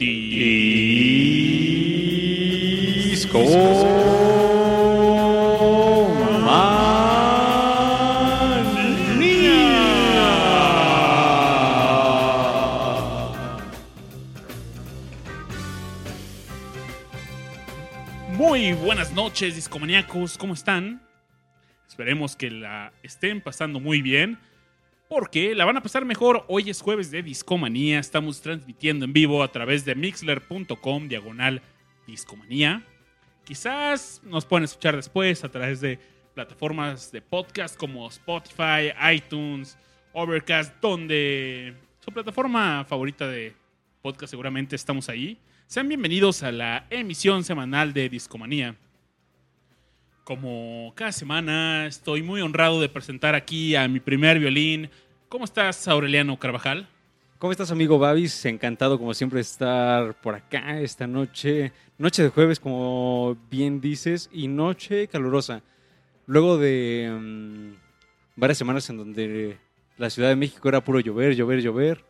Disco. Muy buenas noches, discomaníacos, ¿cómo están? Esperemos que la estén pasando muy bien, porque la van a pasar mejor. Hoy es jueves de Discomanía, estamos transmitiendo en vivo a través de mixler.com diagonal discomanía. Quizás nos pueden escuchar después a través de plataformas de podcast como Spotify, iTunes, Overcast, donde su plataforma favorita de podcast seguramente estamos ahí. Sean bienvenidos a la emisión semanal de Discomanía. Como cada semana, estoy muy honrado de presentar aquí a mi primer violín. ¿Cómo estás, Aureliano Carvajal? ¿Cómo estás, amigo Babis? Encantado, como siempre, de estar por acá esta noche. Noche de jueves, como bien dices, y noche calurosa. Luego de mm, varias semanas en donde la Ciudad de México era puro llover, llover, llover.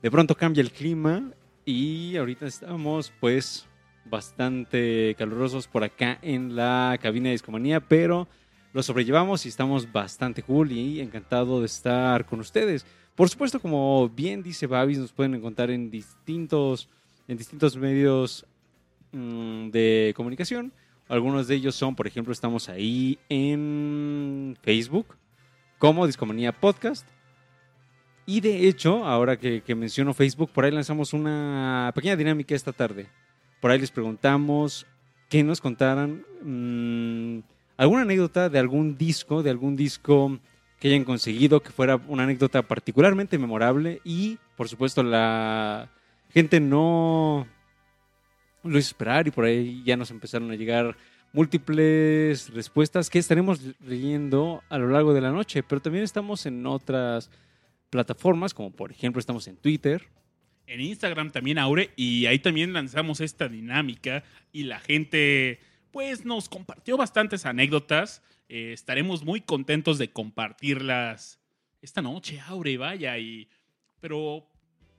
De pronto cambia el clima y ahorita estamos, pues, bastante calurosos por acá en la cabina de Discomanía, pero lo sobrellevamos y estamos bastante cool y encantado de estar con ustedes. Por supuesto, como bien dice Babis, nos pueden encontrar en distintos, en distintos medios mm, de comunicación. Algunos de ellos son, por ejemplo, estamos ahí en Facebook como Discomanía Podcast. Y de hecho, ahora que, que menciono Facebook, por ahí lanzamos una pequeña dinámica esta tarde. Por ahí les preguntamos que nos contaran mm, alguna anécdota de algún disco, de algún disco que hayan conseguido, que fuera una anécdota particularmente memorable y, por supuesto, la gente no lo hizo esperar y por ahí ya nos empezaron a llegar múltiples respuestas que estaremos leyendo a lo largo de la noche, pero también estamos en otras plataformas, como por ejemplo estamos en Twitter, En Instagram también, Aure, y ahí también lanzamos esta dinámica y la gente, pues, nos compartió bastantes anécdotas. Eh, estaremos muy contentos de compartirlas esta noche, Aure, vaya, y... Pero,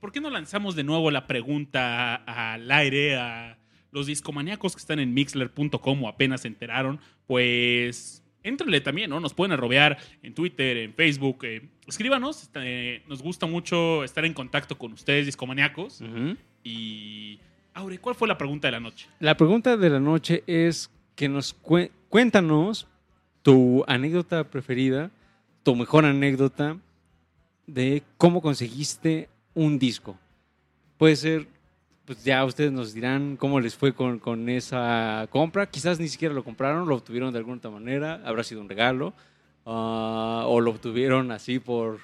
¿por qué no lanzamos de nuevo la pregunta al aire a los discomaníacos que están en mixler.com o apenas se enteraron? Pues... Éntrenle también, ¿no? Nos pueden arrobear en Twitter, en Facebook. eh, escríbanos. este, nos gusta mucho estar en contacto con ustedes, discomaníacos. Y. Aure, ¿cuál fue la pregunta de la noche? La pregunta de la noche es que nos cuéntanos tu anécdota preferida, tu mejor anécdota de cómo conseguiste un disco. Puede ser, pues ya ustedes nos dirán cómo les fue con, con esa compra. Quizás ni siquiera lo compraron, lo obtuvieron de alguna otra manera, habrá sido un regalo, ah, o lo obtuvieron así por,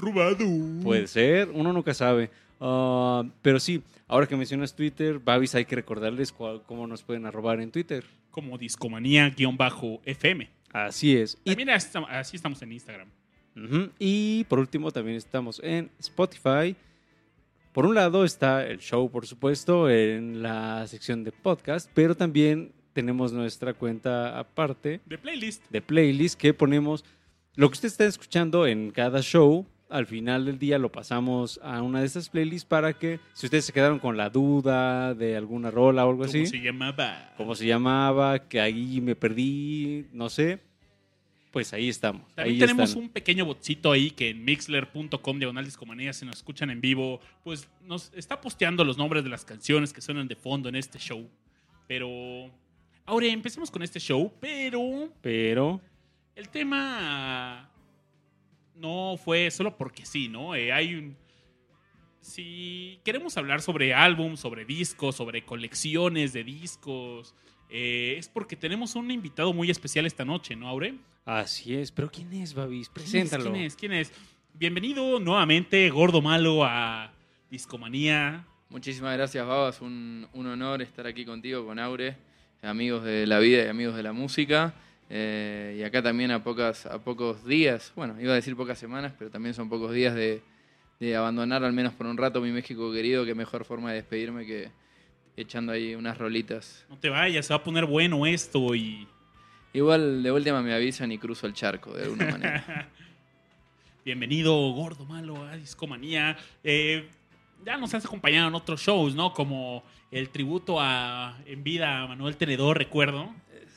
Robado. Puede ser, uno nunca sabe. Ah, pero sí, ahora que mencionas Twitter, Babis, hay que recordarles cuál- cómo nos pueden arrobar en Twitter. Como discomanía-fm. Así es. Y, También así así estamos en Instagram. Y por último, también estamos en Spotify. Por un lado está el show, por supuesto, en la sección de podcast, pero también tenemos nuestra cuenta aparte De playlist. de playlist que ponemos lo que usted está escuchando en cada show. Al final del día lo pasamos a una de estas playlists para que si ustedes se quedaron con la duda de alguna rola o algo ¿Cómo así, se llamaba? cómo se llamaba, que ahí me perdí, no sé, pues ahí estamos. También ahí tenemos están. un pequeño botcito ahí que en mixler.com diagonal discomanía, si nos escuchan en vivo, pues nos está posteando los nombres de las canciones que suenan de fondo en este show. Pero. Ahora empecemos con este show, pero Pero el tema no fue solo porque sí, ¿no? Eh, hay un. Si queremos hablar sobre álbums, sobre discos, sobre colecciones de discos, eh, es porque tenemos un invitado muy especial esta noche, ¿no, Aure? así es. Pero ¿quién es, Babis? ¿Quién es? Preséntalo. ¿Quién es? ¿Quién es? Bienvenido nuevamente, Gordo Malo, a Discomanía. Muchísimas gracias, Babas. Un, un honor estar aquí contigo, con Aure, amigos de la vida y amigos de la música. Eh, y acá también a, pocas, a pocos días, bueno, iba a decir pocas semanas, pero también son pocos días de, de abandonar al menos por un rato mi México querido. Qué mejor forma de despedirme que echando ahí unas rolitas. No te vayas, se va a poner bueno esto y. Igual de última me avisan y cruzo el charco de alguna manera. Bienvenido, Gordo Malo, a Discomanía. Eh, ya nos has acompañado en otros shows, ¿no? Como el tributo a En Vida a Manuel Tenedor, recuerdo.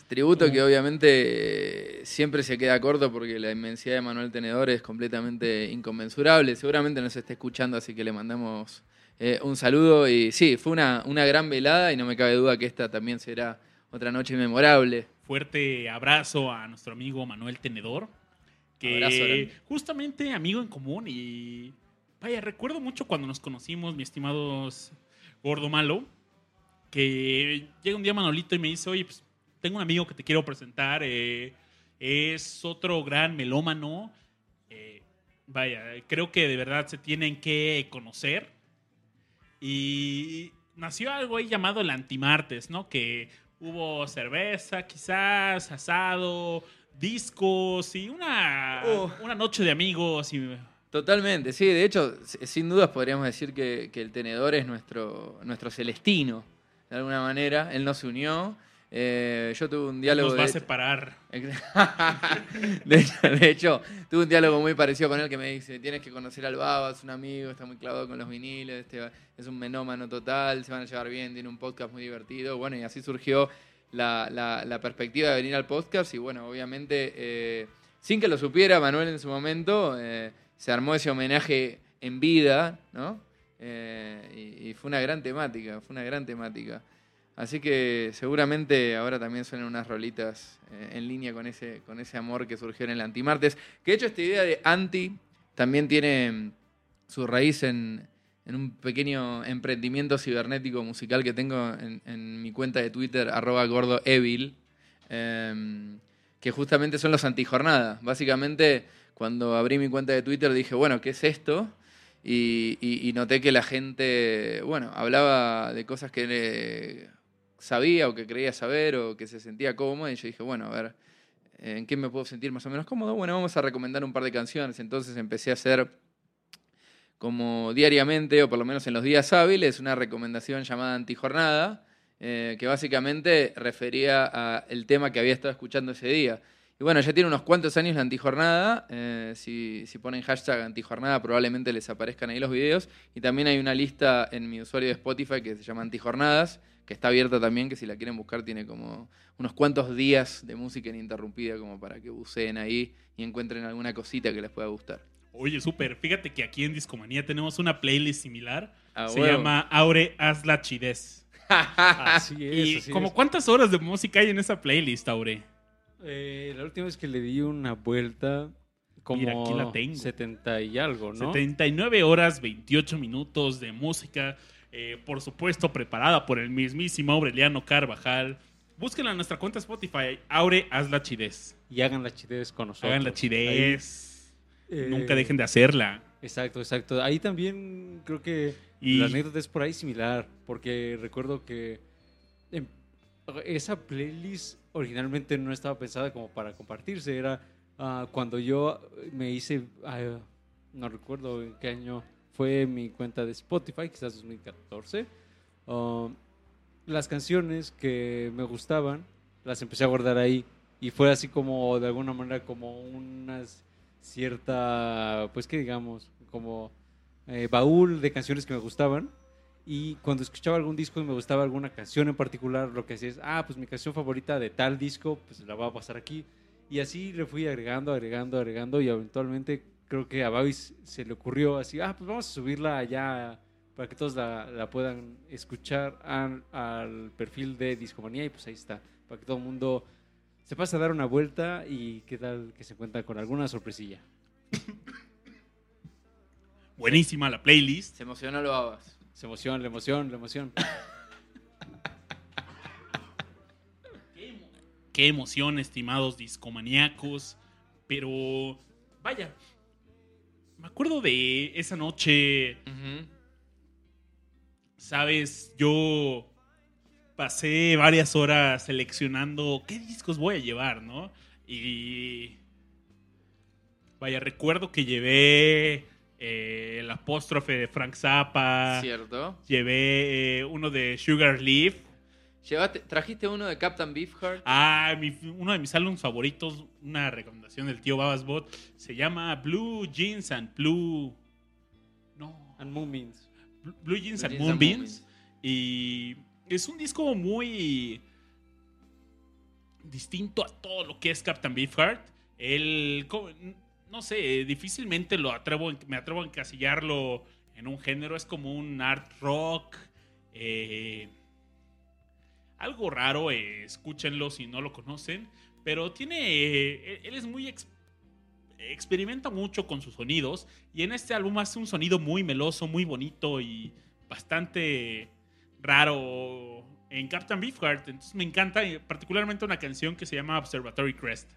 Tributo que obviamente eh, siempre se queda corto porque la inmensidad de Manuel Tenedor es completamente inconmensurable. Seguramente nos esté escuchando, así que le mandamos eh, un saludo. Y sí, fue una, una gran velada y no me cabe duda que esta también será otra noche memorable. Fuerte abrazo a nuestro amigo Manuel Tenedor, que Abrazo justamente amigo en común y vaya, recuerdo mucho cuando nos conocimos, mi estimado Gordo Malo, que llega un día Manolito y me dice, oye, pues tengo un amigo que te quiero presentar, eh, es otro gran melómano, eh, vaya, creo que de verdad se tienen que conocer y nació algo ahí llamado el Antimartes, ¿no? Que hubo cerveza, quizás, asado, discos y una, Oh. una noche de amigos. Y, Totalmente, sí, de hecho, sin dudas podríamos decir que, que el tenedor es nuestro, nuestro celestino, de alguna manera. Él no se unió. Eh, yo tuve un diálogo nos va a separar. de, hecho, de hecho, tuve un diálogo muy parecido con él que me dice, tienes que conocer al Baba, es un amigo, está muy clavado con los viniles, este, es un menómano total, se van a llevar bien, tiene un podcast muy divertido. Bueno, y así surgió la, la- la perspectiva de venir al podcast y bueno, obviamente, eh, sin que lo supiera Manuel en su momento, eh, se armó ese homenaje en vida, ¿no? Y, y fue una gran temática, fue una gran temática. Así que seguramente ahora también suenan unas rolitas eh, en línea con ese, con ese amor que surgió en el Antimartes. Que de hecho esta idea de anti también tiene mm, su raíz en, en un pequeño emprendimiento cibernético musical que tengo en, mi cuenta de Twitter, arroba gordoevil, em, que justamente son los antijornadas. Básicamente, cuando abrí mi cuenta de Twitter dije, bueno, ¿qué es esto? Y noté que la gente, bueno, hablaba de cosas que eh, sabía o que creía saber o que se sentía cómodo. Y yo dije, bueno, a ver, ¿en qué me puedo sentir más o menos cómodo? Bueno, vamos a recomendar un par de canciones. Entonces empecé a hacer como diariamente, o por lo menos en los días hábiles, una recomendación llamada Antijornada, eh, que básicamente refería al tema que había estado escuchando ese día. Y bueno, ya tiene unos cuantos años la antijornada. eh, si, si ponen hashtag antijornada, probablemente les aparezcan ahí los videos. Y también hay una lista en mi usuario de Spotify que se llama Antijornadas, que está abierta también, que si la quieren buscar tiene como unos cuantos días de música ininterrumpida como para que buceen ahí y encuentren alguna cosita que les pueda gustar. Oye, súper. Fíjate que aquí en Discomanía tenemos una playlist similar. Ah, Se llama Aure Haz la Chidez. Así es. ¿Y así como es. cuántas horas de música hay en esa playlist, Aure? Eh, la última vez que le di una vuelta, como Mira, aquí la tengo. 70 y algo, ¿no? 79 horas, 28 minutos de música. Eh, por supuesto, preparada por el mismísimo Aureliano Carvajal. Búsquenla en nuestra cuenta Spotify. Aure Haz la Chidez. Y hagan la chidez con nosotros. Hagan la chidez. Ahí, eh, Nunca dejen de hacerla. Exacto, exacto. Ahí también creo que Y- la anécdota es por ahí similar, porque recuerdo que em, esa playlist originalmente no estaba pensada como para compartirse, era ah, cuando yo me hice, ah, no recuerdo en qué año fue mi cuenta de Spotify, quizás 2014, ah, las canciones que me gustaban las empecé a guardar ahí y fue así como de alguna manera como unas cierta, pues que digamos, como eh, baúl de canciones que me gustaban. Y cuando escuchaba algún disco y me gustaba alguna canción en particular, lo que hacía es, ah, pues mi canción favorita de tal disco, pues la voy a pasar aquí. Y así le fui agregando, agregando, agregando y eventualmente creo que a Babis se le ocurrió así, ah, pues vamos a subirla allá para que todos la, la puedan escuchar al, al perfil de Discomanía y pues ahí está, para que todo el mundo se pase a dar una vuelta y qué tal que se encuentra con alguna sorpresilla. Buenísima la playlist. Se emocionó lo babas. Se emoción, la emoción, la emoción. Qué emoción, estimados discomaníacos. Pero, vaya, me acuerdo de esa noche, sabes, yo pasé varias horas seleccionando qué discos voy a llevar, ¿no? Y, vaya, recuerdo que llevé eh, el apóstrofe de Frank Zappa, Cierto. llevé eh, uno de Sugar Leaf. Llevaste, trajiste uno de Captain Beefheart. Ah, mi- uno de mis álbumes favoritos, una recomendación del tío Babasbot, se llama Blue Jeans and Blue. No. And Moomins. Blue Jeans Blue and Jeans and Moonbeams. Moonbeams. Y es un disco muy distinto a todo lo que es Captain Beefheart. Él, no sé, difícilmente lo atrevo, me atrevo a encasillarlo en un género. Es como un art rock. eh, algo raro, eh, escúchenlo si no lo conocen. Pero tiene. eh, él es muy. ex- experimenta mucho con sus sonidos. Y en este álbum hace un sonido muy meloso, muy bonito y bastante raro en Captain Beefheart. Entonces me encanta, particularmente una canción que se llama Observatory Crest.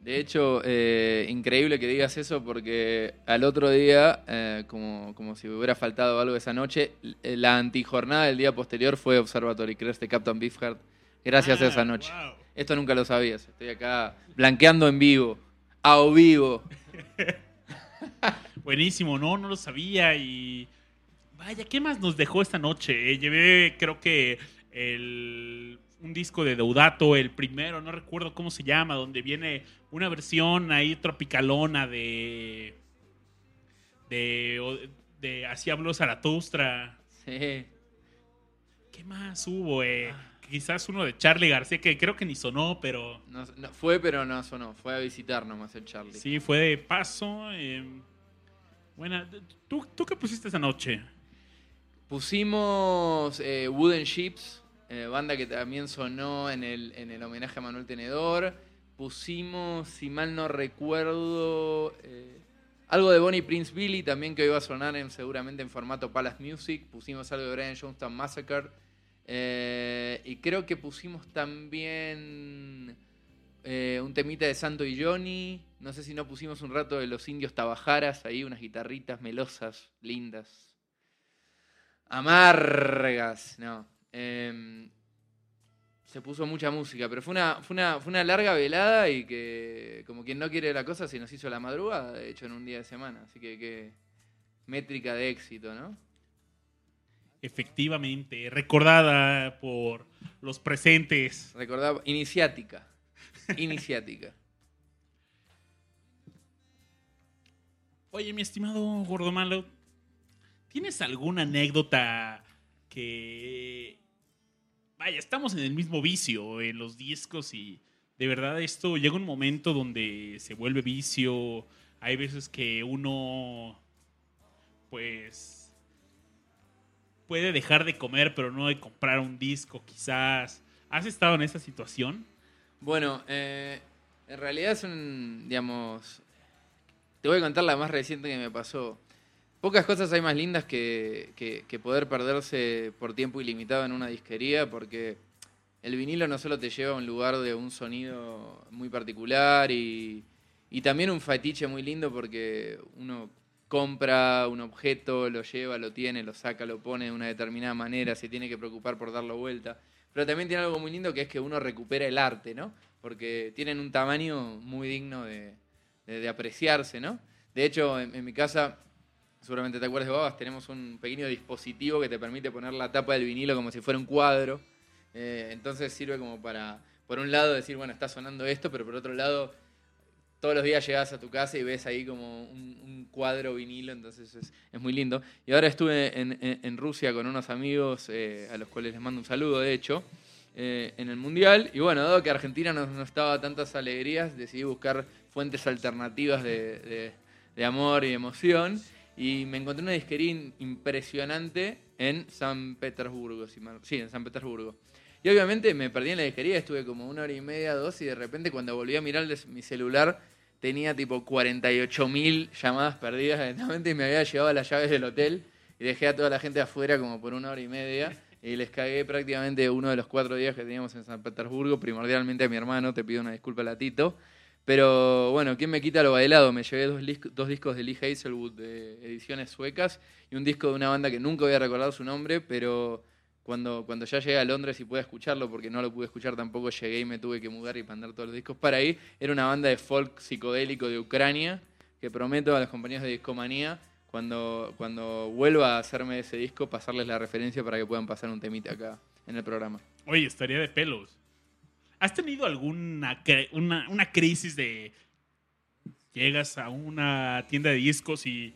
De hecho, eh, increíble que digas eso porque al otro día, eh, como, como si hubiera faltado algo esa noche, l- la antijornada del día posterior fue Observatory Crest de Captain Beefheart. Gracias a Ah, esa noche. wow. Esto nunca lo sabías. Estoy acá blanqueando en vivo. A o vivo. Buenísimo, no, no lo sabía y vaya, ¿qué más nos dejó esta noche? Eh, llevé, creo que el, un disco de Deudato, el primero, no recuerdo cómo se llama, donde viene una versión ahí tropicalona de de, de Así habló Zaratustra. Sí. ¿Qué más hubo? Eh? Quizás uno de Charlie García, que creo que ni sonó, pero No- no- fue, pero no sonó. Fue a visitar nomás el Charlie. sí, fue de paso. eh, buena, ¿tú, ¿tú qué pusiste esa noche? Pusimos eh, Wooden Ships, eh, banda que también sonó en el, en el homenaje a Manuel Tenedor. Pusimos, si mal no recuerdo, eh, algo de Bonnie Prince Billy también que iba a sonar en, seguramente en formato Palace Music. Pusimos algo de Brian Jonestown Massacre. eh, y creo que pusimos también eh, un temita de Santo y Johnny. No sé si no pusimos un rato de los indios Tabajaras ahí, unas guitarritas melosas, lindas. Amargas, no. Em, se puso mucha música, pero fue una, fue, una, fue una larga velada y que, como quien no quiere la cosa, se nos hizo la madrugada, de hecho, en un día de semana. Así que, que métrica de éxito, ¿no? Efectivamente, recordada por los presentes. Recordaba, iniciática. Iniciática. Oye, mi estimado Gordo Malo, ¿tienes alguna anécdota que... Vaya, estamos en el mismo vicio en los discos y de verdad esto llega un momento donde se vuelve vicio. Hay veces que uno, pues, puede dejar de comer pero no de comprar un disco quizás. ¿Has estado en esa situación? Bueno, eh, en realidad es un, digamos, te voy a contar la más reciente que me pasó. Pocas cosas hay más lindas que, que- poder perderse por tiempo ilimitado en una disquería, porque el vinilo no solo te lleva a un lugar de un sonido muy particular y, y también un fetiche muy lindo porque uno compra un objeto, lo lleva, lo tiene, lo saca, lo pone de una determinada manera, se tiene que preocupar por darlo vuelta. Pero también tiene algo muy lindo que es que uno recupera el arte, ¿no? Porque tienen un tamaño muy digno de, de- apreciarse, ¿no? De hecho, en mi casa, seguramente te acuerdas de Babas, tenemos un pequeño dispositivo que te permite poner la tapa del vinilo como si fuera un cuadro. Eh, entonces sirve como para, por un lado, decir, bueno, está sonando esto, pero por otro lado, todos los días llegas a tu casa y ves ahí como un, cuadro vinilo, entonces es, muy lindo. Y ahora estuve en, Rusia con unos amigos, eh, a los cuales les mando un saludo, de hecho, eh, en el Mundial. Y bueno, dado que Argentina no, no estaba a tantas alegrías, decidí buscar fuentes alternativas de amor y emoción. Y me encontré una disquería impresionante en San Petersburgo. sí, en San Petersburgo. Y obviamente me perdí en la disquería, estuve como una hora y media, dos, y de repente cuando volví a mirar el des- mi celular tenía tipo 48.000 llamadas perdidas y me había llevado las llaves del hotel y dejé a toda la gente afuera como por una hora y media y les cagué prácticamente uno de los cuatro días que teníamos en San Petersburgo, primordialmente a mi hermano, te pido una disculpa Latito. Pero bueno, ¿quién me quita lo bailado? Me llevé dos, dos discos de Lee Hazelwood de ediciones suecas y un disco de una banda que nunca voy a recordar su nombre, pero cuando, cuando ya llegué a Londres y pude escucharlo, porque no lo pude escuchar tampoco, llegué y me tuve que mudar y mandar todos los discos para ahí. Era una banda de folk psicodélico de Ucrania, que prometo a los compañeros de Discomanía, cuando, cuando vuelva a hacerme ese disco, pasarles la referencia para que puedan pasar un temita acá en el programa. Oye, estaría de pelos. ¿Has tenido alguna una crisis de llegas a una tienda de discos y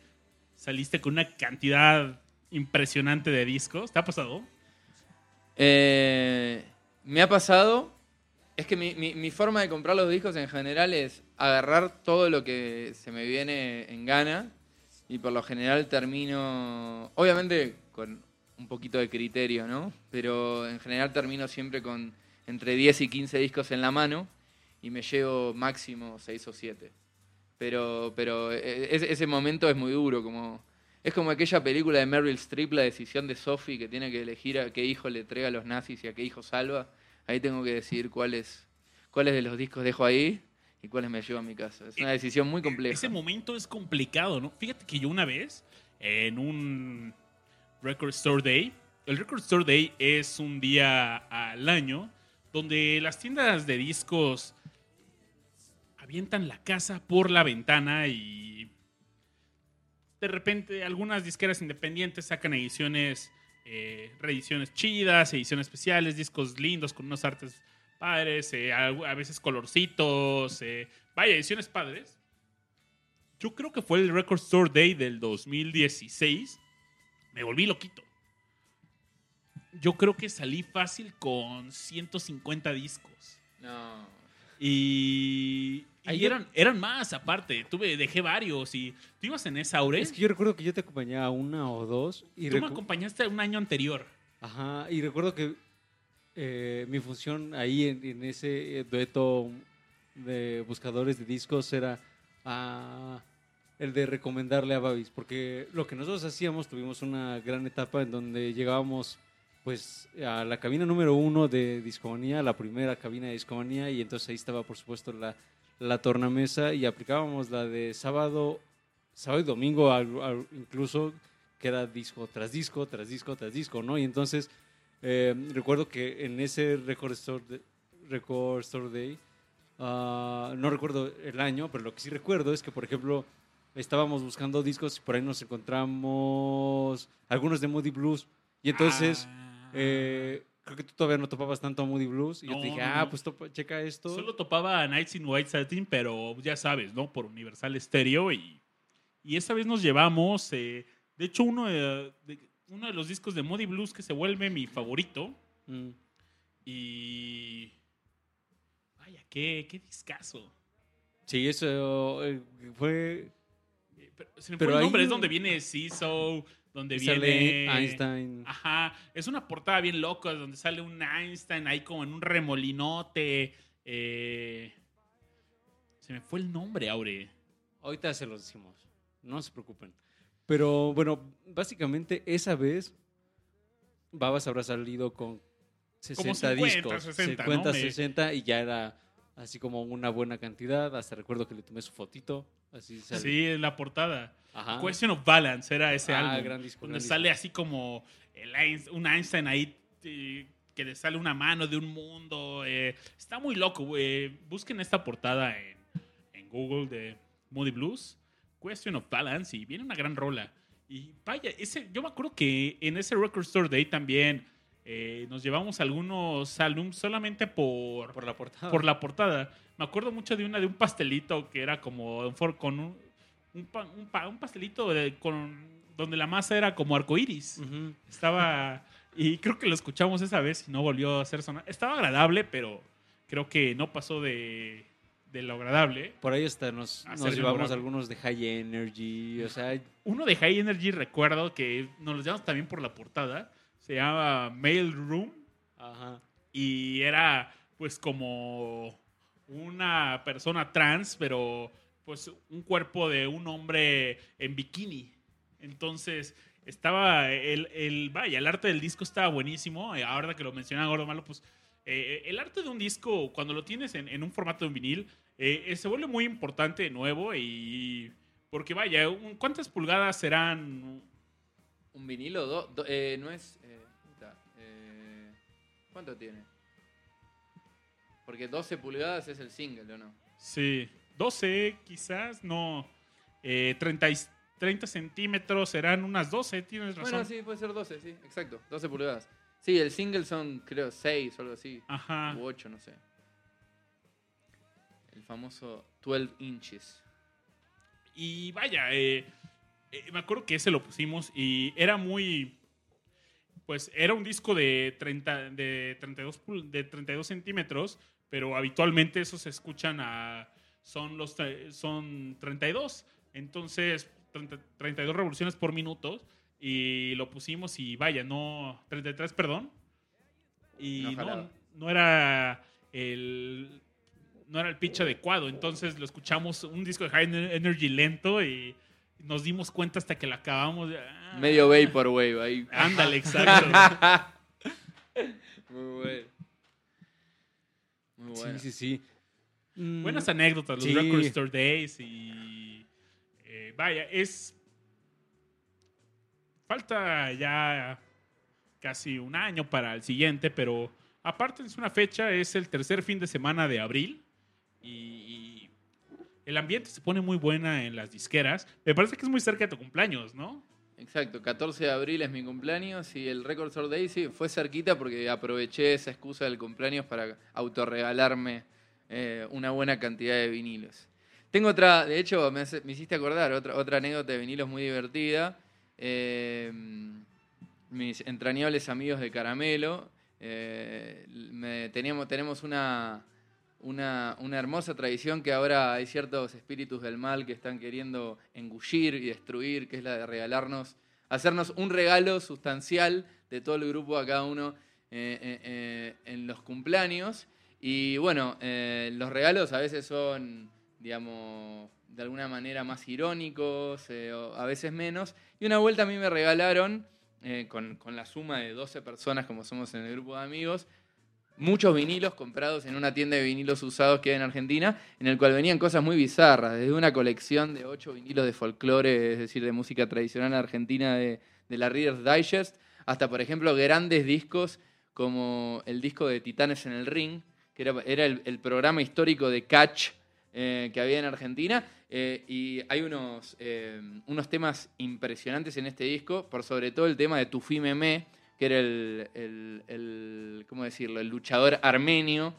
saliste con una cantidad impresionante de discos. ¿Te ha pasado? Eh, me ha pasado. Es que mi, mi- mi forma de comprar los discos en general es agarrar todo lo que se me viene en gana y por lo general termino, obviamente con un poquito de criterio, ¿no? Pero en general termino siempre con entre 10 y 15 discos en la mano y me llevo máximo 6 o 7. Pero, pero e- ese, ese momento es muy duro, como es como aquella película de Meryl Streep, La decisión de Sophie, que tiene que elegir a qué hijo le entrega a los nazis y a qué hijo salva. Ahí tengo que decidir cuáles, cuáles de los discos dejo ahí y cuáles me llevo a mi casa. Es una decisión muy compleja. Ese momento es complicado, ¿no? Fíjate que yo una vez, en un Record Store Day, el Record Store Day es un día al año donde las tiendas de discos avientan la casa por la ventana y de repente algunas disqueras independientes sacan ediciones, eh, reediciones chidas, ediciones especiales, discos lindos con unos artes padres, eh, a, veces colorcitos, eh, vaya, ediciones padres. Yo creo que fue el Record Store Day del 2016. Me volví loquito. Yo creo que salí fácil con 150 discos. No. Y, y Ayer- eran, eran más aparte. Tuve, dejé varios y tú ibas en esa Aure. Es que yo recuerdo que yo te acompañé a una o dos. Y tú me acompañaste un año anterior. Ajá, y recuerdo que eh, mi función ahí en, en ese eh, dueto de buscadores de discos era ah, el de recomendarle a Babis, porque lo que nosotros hacíamos, tuvimos una gran etapa en donde llegábamos pues a la cabina número uno de Discomanía, la primera cabina de Discomanía, y entonces ahí estaba por supuesto la, la tornamesa y aplicábamos la de sábado, sábado y domingo incluso, que era disco tras disco, tras disco, tras disco, ¿no? Y entonces eh, recuerdo que en ese Record Store, Record Store Day, ah, no recuerdo el año, pero lo que sí recuerdo es que, por ejemplo, estábamos buscando discos y por ahí nos encontramos algunos de Moody Blues. Y entonces, Ah. Eh, creo que tú todavía no topabas tanto a Moody Blues. Y yo te dije, ah, no. pues topa- checa esto. Solo topaba a Nights in White Satin, pero ya sabes, ¿no? Por Universal Stereo. Y, y esa vez nos llevamos, eh, de hecho, uno de, de- uno de los discos de Moody Blues que se vuelve mi favorito. Mm. Y. Vaya, qué, qué discazo. Sí, eso eh, fue... Eh, Pero, se me Pero fue el ahí- nombre, es donde viene CISO, donde sale viene. Einstein. Ajá, es una portada bien loca donde sale un Einstein ahí como en un remolinote. eh, Se me fue el nombre, Aure. Ahorita se los decimos, no se preocupen. Pero bueno, básicamente esa vez Babas habrá salido con 60 50, discos. 60, 50, ¿no? Me- 60 y ya era así como una buena cantidad. Hasta recuerdo que le tomé su fotito. Así sale. Sí, en la portada. Ajá. Question of Balance era ese Ah, álbum. gran disco, donde gran sale disco. así como el un Einstein ahí eh, que le sale una mano de un mundo. eh, está muy loco, güey. Busquen esta portada en, en Google de Moody Blues. Question of Balance y viene una gran rola. Y vaya, ese, yo me acuerdo que en ese Record Store Day también eh, nos llevamos algunos álbums solamente por, Por la portada. por la portada. Me acuerdo mucho de una de un pastelito que era como con un, un, pa- un pa- un pastelito de- con, donde la masa era como arcoíris. Ujú. Estaba. Y creo que lo escuchamos esa vez y no volvió a ser sonar. Estaba agradable, pero creo que no pasó de, de lo agradable. Por ahí hasta nos, nos llevamos algunos de High Energy. O sea, Uno de High Energy recuerdo que nos los llevamos también por la portada. Se llama Mail Room. ajá. y era pues como una persona trans, pero pues un cuerpo de un hombre en bikini. Entonces estaba el, el vaya, el arte del disco estaba buenísimo. Eh, Ahora que lo menciona Gordo Malo, pues eh, el arte de un disco, cuando lo tienes en, en un formato de un vinil, eh, eh, se vuelve muy importante de nuevo y... Porque vaya, un- ¿cuántas pulgadas serán? ¿Un vinilo? Do- do- eh, no es. eh, puta, eh, ¿Cuánto tiene? Porque 12 pulgadas es el single, ¿o no? Sí, 12 quizás, no. Eh, 30, y- 30 centímetros serán unas 12, tienes razón. Bueno, sí, puede ser 12, sí, exacto. 12 pulgadas. Sí, el single son, creo, 6 o algo así. Ajá. U 8, no sé. El famoso 12 inches. Y vaya, eh, eh, me acuerdo que ese lo pusimos y era muy. Pues era un disco de, 30, de, 32, pul- de 32 centímetros, pero habitualmente esos se escuchan a. Son, los, son 32. Entonces, 30 32 revoluciones por minuto. Y lo pusimos y vaya, no. 33, perdón. Y No no era el. No era el pitch adecuado. Entonces lo escuchamos un disco de High Energy lento y nos dimos cuenta hasta que lo acabamos. de, ah, Medio Vaporwave ahí. Ándale, exacto. Muy bueno. Muy bueno. Sí, sí, sí. Mm, Buenas anécdotas, los Sí. Record Store Days y. eh, vaya, es. Falta ya casi un año para el siguiente, pero aparte es una fecha, es el tercer fin de semana de abril y, y el ambiente se pone muy buena en las disqueras. Me parece que es muy cerca de tu cumpleaños, ¿no? Exacto, 14 de abril es mi cumpleaños y el Record Store Day sí, fue cerquita porque aproveché esa excusa del cumpleaños para autorregalarme eh, una buena cantidad de vinilos. Tengo otra, de hecho, me, me hiciste acordar, otra, otra anécdota de vinilos muy divertida. Eh, mis entrañables amigos de Caramelo, eh, me- teníamos, tenemos una, una, una hermosa tradición que ahora hay ciertos espíritus del mal que están queriendo engullir y destruir, que es la de regalarnos, hacernos un regalo sustancial de todo el grupo a cada uno eh, eh, eh, en los cumpleaños. Y bueno, los regalos a veces son, digamos, de alguna manera más irónicos, o a veces menos. Y una vuelta a mí me regalaron, con, con la suma de 12 personas como somos en el grupo de amigos, muchos vinilos comprados en una tienda de vinilos usados que hay en Argentina, en el cual venían cosas muy bizarras, desde una colección de ocho vinilos de folclore, es decir, de música tradicional argentina de, de la Reader's Digest, hasta, por ejemplo, grandes discos como el disco de Titanes en el Ring, que era, era el, programa histórico de Catch eh, que había en Argentina. eh, y hay unos, eh, unos temas impresionantes en este disco, por sobre todo el tema de Tufi Meme, que era el, el- el- ¿cómo decirlo? el luchador armenio.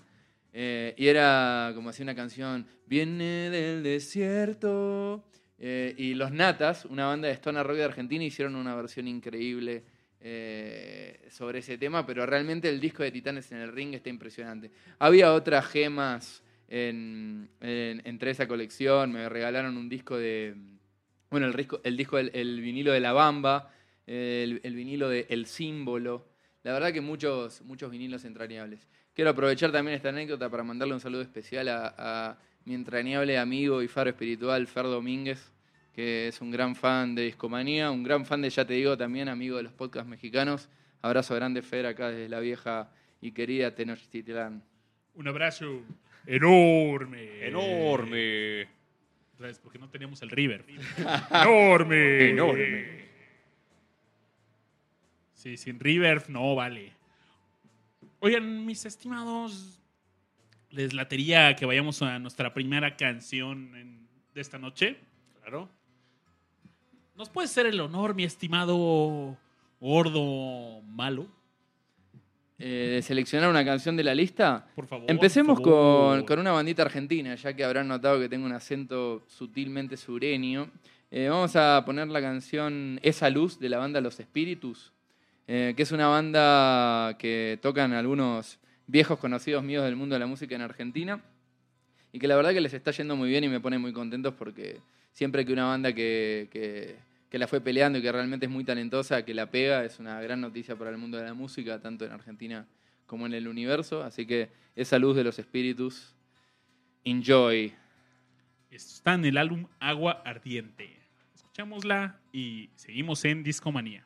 eh, y era como así una canción, viene del desierto. eh, y los Natas, una banda de Stone Rock de Argentina, hicieron una versión increíble eh, sobre ese tema, pero realmente el disco de Titanes en el Ring está impresionante. Había otras gemas en, en- entre esa colección, me regalaron un disco de, bueno, el disco, el, disco el vinilo de La Bamba, el, el vinilo de El Símbolo, la verdad que muchos, muchos vinilos entrañables. Quiero aprovechar también esta anécdota para mandarle un saludo especial a, a mi entrañable amigo y faro espiritual, Fer Domínguez, que es un gran fan de Discomanía, un gran fan de Ya Te Digo también, amigo de los podcasts mexicanos. Abrazo grande, Fer, acá desde la vieja y querida Tenochtitlán. Un abrazo enorme. Enorme. Otra vez, porque no teníamos el River. enorme. Enorme. Sí, sin River no vale. Oigan, mis estimados, les latería que vayamos a nuestra primera canción en- de esta noche. Claro. ¿Nos puede ser el honor, mi estimado gordo malo? Eh, de seleccionar una canción de la lista. Por favor. Empecemos por favor. con, con una bandita argentina, ya que habrán notado que tengo un acento sutilmente sureño. Eh, vamos a poner la canción Esa Luz de la banda Los Espíritus, eh, que es una banda que tocan algunos viejos conocidos míos del mundo de la música en Argentina y que la verdad que les está yendo muy bien y me pone muy contentos porque siempre que una banda que, que- que la fue peleando y que realmente es muy talentosa, que la pega, es una gran noticia para el mundo de la música, tanto en Argentina como en el universo. Así que esa luz de los espíritus, enjoy. Está en el álbum Agua Ardiente. Escuchámosla y seguimos en Discomanía.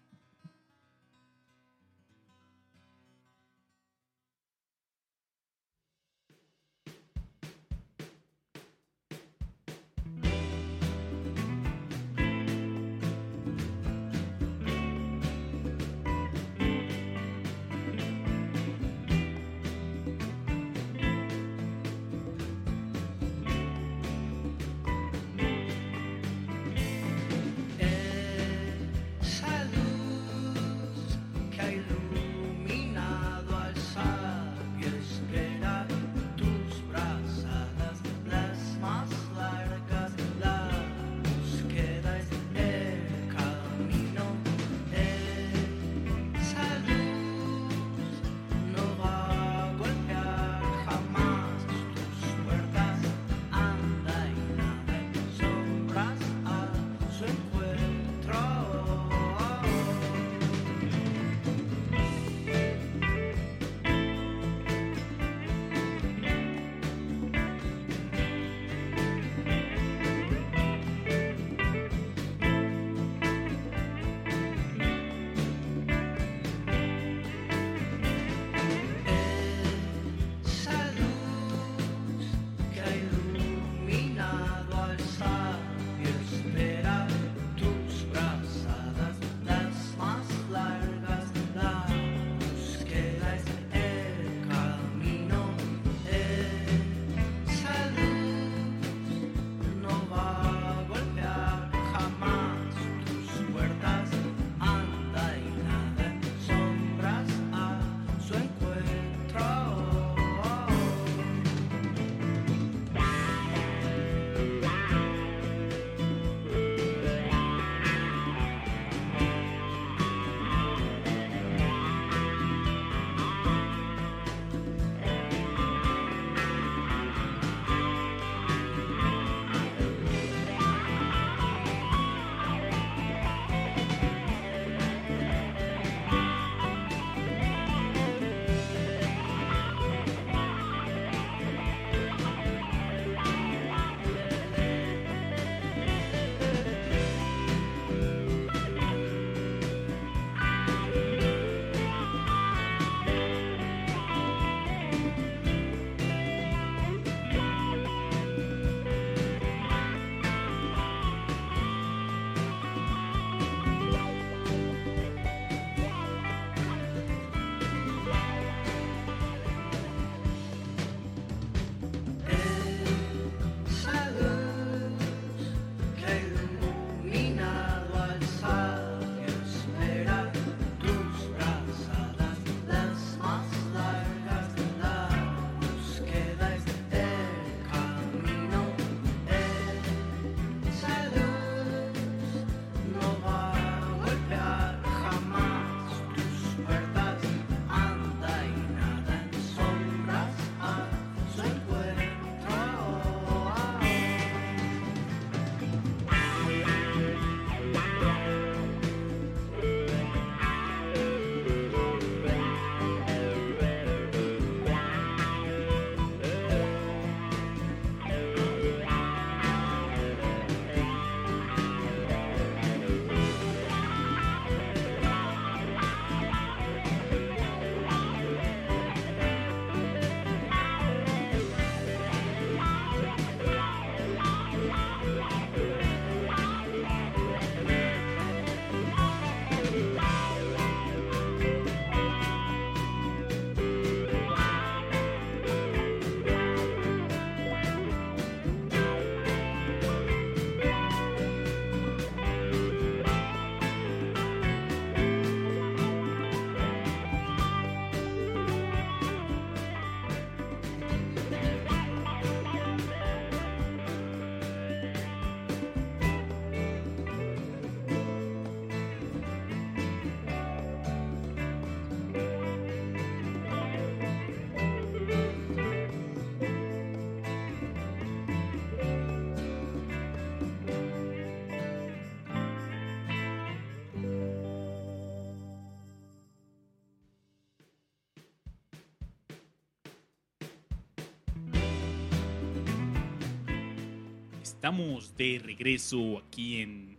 Estamos de regreso aquí en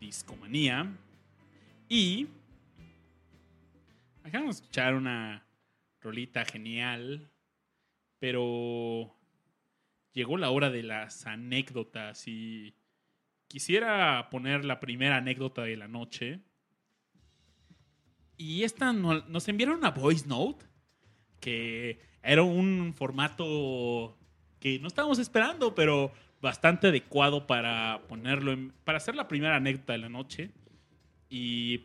Discomanía. Y acabamos de escuchar una rolita genial. Pero llegó la hora de las anécdotas y quisiera poner la primera anécdota de la noche. Y esta no- nos enviaron una voice note que era un formato que no estábamos esperando, pero bastante adecuado para ponerlo en- para hacer la primera anécdota de la noche. Y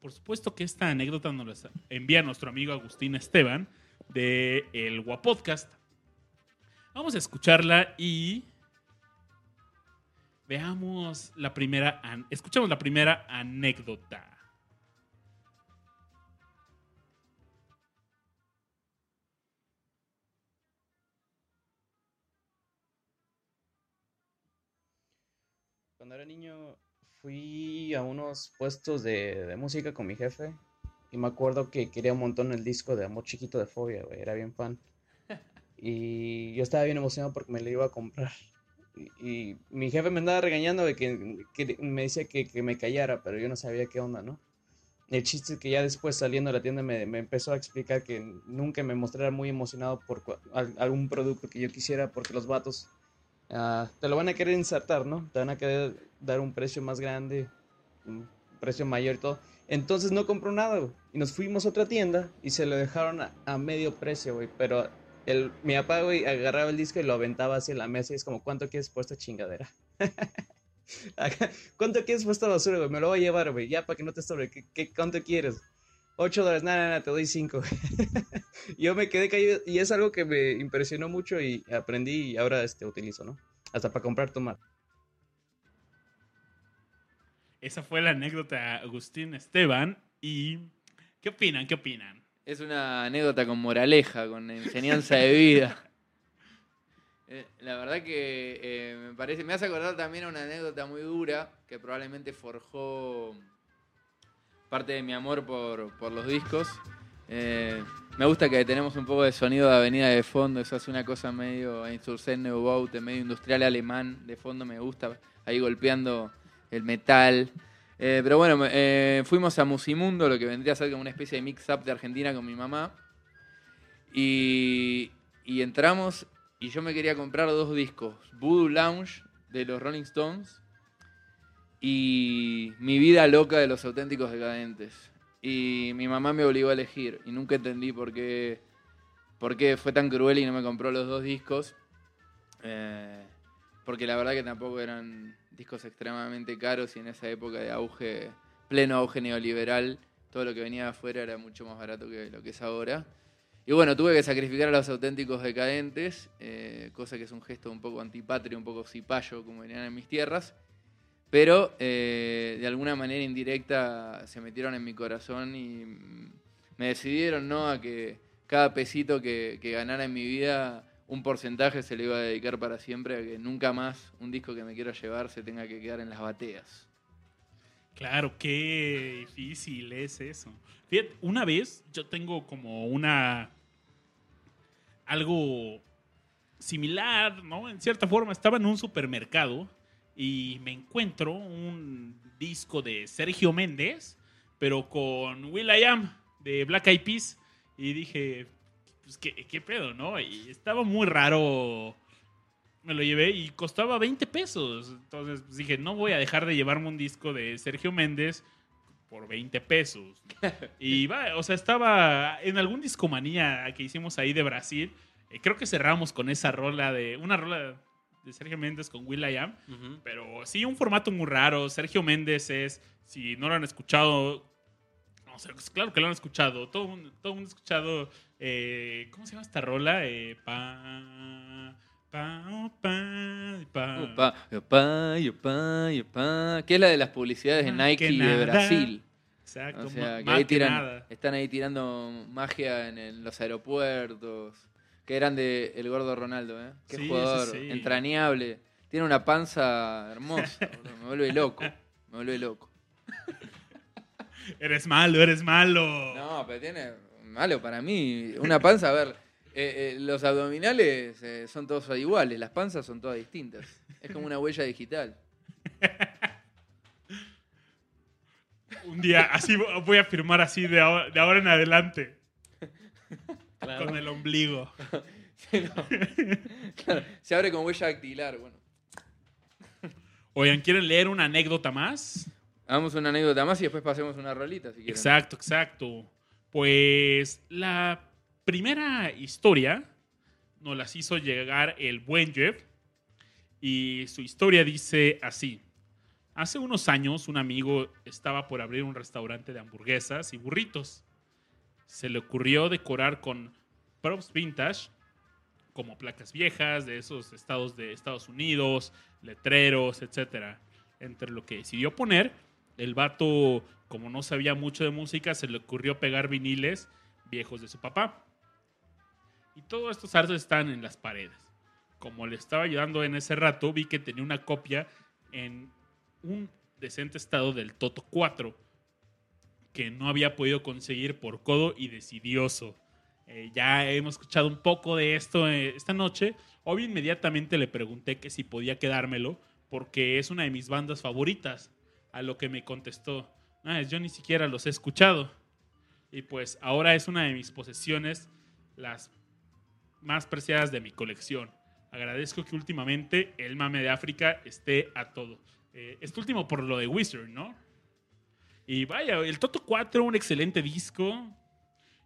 por supuesto que esta anécdota nos la envía nuestro amigo Agustín Esteban de El Guapodcast. Vamos a escucharla y veamos la primera, escuchamos la primera anécdota. Cuando era niño fui a unos puestos de, de música con mi jefe y me acuerdo que quería un montón el disco de Amor Chiquito de Fobia, güey, era bien fan. Y yo estaba bien emocionado porque me lo iba a comprar. Y, y mi jefe me andaba regañando de que, que me decía que, que me callara, pero yo no sabía qué onda, ¿no? El chiste es que ya después saliendo de la tienda me, me empezó a explicar que nunca me mostrara muy emocionado por algún producto que yo quisiera porque los vatos ah, te lo van a querer insertar, ¿no? Te van a querer dar un precio más grande, un precio mayor y todo. Entonces no compró nada, güey. Y nos fuimos a otra tienda y se lo dejaron a, medio precio, güey. Pero el, mi papá, güey, agarraba el disco y lo aventaba hacia la mesa y es como, ¿cuánto quieres por esta chingadera? ¿Cuánto quieres por esta basura, güey? Me lo voy a llevar, güey. Ya, para que no te sobre. ¿Qué, qué, cuánto quieres? 8 dólares, nada, nada, te doy 5. Yo me quedé caído y es algo que me impresionó mucho y aprendí y ahora este, utilizo, ¿no? Hasta para comprar tomate. Esa fue la anécdota de Agustín Esteban. ¿Y qué opinan? ¿Qué opinan? Es una anécdota con moraleja, con enseñanza de vida. Eh, La verdad que eh, me parece, me hace acordar también a una anécdota muy dura que probablemente forjó parte de mi amor por, por los discos. Eh, me gusta que tenemos un poco de sonido de avenida de fondo, eso hace una cosa medio Neubaute, medio industrial alemán de fondo, me gusta, ahí golpeando el metal. Eh, pero bueno, eh, fuimos a Musimundo, lo que vendría a ser como una especie de mix-up de Argentina con mi mamá. Y, y entramos y yo me quería comprar dos discos, Voodoo Lounge de los Rolling Stones y Mi vida loca de los auténticos decadentes. Y mi mamá me obligó a elegir y nunca entendí por qué, por qué fue tan cruel y no me compró los dos discos. Eh, porque la verdad que tampoco eran discos extremadamente caros y en esa época de auge, pleno auge neoliberal, todo lo que venía de afuera era mucho más barato que lo que es ahora. Y bueno, tuve que sacrificar a los auténticos decadentes, eh, cosa que es un gesto un poco antipatrio, un poco cipayo, como venían en mis tierras. Pero eh, de alguna manera indirecta se metieron en mi corazón y me decidieron ¿no? a que cada pesito que, ganara en mi vida, un porcentaje se le iba a dedicar para siempre, a que nunca más un disco que me quiero llevar se tenga que quedar en las bateas. Claro, qué difícil es eso. Fíjate, una vez yo tengo como una. algo similar, ¿no? En cierta forma, estaba en un supermercado y me encuentro un disco de Sergio Méndez, pero con Will I Am de Black Eyed Peas. Y dije, pues, ¿qué, qué pedo, no? Y estaba muy raro. Me lo llevé y costaba 20 pesos. Entonces pues, dije, no voy a dejar de llevarme un disco de Sergio Méndez por 20 pesos. Y va, o sea, estaba en algún discomanía que hicimos ahí de Brasil. eh, creo que cerramos con esa rola de. Una rola de Sergio Méndez con Will I Am. Pero sí, un formato muy raro. Sergio Méndez es, si no lo han escuchado, no sé, pues claro que lo han escuchado. Todo el mundo, todo mundo ha escuchado, eh, ¿cómo se llama esta rola? Eh, pa, pa, pa, pa. Que es la de las publicidades de Nike de. Brasil. Exacto, O sea, que ahí tiran, están ahí tirando magia en el- los aeropuertos. Que eran de El Gordo Ronaldo, ¿eh? Qué Sí, jugador, sí, entrañable. Tiene una panza hermosa, me vuelve loco. Me vuelve loco. Eres malo, eres malo. No, pero tiene. Malo para mí. Una panza, a ver. eh, eh, los abdominales eh, son todos iguales, las panzas son todas distintas. Es como una huella digital. Un día, así vo- voy a firmar así de ahora, de ahora en adelante. Claro. Con el ombligo. Claro, se abre con huella dactilar. Bueno, Oigan, ¿quieren leer una anécdota más? hagamos una anécdota más y después pasemos una rolita si quieren. Exacto, exacto. Pues la primera historia nos las hizo llegar el buen Jeff. Y su historia dice así. Hace unos años un amigo estaba por abrir un restaurante de hamburguesas y burritos. Se le ocurrió decorar con props vintage, como placas viejas de esos estados de Estados Unidos, letreros, etc. Entre lo que decidió poner, el vato, como no sabía mucho de música, se le ocurrió pegar viniles viejos de su papá. Y todos estos artes están en las paredes. Como le estaba ayudando en ese rato, vi que tenía una copia en un decente estado del Toto 4 que no había podido conseguir por codo y decidioso. Eh, ya hemos escuchado un poco de esto eh, esta noche. Obvio, inmediatamente le pregunté que si podía quedármelo porque es una de mis bandas favoritas. A lo que me contestó, "Ah, yo ni siquiera los he escuchado. Y pues ahora es una de mis posesiones, las más preciadas de mi colección. Agradezco que últimamente el mame de África esté a todo. Eh, este último por lo de Wizard, ¿no? Y vaya, el Toto 4, un excelente disco.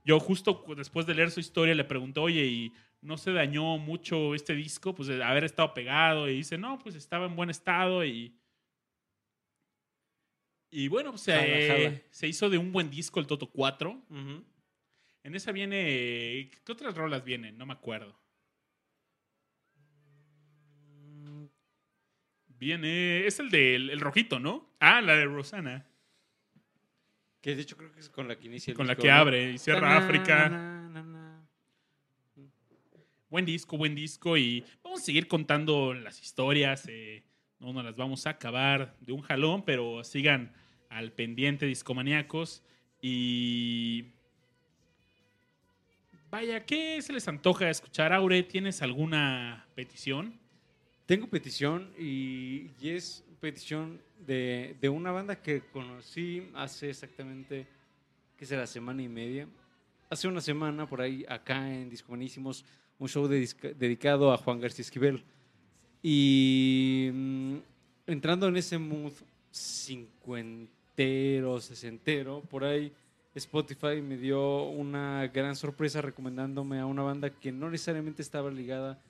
Yo justo después de leer su historia le pregunté, oye, ¿y no se dañó mucho este disco? Pues de haber estado pegado. Y dice, no, pues estaba en buen estado y... Y bueno, pues, Jala, eh, jala. se hizo de un buen disco el Toto 4. Ujú. En esa viene... ¿Qué otras rolas vienen? No me acuerdo. Viene... Es el del el rojito, ¿no? Ah, la de Rosana. Que de hecho creo que es con la que inicia el Con la que ¿no? abre y cierra Ta-na, África. na, na, na. Buen disco, buen disco. Y vamos a seguir contando las historias. eh, no nos las vamos a acabar de un jalón, pero sigan al pendiente, discomaníacos. Y. Vaya, ¿qué se les antoja escuchar, Aure? ¿Tienes alguna petición? Tengo petición y, y es petición de, de una banda que conocí hace exactamente, ¿qué será? Semana y media. Hace una semana por ahí, acá en Discomanísimos, un show de dedicado a Juan García Esquivel. Y mm, entrando en ese mood cincuentero, sesentero, por ahí Spotify me dio una gran sorpresa recomendándome a una banda que no necesariamente estaba ligada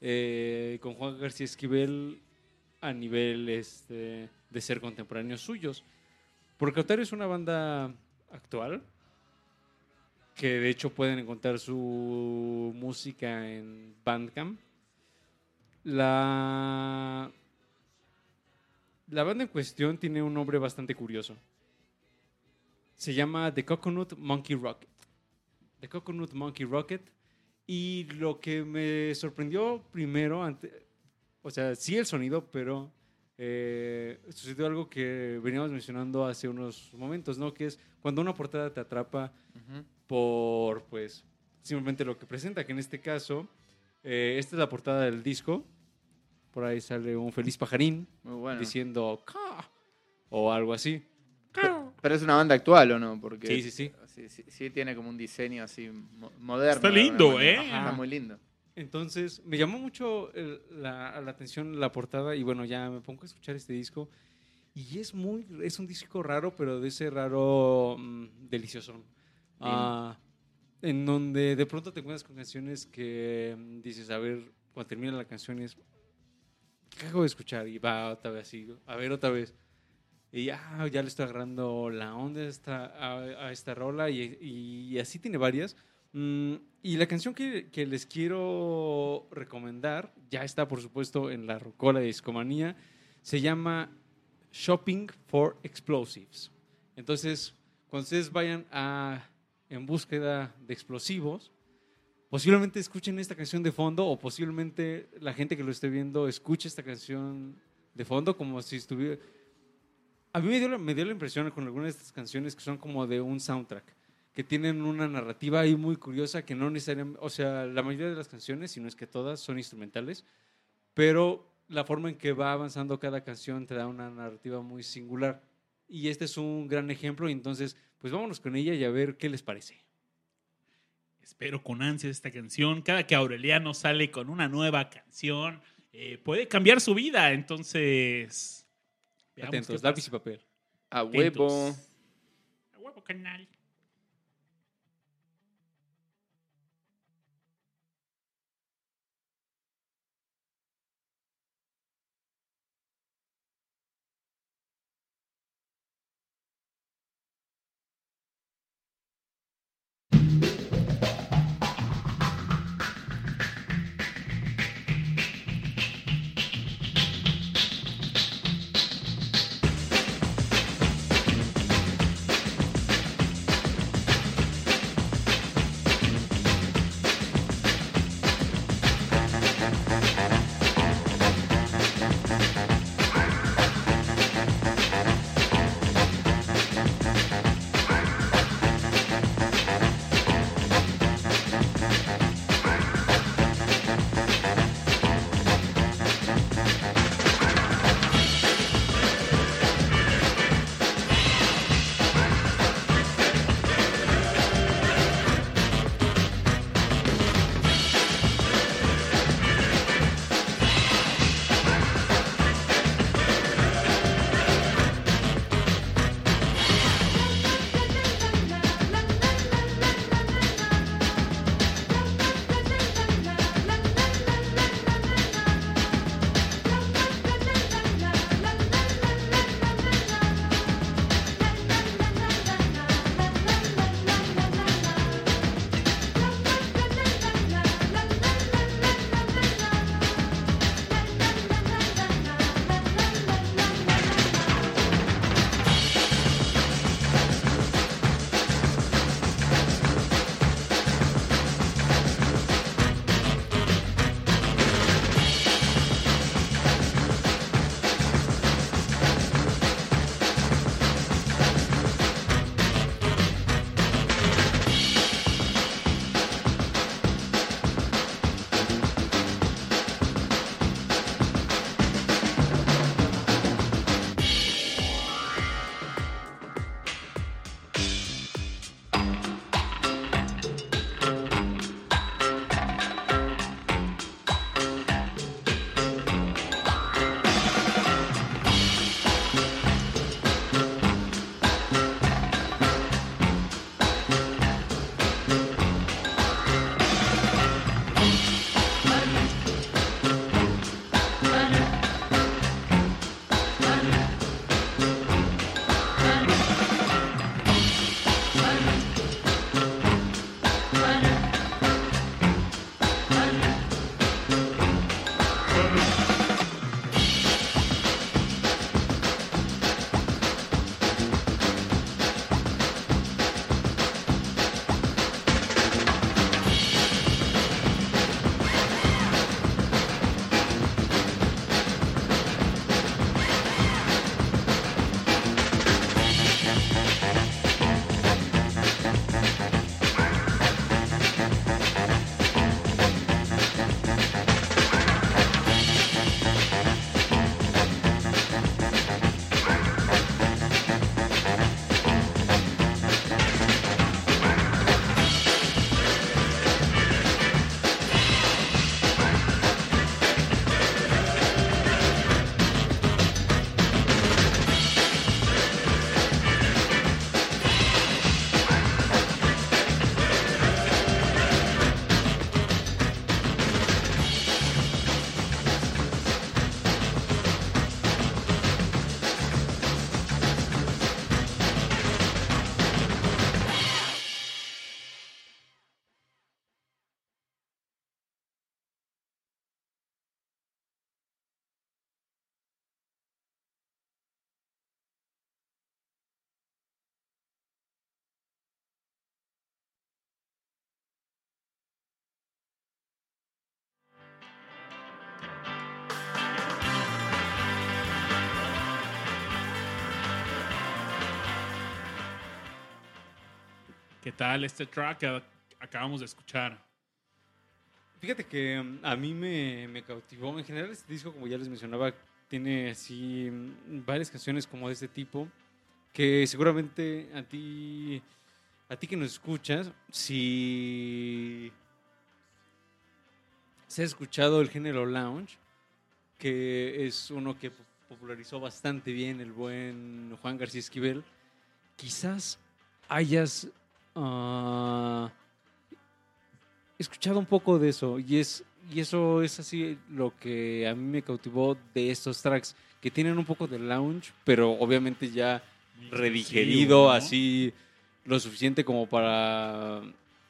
eh, con Juan García Esquivel a nivel este, de ser contemporáneos suyos. Porque Otario es una banda actual que de hecho pueden encontrar su música en Bandcamp. La, la banda en cuestión tiene un nombre bastante curioso. Se llama The Coconut Monkey Rocket. The Coconut Monkey Rocket. Y lo que me sorprendió primero, o sea, sí el sonido, pero eh, sucedió algo que veníamos mencionando hace unos momentos, ¿no? Que es cuando una portada te atrapa por, pues, simplemente lo que presenta, que en este caso, eh, esta es la portada del disco. Por ahí sale un feliz pajarín Muy bueno. diciendo "Ca", o algo así. Pero es una banda actual, ¿o no? Porque Sí, sí, sí. Sí, sí, sí tiene como un diseño así mo- moderno. Está lindo. ¿eh? Está muy lindo. Entonces, me llamó mucho el- la, la atención la portada y bueno, ya me pongo a escuchar este disco y es muy, es un disco raro, pero de ese raro mm, delicioso. Ah, en donde de pronto te encuentras con canciones que mm, dices, a ver, cuando termina la canción es, ¿qué hago de escuchar? Y va otra vez así, a ver otra vez. Y ya, ya le estoy agarrando la onda a esta, a, a esta rola y, y así tiene varias. Mm, y la canción que, que les quiero recomendar, ya está por supuesto en la rocola de Discomanía, se llama Shopping for Explosives. Entonces, cuando ustedes vayan a, en búsqueda de explosivos, posiblemente escuchen esta canción de fondo o posiblemente la gente que lo esté viendo escuche esta canción de fondo como si estuviera... A mí me dio, me dio la impresión con algunas de estas canciones que son como de un soundtrack, que tienen una narrativa ahí muy curiosa que no necesariamente, o sea, la mayoría de las canciones, si no es que todas, son instrumentales, pero la forma en que va avanzando cada canción te da una narrativa muy singular. Y este es un gran ejemplo, entonces, pues vámonos con ella y a ver qué les parece. Espero con ansias esta canción. Cada que Aureliano sale con una nueva canción, eh, puede cambiar su vida. Entonces, Atentos, lápiz y papel. A Atentos. huevo. A huevo, canal. ¿Qué tal este track que acabamos de escuchar? Fíjate que mm, a mí me, cautivó. En general, este disco, como ya les mencionaba, tiene así mm, varias canciones como de este tipo que seguramente a ti, a ti que nos escuchas, si se ha escuchado el género lounge, que es uno que po- popularizó bastante bien el buen Juan García Esquivel, quizás hayas ah, escuchado un poco de eso y es y eso es así lo que a mí me cautivó de estos tracks que tienen un poco de lounge pero obviamente ya redigerido así lo suficiente como para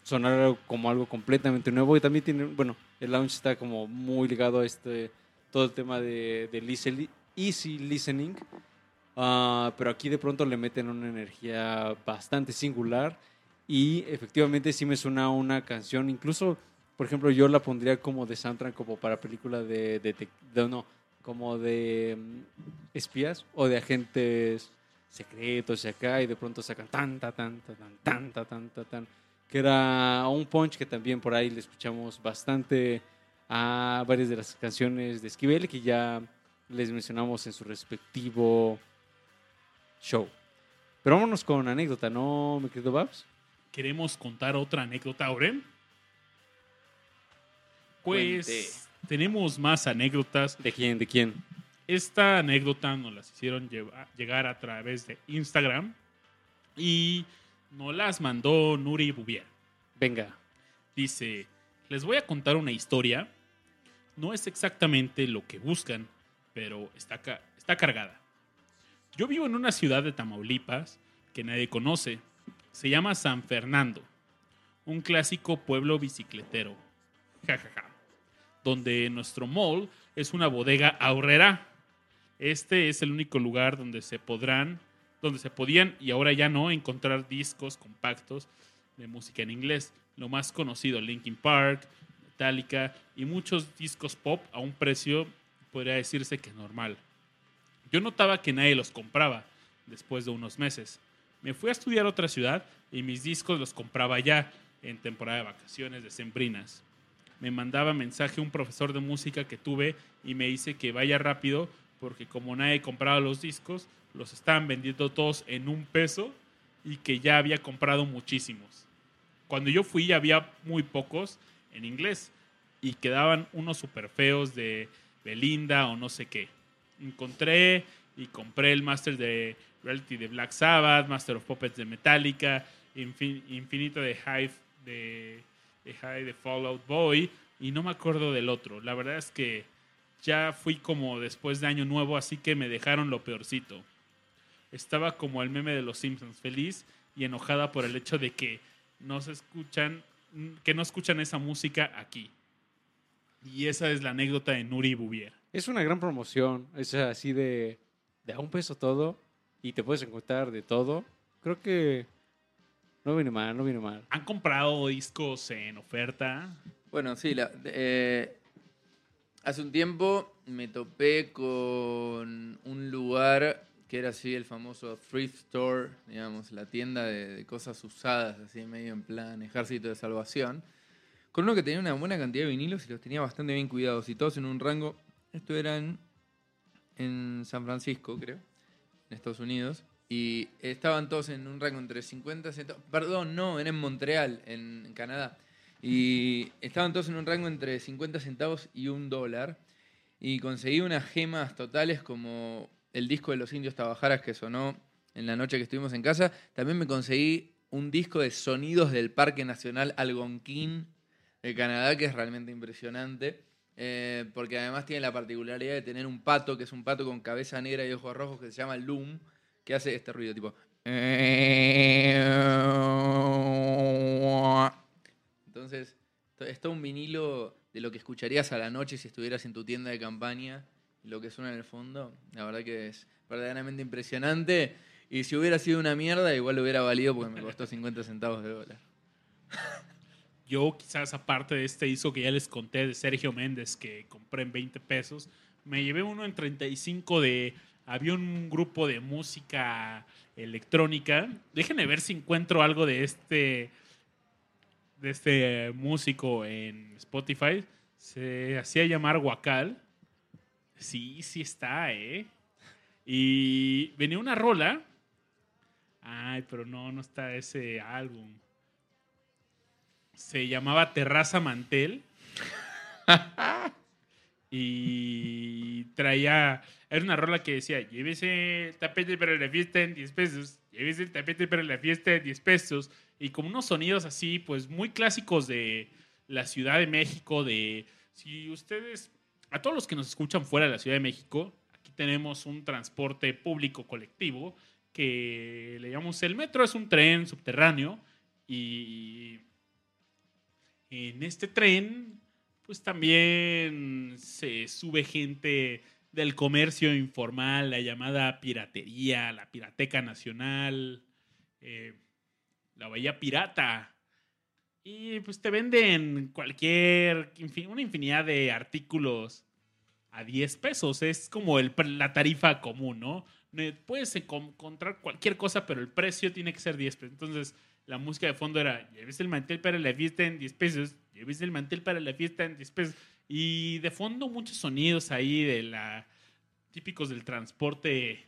sonar como algo completamente nuevo y también tiene bueno el lounge está como muy ligado a este todo el tema de, de listen- easy listening Ah, pero aquí de pronto le meten una energía bastante singular y efectivamente sí me suena una canción, incluso, por ejemplo, yo la pondría como de soundtrack, como para película de, de, de- de- no, como de mm, espías o de agentes secretos y acá y de pronto sacan tan, tan, tan, tan, tan, tan, tan, tan, tan, que era un punch que también por ahí le escuchamos bastante a varias de las canciones de Esquivel que ya les mencionamos en su respectivo show. Pero vámonos con anécdota, ¿no, mi querido Babs? ¿Queremos contar otra anécdota, Aure? Pues Cuente. tenemos más anécdotas. ¿De quién? ¿De quién? Esta anécdota nos las hicieron llegar a través de Instagram y nos las mandó Nuri Bouvier. Venga. Dice, les voy a contar una historia. No es exactamente lo que buscan, pero está, ca- está cargada. Yo vivo en una ciudad de Tamaulipas que nadie conoce. Se llama San Fernando, un clásico pueblo bicicletero. Ja, ja, ja. Donde nuestro mall es una bodega ahorrera. Este es el único lugar donde se podrán, donde se podían y ahora ya no encontrar discos compactos de música en inglés. Lo más conocido, Linkin Park, Metallica y muchos discos pop a un precio, podría decirse que normal. Yo notaba que nadie los compraba después de unos meses. Me fui a estudiar a otra ciudad y mis discos los compraba ya en temporada de vacaciones decembrinas. Me mandaba mensaje un profesor de música que tuve y me dice que vaya rápido porque como nadie compraba los discos, los estaban vendiendo todos en un peso y que ya había comprado muchísimos. Cuando yo fui había muy pocos en inglés y quedaban unos super feos de Belinda o no sé qué. Encontré y compré el Master de Reality de Black Sabbath, Master of Puppets de Metallica, Infin- Infinito de Hive de, de Hive de Fallout Boy y no me acuerdo del otro. La verdad es que ya fui como después de Año Nuevo, así que me dejaron lo peorcito. Estaba como el meme de los Simpsons, feliz y enojada por el hecho de que no se escuchan, que no escuchan esa música aquí. Y esa es la anécdota de Nuri Bouvier. Es una gran promoción. Es así de, de a un peso todo y te puedes encontrar de todo. Creo que no viene mal, no viene mal. ¿Han comprado discos en oferta? Bueno, sí, la- eh, hace un tiempo me topé con un lugar que era así el famoso thrift store, digamos, la tienda de, de cosas usadas, así medio en plan ejército de salvación, con uno que tenía una buena cantidad de vinilos y los tenía bastante bien cuidados y todos en un rango, esto era en, en San Francisco, creo, Estados Unidos, y estaban todos en un rango entre 50 centavos, perdón, no, era en Montreal, en Canadá. Y estaban todos en un rango entre 50 centavos y un dólar. Y conseguí unas gemas totales como el disco de los indios Tabajaras que sonó en la noche que estuvimos en casa. También me conseguí un disco de sonidos del Parque Nacional Algonquin de Canadá, que es realmente impresionante. Eh, porque además tiene la particularidad de tener un pato, que es un pato con cabeza negra y ojos rojos, que se llama Loom, que hace este ruido tipo... Entonces, to- es un vinilo de lo que escucharías a la noche si estuvieras en tu tienda de campaña. Lo que suena en el fondo, la verdad que es verdaderamente impresionante. Y si hubiera sido una mierda, igual lo hubiera valido porque me costó 50 centavos de dólar. Yo quizás aparte de este disco que ya les conté de Sergio Méndez que compré en 20 pesos, me llevé uno en 35 de... Había un grupo de música electrónica. Déjenme ver si encuentro algo de este de este músico en Spotify. Se hacía llamar Guacal. Sí, sí está, ¿eh? Y venía una rola. Ay, pero no, no está ese álbum. Se llamaba Terraza Mantel. y traía. Era una rola que decía: Llévese el tapete para la fiesta en 10 pesos. Llévese el tapete para la fiesta en 10 pesos. Y como unos sonidos así, pues muy clásicos de la Ciudad de México. De si ustedes, a todos los que nos escuchan fuera de la Ciudad de México, aquí tenemos un transporte público colectivo que le llamamos el metro, es un tren subterráneo. Y en este tren, pues también se sube gente del comercio informal, la llamada piratería, la pirateca nacional, eh, la bahía pirata. Y pues te venden cualquier, una infinidad de artículos a 10 pesos. Es como el, la tarifa común, ¿no? Puedes encon- encontrar cualquier cosa, pero el precio tiene que ser 10 pesos. Entonces, la música de fondo era, lleves el mantel para la fiesta en 10 pesos, lleves el mantel para la fiesta en 10 pesos. Y de fondo muchos sonidos ahí de la típicos del transporte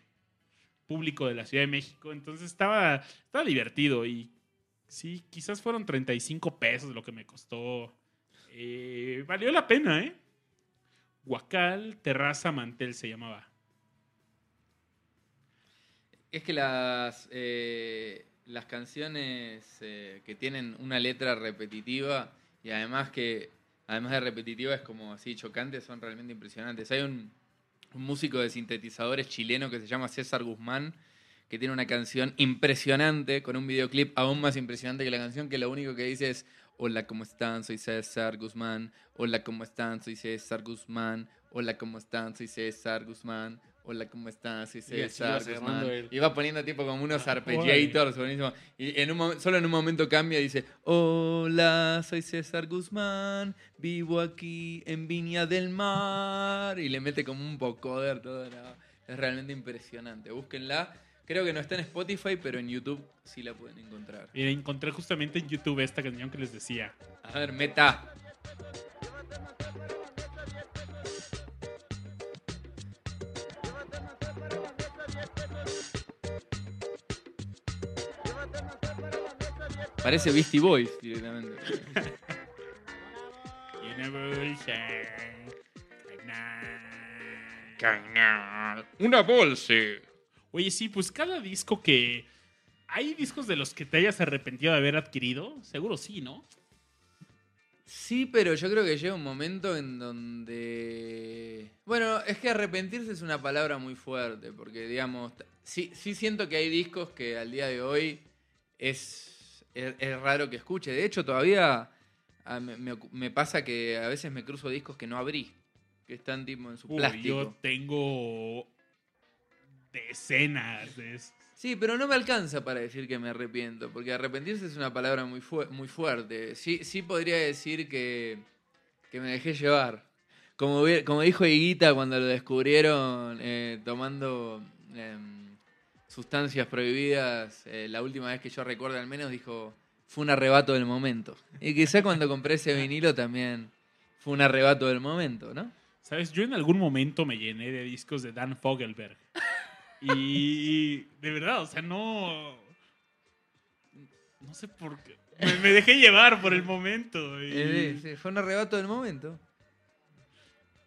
público de la Ciudad de México. Entonces estaba, estaba divertido y sí, quizás fueron 35 pesos lo que me costó. Eh, valió la pena, ¿eh? Huacal, Terraza, Mantel se llamaba. Es que las, eh, las canciones eh, que tienen una letra repetitiva y además que, además de repetitiva, es como así chocante, son realmente impresionantes. Hay un, un músico de sintetizadores chileno que se llama César Guzmán, que tiene una canción impresionante, con un videoclip aún más impresionante que la canción, que lo único que dice es, hola, ¿cómo están? Soy César Guzmán, hola, ¿cómo están? Soy César Guzmán, hola, ¿cómo están? Soy César Guzmán, hola, ¿cómo vas agarrando Guzmán. el- Y va poniendo tipo como unos Ah, arpeggiators, buenísimo. Y en un solo en un momento cambia y dice, hola, soy César Guzmán, vivo aquí en Viña del Mar. Y le mete como un vocoder todo. ¿no? Es realmente impresionante. Búsquenla. Creo que no está en Spotify, pero en YouTube sí la pueden encontrar. Y encontré justamente en YouTube esta canción que les decía. A ver, meta. Parece Beastie Boys directamente. You never shine like night. Una bolsa. Oye, sí, pues cada disco que. ¿Hay discos de los que te hayas arrepentido de haber adquirido? Seguro sí, ¿no? Sí, pero yo creo que llega un momento en donde... Bueno, es que arrepentirse es una palabra muy fuerte, porque digamos, sí, sí siento que hay discos que al día de hoy es, es, es raro que escuche. De hecho, todavía ah, me, me ocu- me pasa que a veces me cruzo discos que no abrí, que están tipo en su Uy, plástico. yo tengo decenas de. Sí, pero no me alcanza para decir que me arrepiento, porque arrepentirse es una palabra muy, fu- muy fuerte. Sí, sí podría decir que, que me dejé llevar. Como, como dijo Higuita cuando lo descubrieron eh, tomando em, sustancias prohibidas, eh, la última vez que yo recuerdo al menos, dijo, fue un arrebato del momento. Y quizá cuando compré ese vinilo también fue un arrebato del momento, ¿no? ¿Sabes? Yo en algún momento me llené de discos de Dan Fogelberg. Y de verdad, o sea, no. No sé por qué. Me, me dejé llevar por el momento. y- Eh, sí, fue un arrebato del momento.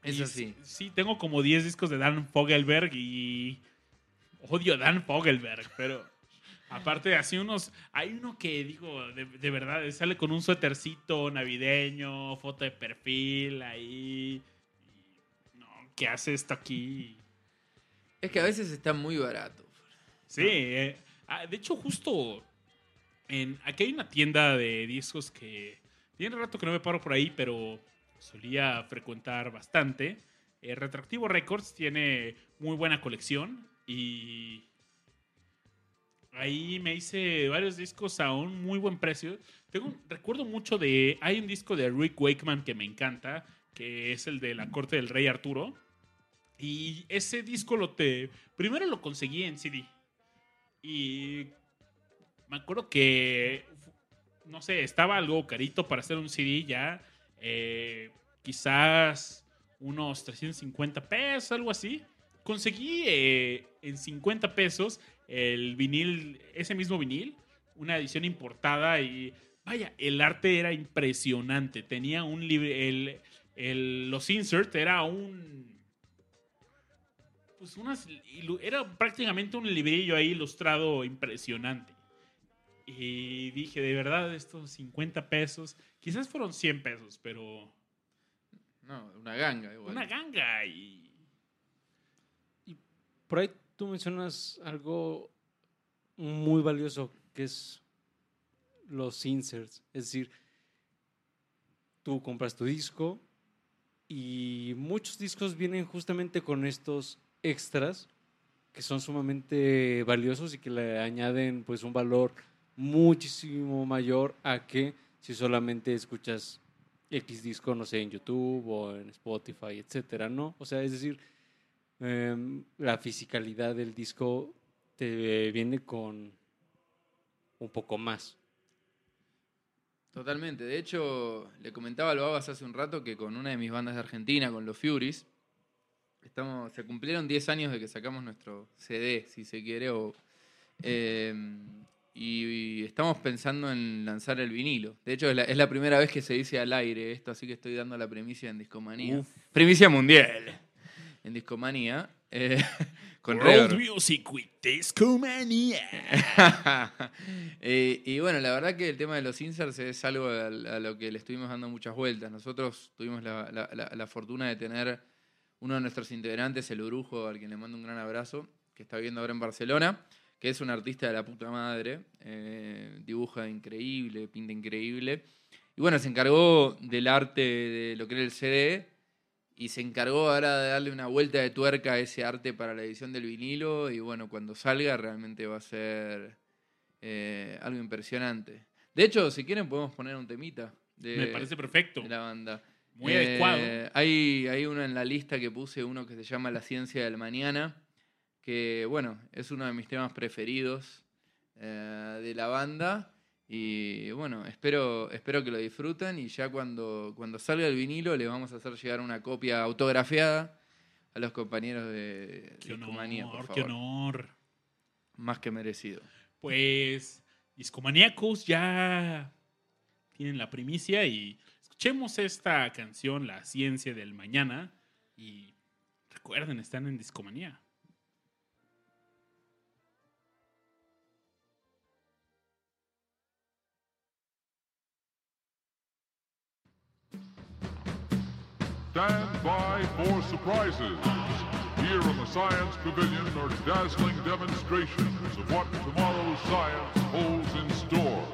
Eso y sí. Sí, tengo como 10 discos de Dan Fogelberg y. Odio a Dan Fogelberg, pero. Aparte, así unos. Hay uno que digo, de, de verdad, sale con un suétercito navideño, foto de perfil ahí. y, no, ¿qué hace esto aquí? Es que a veces está muy barato. Sí, eh, ah, de hecho, justo en, aquí hay una tienda de discos que tiene rato que no me paro por ahí, pero solía frecuentar bastante. Eh, Retractivo Records tiene muy buena colección y ahí me hice varios discos a un muy buen precio. Tengo, recuerdo mucho de, hay un disco de Rick Wakeman que me encanta, que es el de La Corte del Rey Arturo. Y ese disco lo te. Primero lo conseguí en CD. Y me acuerdo que no sé, estaba algo carito para hacer un CD ya. eh, quizás unos 350 pesos, algo así. Conseguí eh, en 50 pesos el vinil, ese mismo vinil, una edición importada y vaya, el arte era impresionante. Tenía un libre, el, el- los insert era un pues unas era prácticamente un librillo ahí ilustrado impresionante. Y dije, de verdad, estos 50 pesos, quizás fueron 100 pesos, pero No, una ganga igual. una ganga y Por ahí tú mencionas algo muy valioso, que es los inserts. Es decir, tú compras tu disco y muchos discos vienen justamente con estos extras que son sumamente valiosos y que le añaden pues un valor muchísimo mayor a que si solamente escuchas X disco, no sé, en YouTube o en Spotify, etcétera, ¿no? O sea, es decir, em, la fisicalidad del disco te viene con un poco más. Totalmente. De hecho, le comentaba a Babas hace un rato que con una de mis bandas de Argentina, con los Furies, estamos, se cumplieron 10 años de que sacamos nuestro CD, si se quiere, o, eh, y, estamos pensando en lanzar el vinilo. De hecho, es la, es la primera vez que se dice al aire esto, así que estoy dando la primicia en Discomanía. Uf. Primicia mundial. En Discomanía. eh, con World Reverb. Music with Discomania. Eh, y bueno, la verdad que el tema de los inserts es algo a, a lo que le estuvimos dando muchas vueltas. Nosotros tuvimos la, la- la- la fortuna de tener uno de nuestros integrantes, el Brujo, al quien le mando un gran abrazo, que está viviendo ahora en Barcelona, que es un artista de la puta madre, eh, dibuja increíble, pinta increíble. Y bueno, se encargó del arte de lo que era el CD y se encargó ahora de darle una vuelta de tuerca a ese arte para la edición del vinilo y bueno, cuando salga realmente va a ser eh, algo impresionante. De hecho, si quieren podemos poner un temita de, Me parece perfecto. de la banda. Muy Eh, adecuado. Hay, hay uno en la lista que puse, uno que se llama La ciencia del mañana, que bueno, es uno de mis temas preferidos eh, de la banda. Y bueno, espero, espero que lo disfruten y ya cuando, cuando salga el vinilo les vamos a hacer llegar una copia autografiada a los compañeros de Qué por honor, qué honor. Más que merecido. Pues Discomaníacos ya tienen la primicia y escuchemos esta canción, La Ciencia del Mañana. Y recuerden, están en Discomanía. Stand by for surprises. Here in the Science Pavilion are dazzling demonstrations of what tomorrow's science holds in store.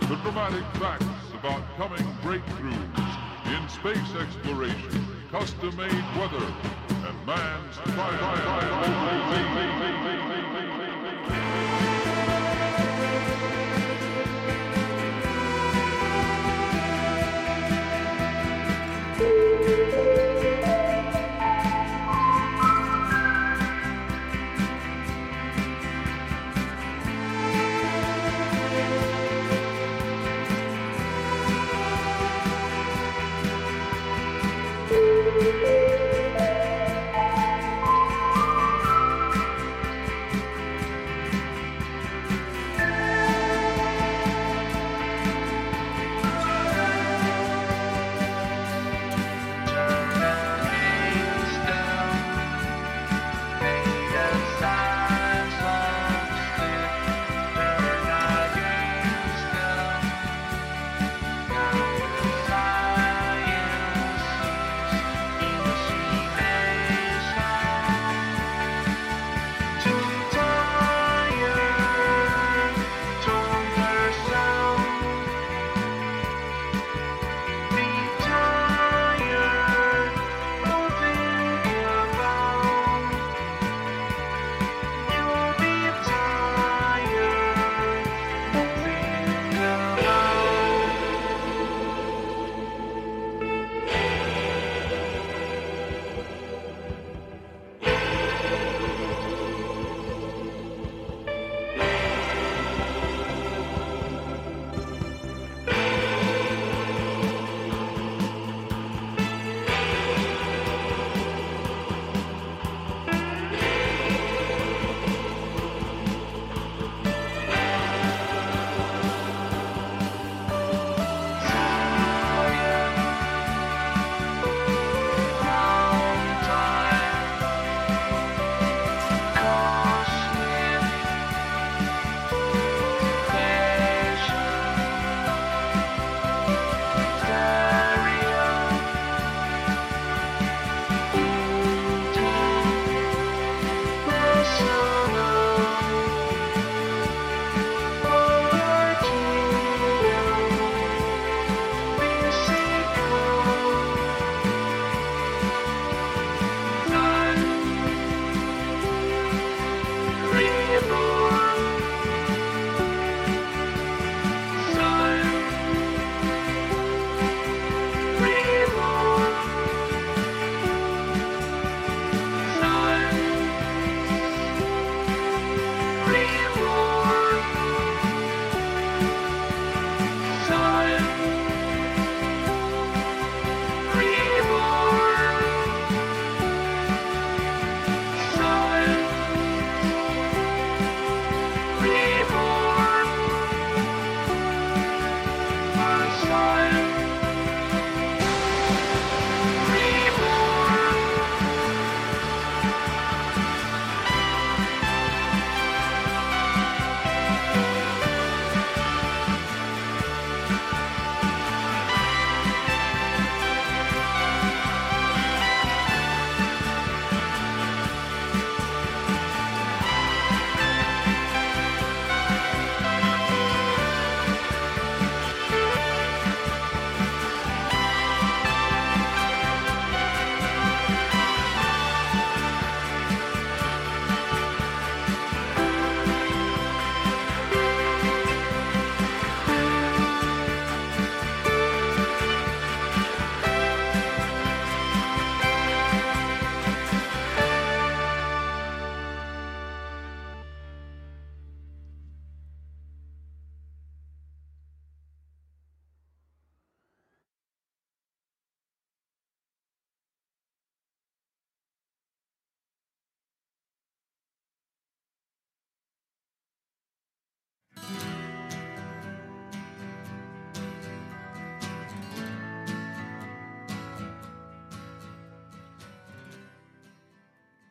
The dramatic facts about coming breakthroughs in space exploration, custom-made weather, and man's tri-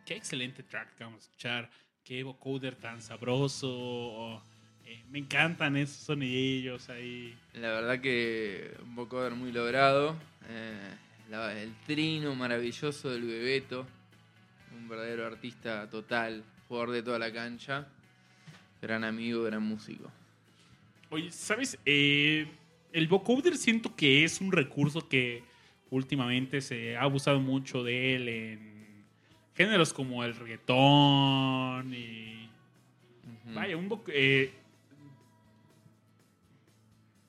qué excelente track que vamos a escuchar. Qué vocoder tan sabroso. Eh, me encantan esos sonidillos ahí. La verdad que un vocoder muy logrado. eh, la- el trino maravilloso del Bebeto. Un verdadero artista total, jugador de toda la cancha. Gran amigo, gran músico. Oye, ¿sabes? Eh, el vocoder siento que es un recurso que últimamente se ha abusado mucho de él en géneros como el reggaetón y... Vaya, un eh,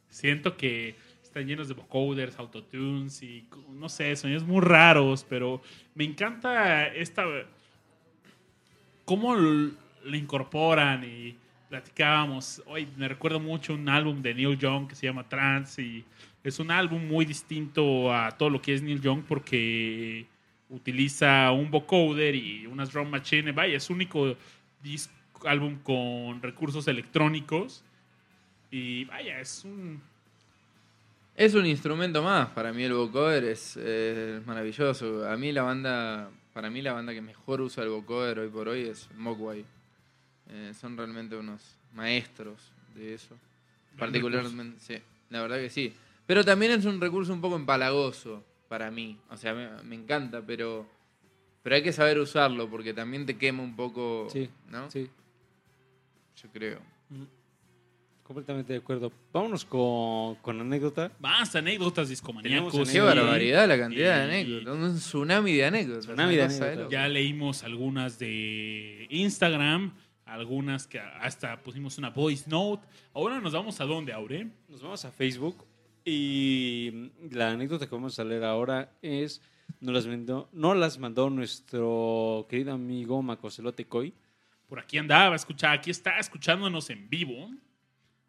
siento que están llenos de vocoders, autotunes y no sé, sonidos muy raros, pero me encanta esta cómo le incorporan y platicábamos. Hoy me recuerdo mucho un álbum de Neil Young que se llama Trance y es un álbum muy distinto a todo lo que es Neil Young porque utiliza un vocoder y unas drum machine. Vaya, es único disco, álbum con recursos electrónicos y vaya, es un Es un instrumento más. Para mí el vocoder es, es maravilloso. A mí la banda, para mí la banda que mejor usa el vocoder hoy por hoy es Mogwai. Eh, son realmente unos maestros de eso. Particularmente, sí, la verdad que sí. Pero también es un recurso un poco empalagoso para mí. O sea, me, me encanta, pero, pero hay que saber usarlo porque también te quema un poco, Sí, ¿no? Sí, Yo creo. completamente de acuerdo. Vámonos con, con anécdota. más anécdotas Tenemos discomaníacos. Qué barbaridad la cantidad de anécdotas. Un tsunami de anécdotas. Tsunami una de anécdotas. Ya leímos algunas de Instagram, algunas que hasta pusimos una voice note. Ahora nos vamos a dónde, Aure? Nos vamos a Facebook y la anécdota que vamos a leer ahora es, nos las mandó, nos las mandó nuestro querido amigo Macocelote Coy. Por aquí andaba, escucha, aquí está escuchándonos en vivo.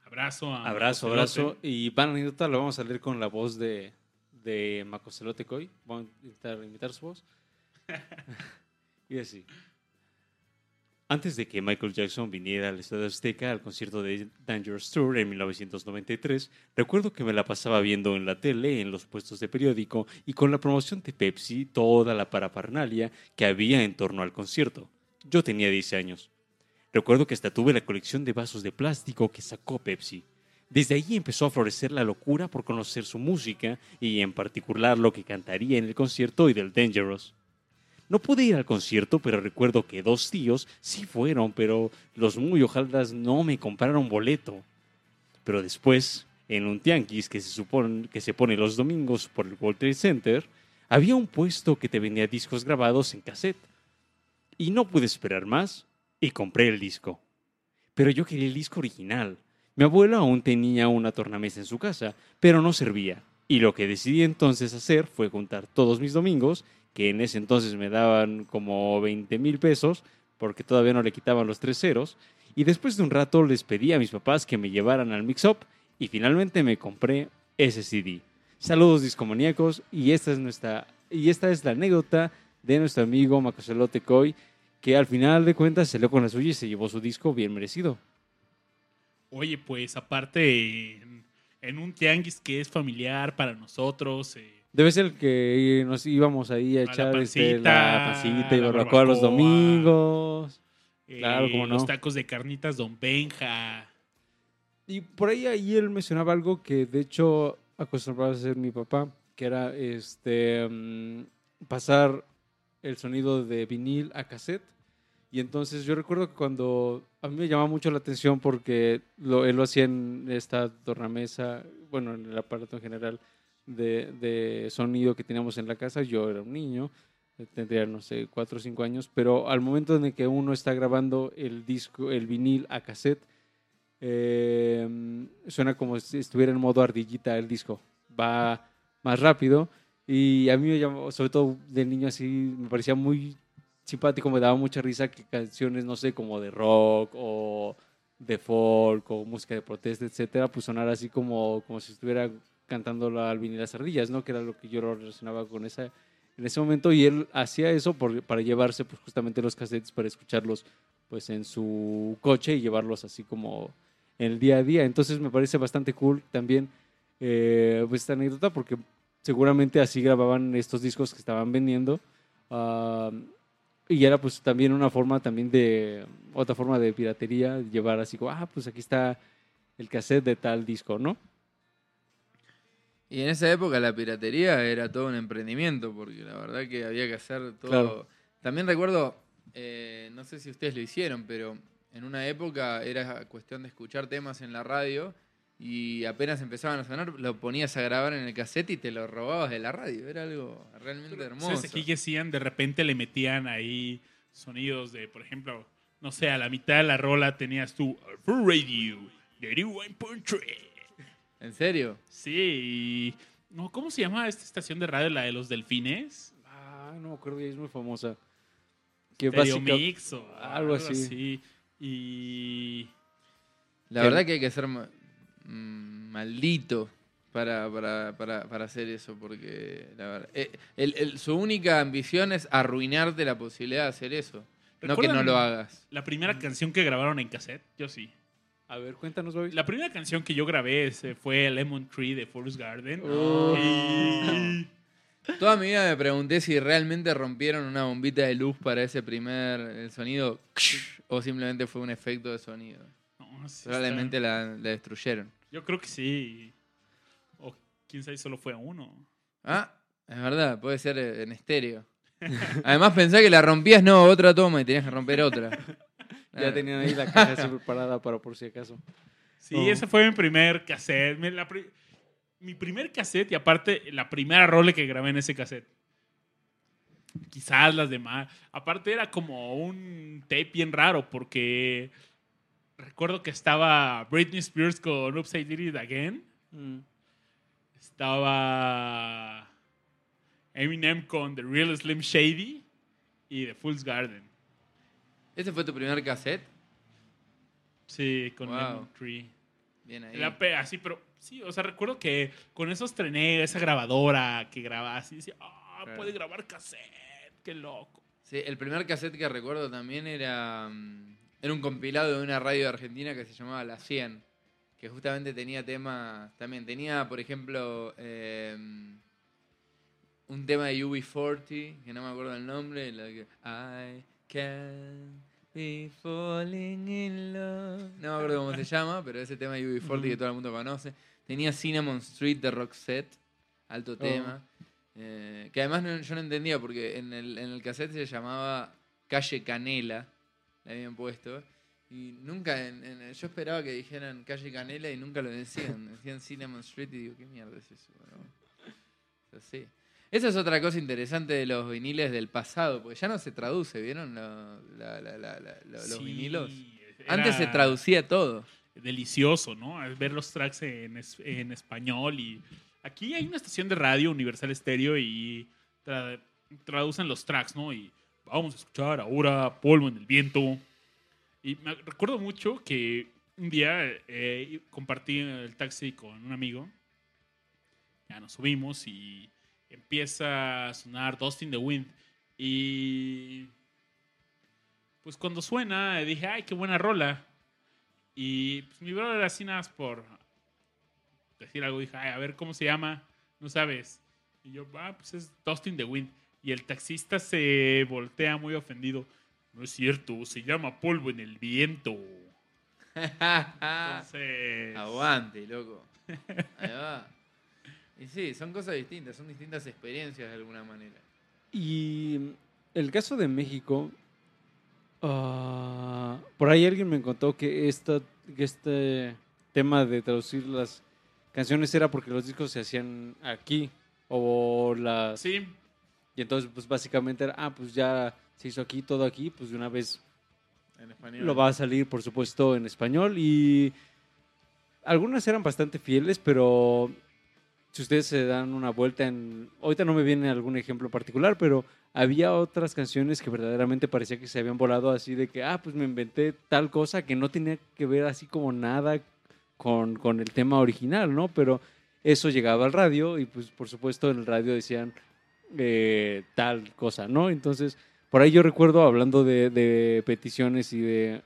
Abrazo a Abrazo, abrazo. Y para la anécdota lo vamos a leer con la voz de, de Macocelote Coy. Vamos a intentar imitar su voz. y así. Antes de que Michael Jackson viniera al Estadio Azteca al concierto de Dangerous Tour en 1993, recuerdo que me la pasaba viendo en la tele, en los puestos de periódico y con la promoción de Pepsi toda la parafernalia que había en torno al concierto. Yo tenía 10 años. Recuerdo que hasta tuve la colección de vasos de plástico que sacó Pepsi. Desde ahí empezó a florecer la locura por conocer su música y en particular lo que cantaría en el concierto y del Dangerous. No pude ir al concierto, pero recuerdo que dos tíos sí fueron, pero los muy ojaldas no me compraron boleto. Pero después, en un tianguis que se supone que se pone los domingos por el World Trade Center, había un puesto que te vendía discos grabados en cassette. Y no pude esperar más y compré el disco. Pero yo quería el disco original. Mi abuela aún tenía una tornamesa en su casa, pero no servía. Y lo que decidí entonces hacer fue juntar todos mis domingos, que en ese entonces me daban como 20 mil pesos, porque todavía no le quitaban los tres ceros, y después de un rato les pedí a mis papás que me llevaran al mix-up, y finalmente me compré ese CD. Saludos discomaníacos, y esta es nuestra, y esta es la anécdota de nuestro amigo Macocelote Coy, que al final de cuentas salió con la suya y se llevó su disco bien merecido. Oye, pues aparte, en, en un tianguis que es familiar para nosotros. eh, Debe ser que nos íbamos ahí a la echar este, pancita, la pancita y la barbacoa los barbacoa. domingos. Claro, eh, cómo no. Los tacos de carnitas Don Benja. Y por ahí, ahí él mencionaba algo que de hecho acostumbraba a hacer mi papá, que era este mm, pasar el sonido de vinil a cassette. Y entonces yo recuerdo que cuando a mí me llamaba mucho la atención porque lo, él lo hacía en esta tornamesa, bueno, en el aparato en general de, sonido que teníamos en la casa, yo era un niño, eh, tendría, no sé, cuatro o cinco años, pero al momento en que uno está grabando el disco, el vinil a cassette, eh, suena como si estuviera en modo ardillita el disco. Va más rápido y a mí me llamó, sobre todo de niño así, me parecía muy simpático, me daba mucha risa que canciones, no sé, como de rock o de folk o música de protesta, etcétera, pues sonar así como, como si estuviera cantando al vinil las ardillas, ¿no? Que era lo que yo relacionaba con esa en ese momento y él hacía eso para llevarse pues justamente los cassettes para escucharlos pues en su coche y llevarlos así como en el día a día. Entonces me parece bastante cool también eh, pues esta anécdota porque seguramente así grababan estos discos que estaban vendiendo. Ah, Y era pues también una forma también de, otra forma de piratería, llevar así como, ah, pues aquí está el cassette de tal disco, ¿no? Y en esa época la piratería era todo un emprendimiento, porque la verdad que había que hacer todo. Claro. También recuerdo, eh, no sé si ustedes lo hicieron, pero en una época era cuestión de escuchar temas en la radio y apenas empezaban a sonar, lo ponías a grabar en el cassette y te lo robabas de la radio. Era algo realmente hermoso. ¿Sabes aquí que hacían? De repente le metían ahí sonidos de, por ejemplo, no sé, a la mitad de la rola tenías tú Full Radio 81.3. ¿En serio? Sí, y- no, ¿cómo se llama esta estación de radio, la de los delfines? Ah, no me acuerdo, es muy famosa. Que Mix o algo así. Y La verdad que hay que ser ma- mm, maldito para, para, para, para hacer eso, porque la verdad, eh, el- el- su única ambición es arruinarte la posibilidad de hacer eso. No que no ¿Recuerdan lo hagas. la primera canción que grabaron en cassette, yo sí. A ver, cuéntanos, Bobby. La primera canción que yo grabé fue Lemon Tree de Forest Garden. Oh. Y- Toda mi vida me pregunté si realmente rompieron una bombita de luz para ese primer el sonido o simplemente fue un efecto de sonido. no, sí Probablemente la destruyeron. Yo creo que sí. O quién sabe, solo fue uno. Ah, es verdad, puede ser eh, en estéreo. Además pensé que la rompías, no, otra toma y tenías que romper otra. Ya tenían ahí la caja así preparada para por si acaso. Sí, Oh. ese fue mi primer cassette. Mi, la pri- mi primer cassette y aparte la primera role que grabé en ese cassette. Quizás las demás. Aparte era como un tape bien raro porque recuerdo que estaba Britney Spears con Upside Did It Again. Mm. Estaba Eminem con The Real Slim Shady y The Fool's Garden. ¿Ese fue tu primer cassette? Sí, con Wow. Lemon Tree. Bien ahí. La pe- así, pero sí, o sea, recuerdo que con esos trené, esa grabadora que grababa así, decía, ah, Claro. puede grabar cassette, qué loco. Sí, el primer cassette que recuerdo también era, mm, era un compilado de una radio de Argentina que se llamaba La 100, que justamente tenía temas, también tenía, por ejemplo, eh, un tema de UB40, que no me acuerdo el nombre, la que, I can be falling in love. No me acuerdo cómo se llama, pero ese tema de UB40 que todo el mundo conoce. Tenía Cinnamon Street de Roxette, alto tema. Eh, que además no- yo no entendía porque en el, en el cassette se llamaba Calle Canela, le habían puesto. Y nunca, en- en- yo esperaba que dijeran Calle Canela y nunca lo decían. Decían Cinnamon Street y digo, ¿qué mierda es eso? Bueno, pero sí. Esa es otra cosa interesante de los viniles del pasado, porque ya no se traduce, ¿vieron? Lo- la- la- la- la- lo- los Sí, vinilos. Antes se traducía todo. Delicioso, ¿no? Ver los tracks en, es- en español y aquí hay una estación de radio Universal Stereo y tra- traducen los tracks, ¿no? Y vamos a escuchar ahora Polvo en el Viento. Y me recuerdo mucho que un día eh, compartí el taxi con un amigo. Ya nos subimos y empieza a sonar Dust in the Wind. Y pues cuando suena, dije, ay, qué buena rola. Y pues, mi brother así nada más por decir algo, dije, ay, a ver cómo se llama, no sabes. Y yo, ah, pues es Dust in the Wind. Y el taxista se voltea muy ofendido. No es cierto, se llama polvo en el viento. Entonces, Aguante, loco. Ahí va. Y sí, son cosas distintas, son distintas experiencias de alguna manera. Y el caso de México, ah, por ahí alguien me contó que, esta, que este tema de traducir las canciones era porque los discos se hacían aquí o las sí, y entonces pues básicamente era ah pues ya se hizo aquí todo aquí pues de una vez En español. lo va a salir por supuesto en español y algunas eran bastante fieles pero si ustedes se dan una vuelta en ahorita no me viene algún ejemplo particular pero había otras canciones que verdaderamente parecía que se habían volado así de que ah pues me inventé tal cosa que no tenía que ver así como nada con, con el tema original no pero eso llegaba al radio y pues por supuesto en el radio decían eh, tal cosa no entonces por ahí yo recuerdo hablando de, peticiones y de,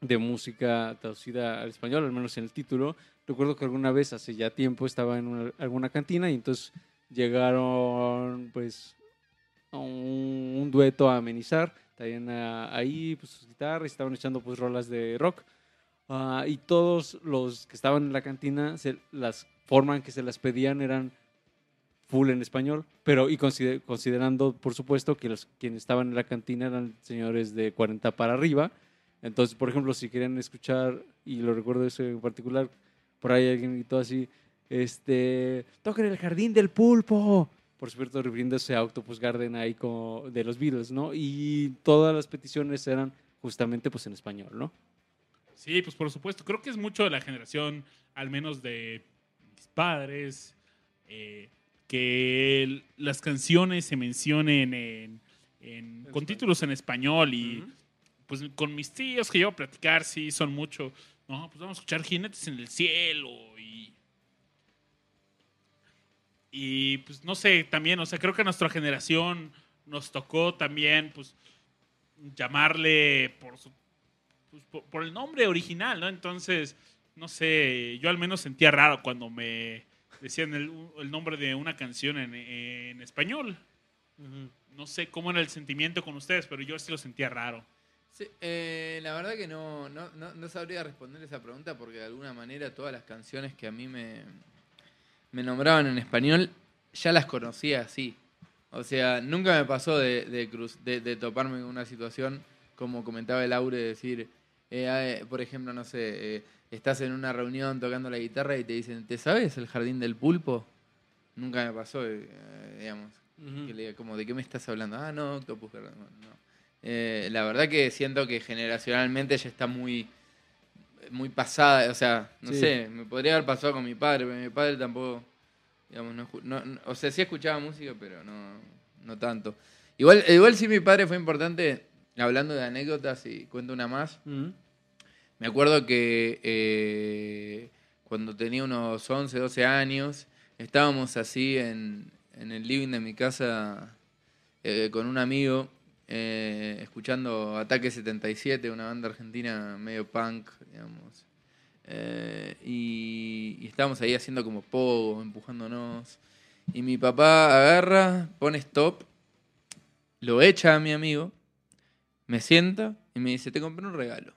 de música traducida al español, al menos en el título. Recuerdo que alguna vez, hace ya tiempo, estaba en una- alguna cantina y entonces llegaron, pues, un, dueto a amenizar. Ah, ahí pues, sus guitarras, estaban echando pues rolas de rock. Ah, y todos los que estaban en la cantina, se, las forma en que se las pedían eran full en español, pero y consider- considerando, por supuesto, que los quienes estaban en la cantina eran señores de 40 para arriba. Entonces, por ejemplo, si querían escuchar, y lo recuerdo eso en particular, por ahí alguien gritó así, este, toquen el jardín del pulpo. Por supuesto, refiriéndose a Octopus Garden ahí como de los Beatles, ¿no? Y todas las peticiones eran justamente pues en español, ¿no? Sí, pues por supuesto. Creo que es mucho de la generación, al menos de mis padres, eh, que el- las canciones se mencionen en, en- con títulos en español y pues con mis tíos que llevo a platicar, sí, son mucho. No, pues vamos a escuchar Jinetes en el Cielo y... Y pues no sé, también, o sea, creo que a nuestra generación nos tocó también, pues, llamarle por su pues, por, por el nombre original, ¿no? Entonces, no sé, yo al menos sentía raro cuando me decían el, el nombre de una canción en, en español. No sé cómo era el sentimiento con ustedes, pero yo sí lo sentía raro. Sí, eh, la verdad que no, no, no, no sabría responder esa pregunta porque de alguna manera todas las canciones que a mí me, me nombraban en español ya las conocía así. O sea, nunca me pasó de, de, cruz- de, de toparme con una situación como comentaba el Aure, de decir, eh, eh, por ejemplo, no sé, eh, estás en una reunión tocando la guitarra y te dicen, ¿te sabes el jardín del pulpo? Nunca me pasó, eh, digamos. Que le diga, como, ¿de qué me estás hablando? Ah, no, Octopus no. Eh, la verdad que siento que generacionalmente ya está muy muy pasada, o sea, no Sí. sé, me podría haber pasado con mi padre, pero mi padre tampoco, digamos, no, no- no- o sea, sí escuchaba música, pero no, no tanto. Igual, igual sí mi padre fue importante, hablando de anécdotas y cuento una más, me acuerdo que eh, cuando tenía unos 11, 12 años, estábamos así en, en el living de mi casa eh, con un amigo, eh, escuchando Ataque 77, una banda argentina medio punk, digamos. Eh, y, y estábamos ahí haciendo como pogo, empujándonos. Y mi papá agarra, pone stop, lo echa a mi amigo, me sienta y me dice, te compré un regalo.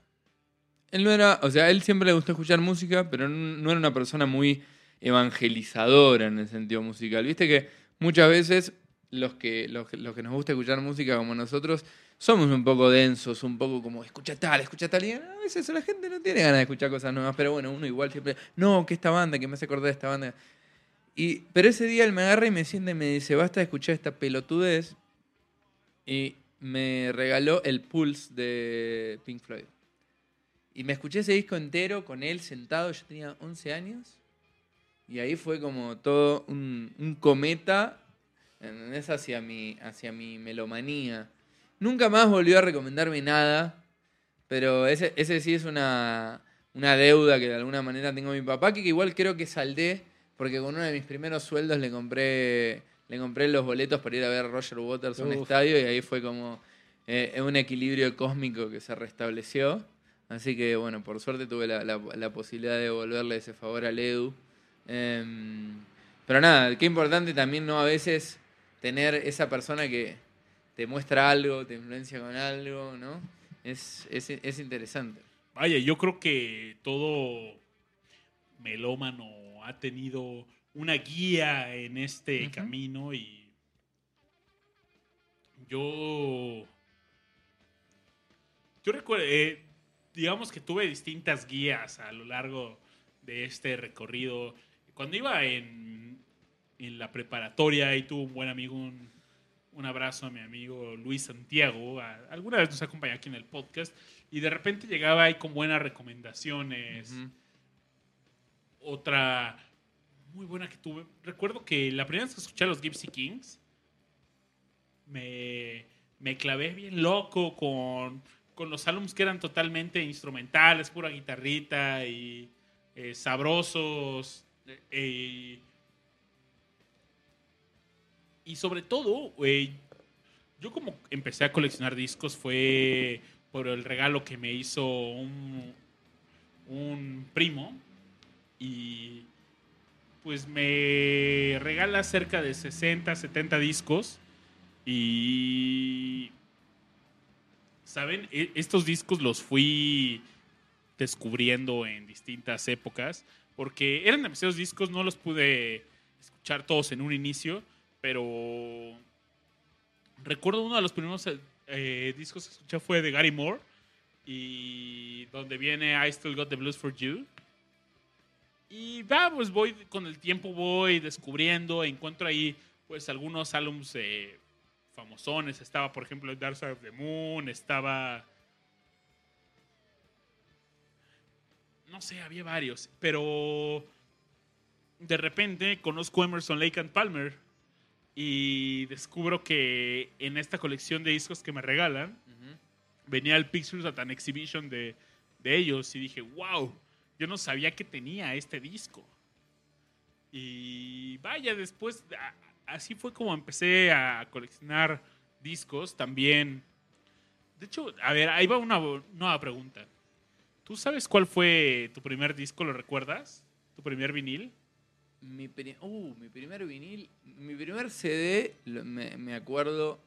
Él no era, o sea, él siempre le gustó escuchar música, pero no era una persona muy evangelizadora en el sentido musical. Viste que muchas veces los que, los, los que nos gusta escuchar música como nosotros somos un poco densos, un poco como, escucha tal, escucha tal. Y a veces la gente no tiene ganas de escuchar cosas nuevas, pero bueno, uno igual siempre, no, que esta banda, que me hace acordar de esta banda. Y, pero ese día él me agarra y me sienta y me dice, basta de escuchar esta pelotudez. Y me regaló el Pulse de Pink Floyd. Y me escuché ese disco entero con él sentado, yo tenía 11 años. Y ahí fue como todo un cometa ¿entendés? hacia mi, hacia mi melomanía. Nunca más volvió a recomendarme nada, pero ese, ese sí es una, una deuda que de alguna manera tengo a mi papá, que igual creo que saldé, porque con uno de mis primeros sueldos le compré, le compré los boletos para ir a ver Roger Waters a un estadio y ahí fue como eh, un equilibrio cósmico que se restableció. Así que bueno, por suerte tuve la, la- la posibilidad de devolverle ese favor al Edu. Em, pero nada, qué importante también, ¿no? A veces tener esa persona que te muestra algo, te influencia con algo, ¿no? Es, es, es interesante. Vaya, yo creo que todo melómano ha tenido una guía en este camino y yo yo recuerdo eh, digamos que tuve distintas guías a lo largo de este recorrido cuando iba en, en la preparatoria y tuve un buen amigo un, un abrazo a mi amigo Luis Santiago a- alguna vez nos acompañó aquí en el podcast y de repente llegaba ahí con buenas recomendaciones otra muy buena que tuve. Recuerdo que la primera vez que escuché a los Gypsy Kings, me, me clavé bien loco con, con los álbumes que eran totalmente instrumentales, pura guitarrita y eh, sabrosos. eh, y sobre todo, yo como empecé a coleccionar discos fue por el regalo que me hizo un, un primo y pues me regala cerca de 60, 70 discos Y. ¿Saben? E- Estos discos los fui descubriendo en distintas épocas. Porque eran demasiados discos, no los pude escuchar todos en un inicio. Pero. Recuerdo uno de los primeros eh, discos que escuché fue de Gary Moore. Y donde viene I Still Got the Blues for You. Y va, pues voy con el tiempo voy descubriendo, encuentro ahí pues algunos álbums eh, famosones. Estaba, por ejemplo, Dark Side of the Moon, estaba... No sé, había varios, pero de repente conozco Emerson Lake and Palmer y descubro que en esta colección de discos que me regalan Ujú. venía el Pictures at an Exhibition de, de ellos y dije, wow, yo no sabía que tenía este disco. Y vaya, después, a- así fue como empecé a coleccionar discos también. De hecho, a ver, ahí va una nueva pregunta. ¿Tú sabes cuál fue tu primer disco? ¿Lo recuerdas? ¿Tu primer vinil? Mi, uh, mi primer vinil, mi primer CD, me, me acuerdo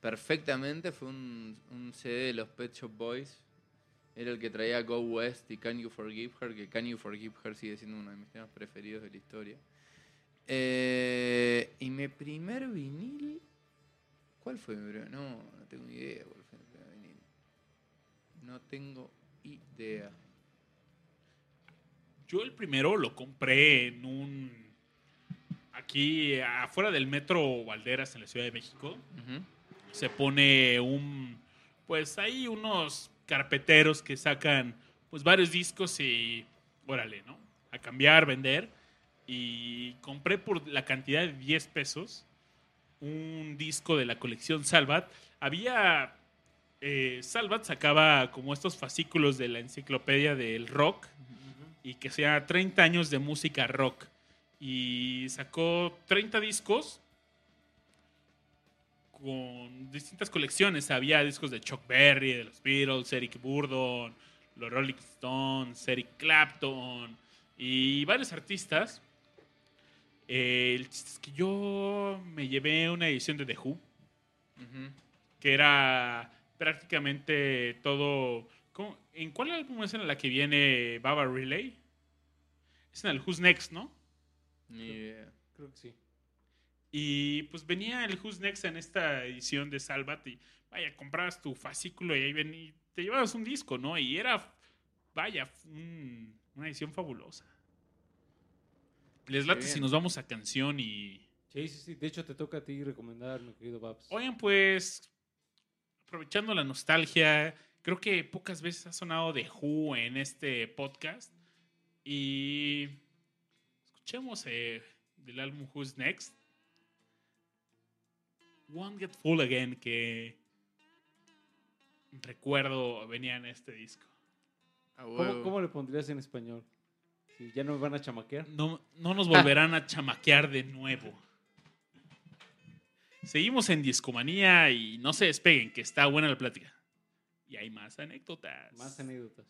perfectamente, fue un, un CD de los Pet Shop Boys. Era el que traía Go West y Can You Forgive Her, que Can You Forgive Her sigue siendo uno de mis temas preferidos de la historia. Eh, y mi primer vinil, ¿cuál fue mi primer? No, no tengo idea cuál fue mi primer vinil. No tengo idea. Yo el primero lo compré en un... Aquí afuera del metro Valderas en la Ciudad de México. Se pone un pues hay unos carpeteros que sacan pues varios discos y órale, ¿no? A cambiar, vender y compré por la cantidad de 10 pesos un disco de la colección Salvat. Había eh, Salvat sacaba como estos fascículos de la enciclopedia del rock y que sea 30 años de música rock y sacó 30 discos con distintas colecciones. Había discos de Chuck Berry, de los Beatles, Eric Burdon, los Rolling Stones, Eric Clapton y varios artistas. Eh, el chiste es que yo me llevé una edición de The Who, que era prácticamente todo. ¿Cómo- ¿En cuál álbum es en la que viene Baba Relay? Es en el Who's Next, ¿no? Ni idea. Creo que sí. Y pues venía el Who's Next en esta edición de Salvat y vaya, comprabas tu fascículo y ahí venía, y te llevabas un disco, ¿no? Y era, vaya, un- una edición fabulosa. Les late si nos vamos a canción y... Sí, sí, sí. De hecho, te toca a ti recomendar, mi querido Babs. Oigan, pues, aprovechando la nostalgia, creo que pocas veces ha sonado de Who en este podcast. Y escuchemos eh, del álbum Who's Next. Won't Get Full Again, que recuerdo venía en este disco. A ¿Cómo, huevo. cómo le pondrías en español? Si ya no me van a chamaquear. No, no nos volverán a chamaquear de nuevo. Seguimos en Discomanía y no se despeguen, que está buena la plática. Y hay más anécdotas. Más anécdotas.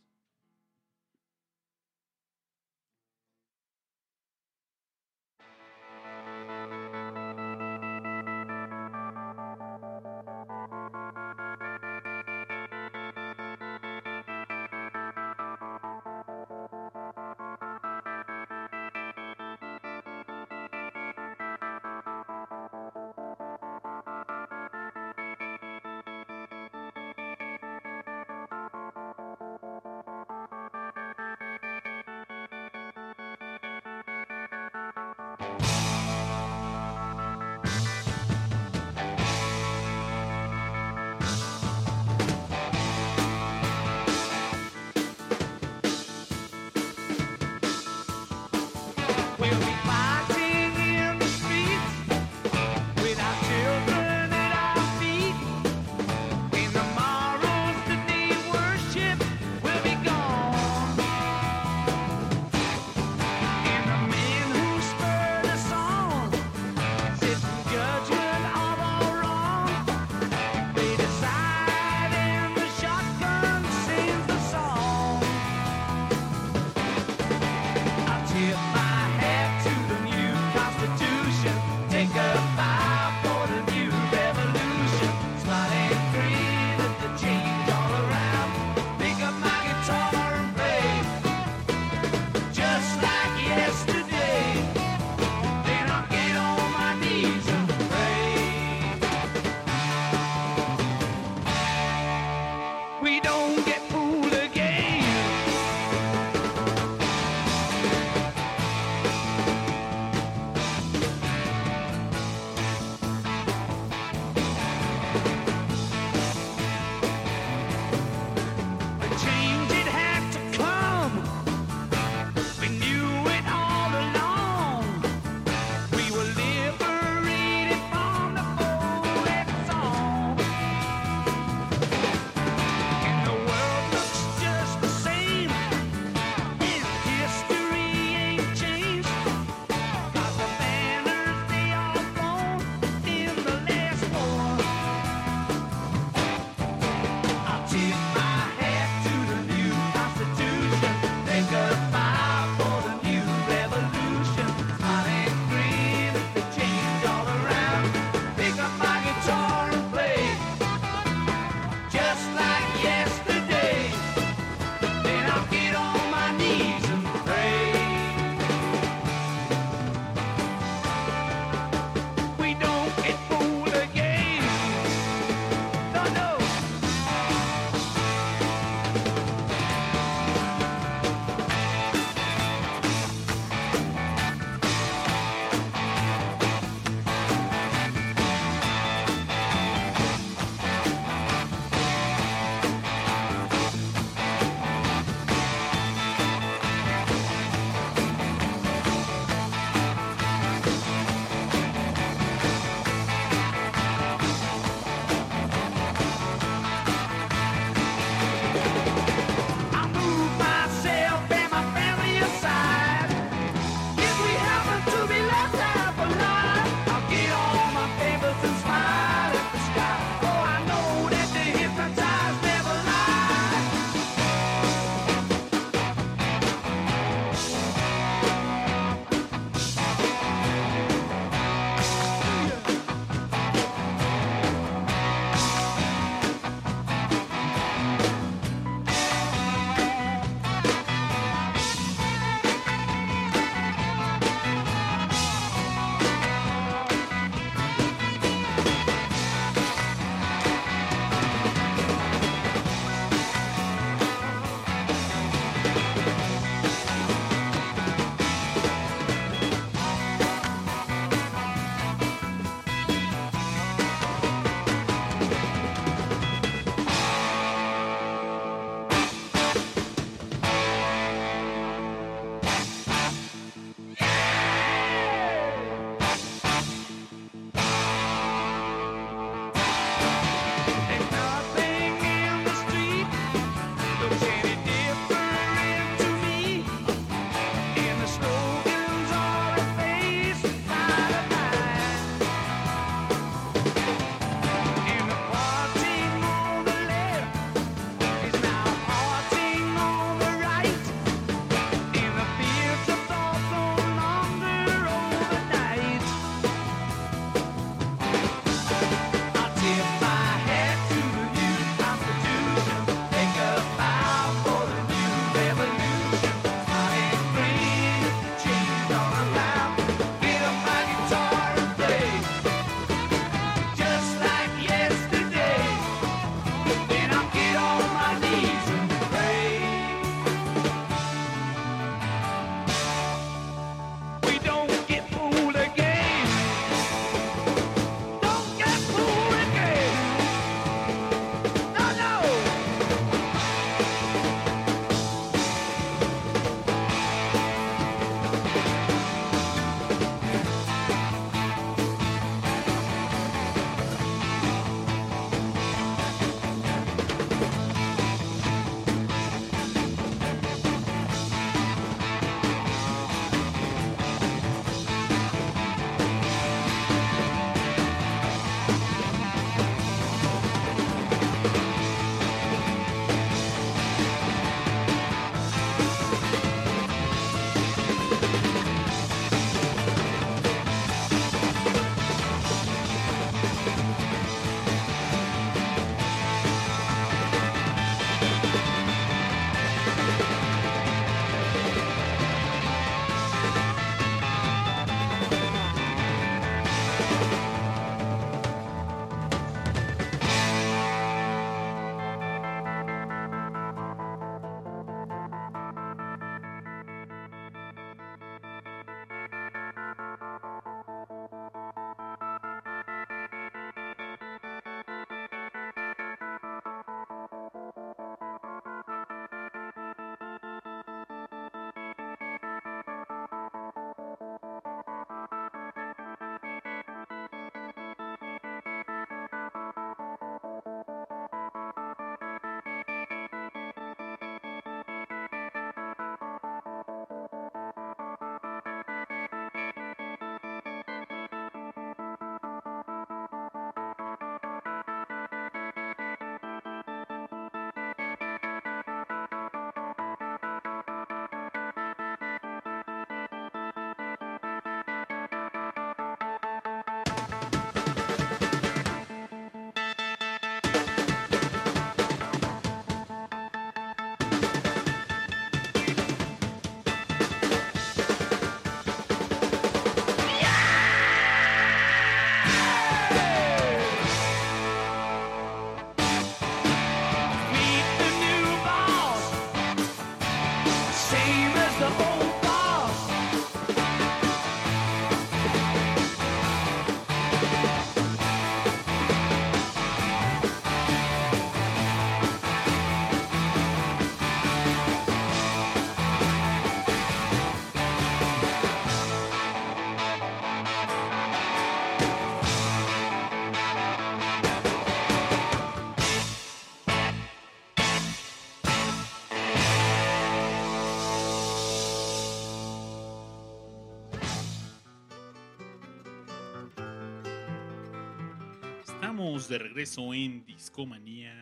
De regreso en Discomanía.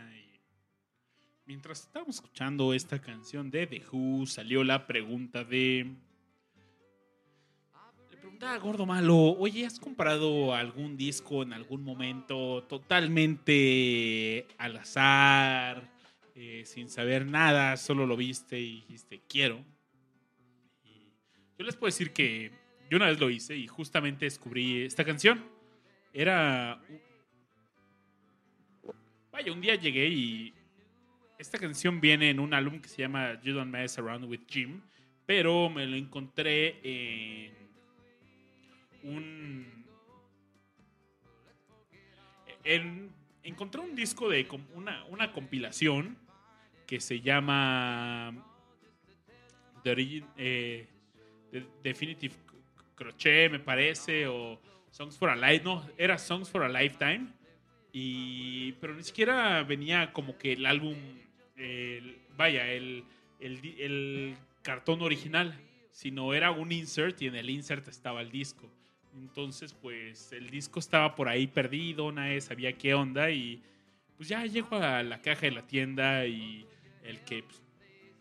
mientras estábamos escuchando esta canción de The Who, salió la pregunta de. Le preguntaba a Gordo Malo: Oye, ¿has comprado algún disco en algún momento totalmente al azar, eh, sin saber nada, solo lo viste y dijiste, quiero? Yo les puedo decir que yo una vez lo hice y justamente descubrí esta canción. Era. Vaya, un día llegué y. Esta canción viene en un álbum que se llama You Don't Mess Around with Jim, pero me lo encontré en un. En, encontré un disco de una, una compilación que se llama eh, The Definitive Crochet, me parece, o Songs for a Life, no, era Songs for a Lifetime. Y, pero ni siquiera venía como que el álbum, el- vaya, el, el, cartón original, sino era un insert y en el insert estaba el disco. Entonces, pues el disco estaba por ahí perdido, nadie sabía qué onda y pues ya llego a la caja de la tienda y el que pues,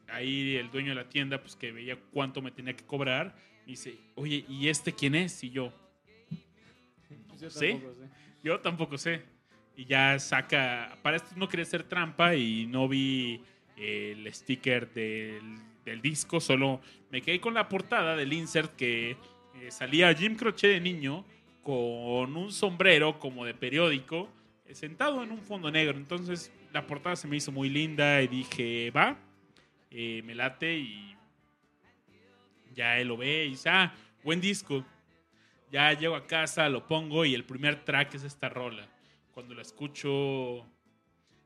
ahí el dueño de la tienda pues que veía cuánto me tenía que cobrar me dice, "Oye, ¿y este quién es?" Y yo, Yo ¿Sí? tampoco sé. yo tampoco sé. Y ya saca. Para esto no quería hacer trampa y no vi el sticker del, del disco. Solo me quedé con la portada del insert que eh, salía Jim Crochet de niño con un sombrero como de periódico eh, sentado en un fondo negro. Entonces la portada se me hizo muy linda y dije, va, eh, me late y ya él lo ve y dice, ah, buen disco. Ya llego a casa, lo pongo y el primer track es esta rola. Cuando la escucho...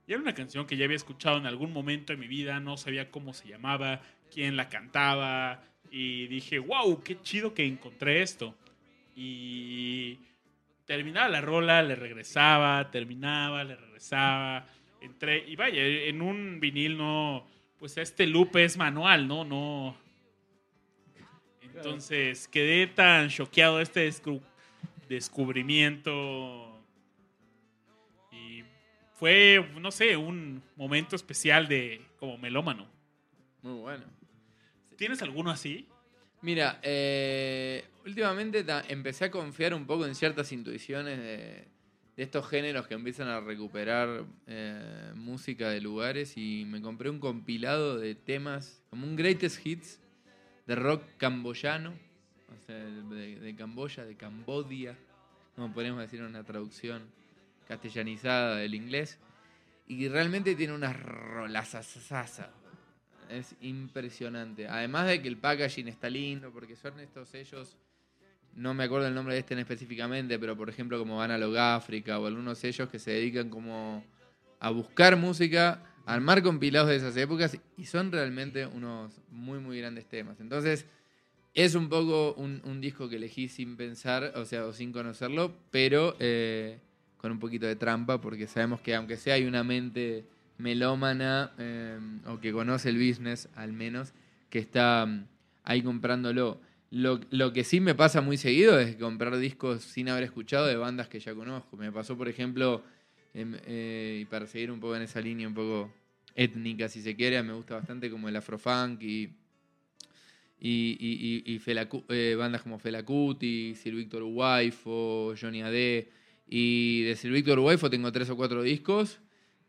Y era una canción que ya había escuchado en algún momento de mi vida, no sabía cómo se llamaba, quién la cantaba, y dije, wow, qué chido que encontré esto. Y terminaba la rola, le regresaba, terminaba, le regresaba, entré, y vaya, en un vinil no, pues este loop es manual, ¿no? No... Entonces quedé tan choqueado de este descu- descubrimiento fue, no sé, un momento especial de como melómano. Muy bueno. ¿Tienes alguno así? Mira, eh, últimamente empecé a confiar un poco en ciertas intuiciones de, de estos géneros que empiezan a recuperar eh, música de lugares y me compré un compilado de temas, como un greatest hits de rock camboyano, o sea, de, de Camboya, de Cambodia, como podemos decir en una traducción castellanizada del inglés, y realmente tiene unas rolazazazas. Es impresionante. Además de que el packaging está lindo, porque son estos sellos, no me acuerdo el nombre de este en específicamente, pero por ejemplo como van a África o algunos sellos que se dedican como a buscar música, a armar compilados de esas épocas y son realmente unos muy muy grandes temas. Entonces es un poco un, un disco que elegí sin pensar, o sea, o sin conocerlo, pero eh, con un poquito de trampa, porque sabemos que aunque sea hay una mente melómana eh, o que conoce el business al menos, que está mm, ahí comprándolo. Lo, lo que sí me pasa muy seguido es comprar discos sin haber escuchado de bandas que ya conozco. Me pasó, por ejemplo, em, eh, y para seguir un poco en esa línea un poco étnica, si se quiere, me gusta bastante como el afrofunk y, y, y, y- y eh, bandas como Fela Kuti, Sir Victor Waifo, Johnny Ade. Y de Sir Victor Waifo tengo tres o cuatro discos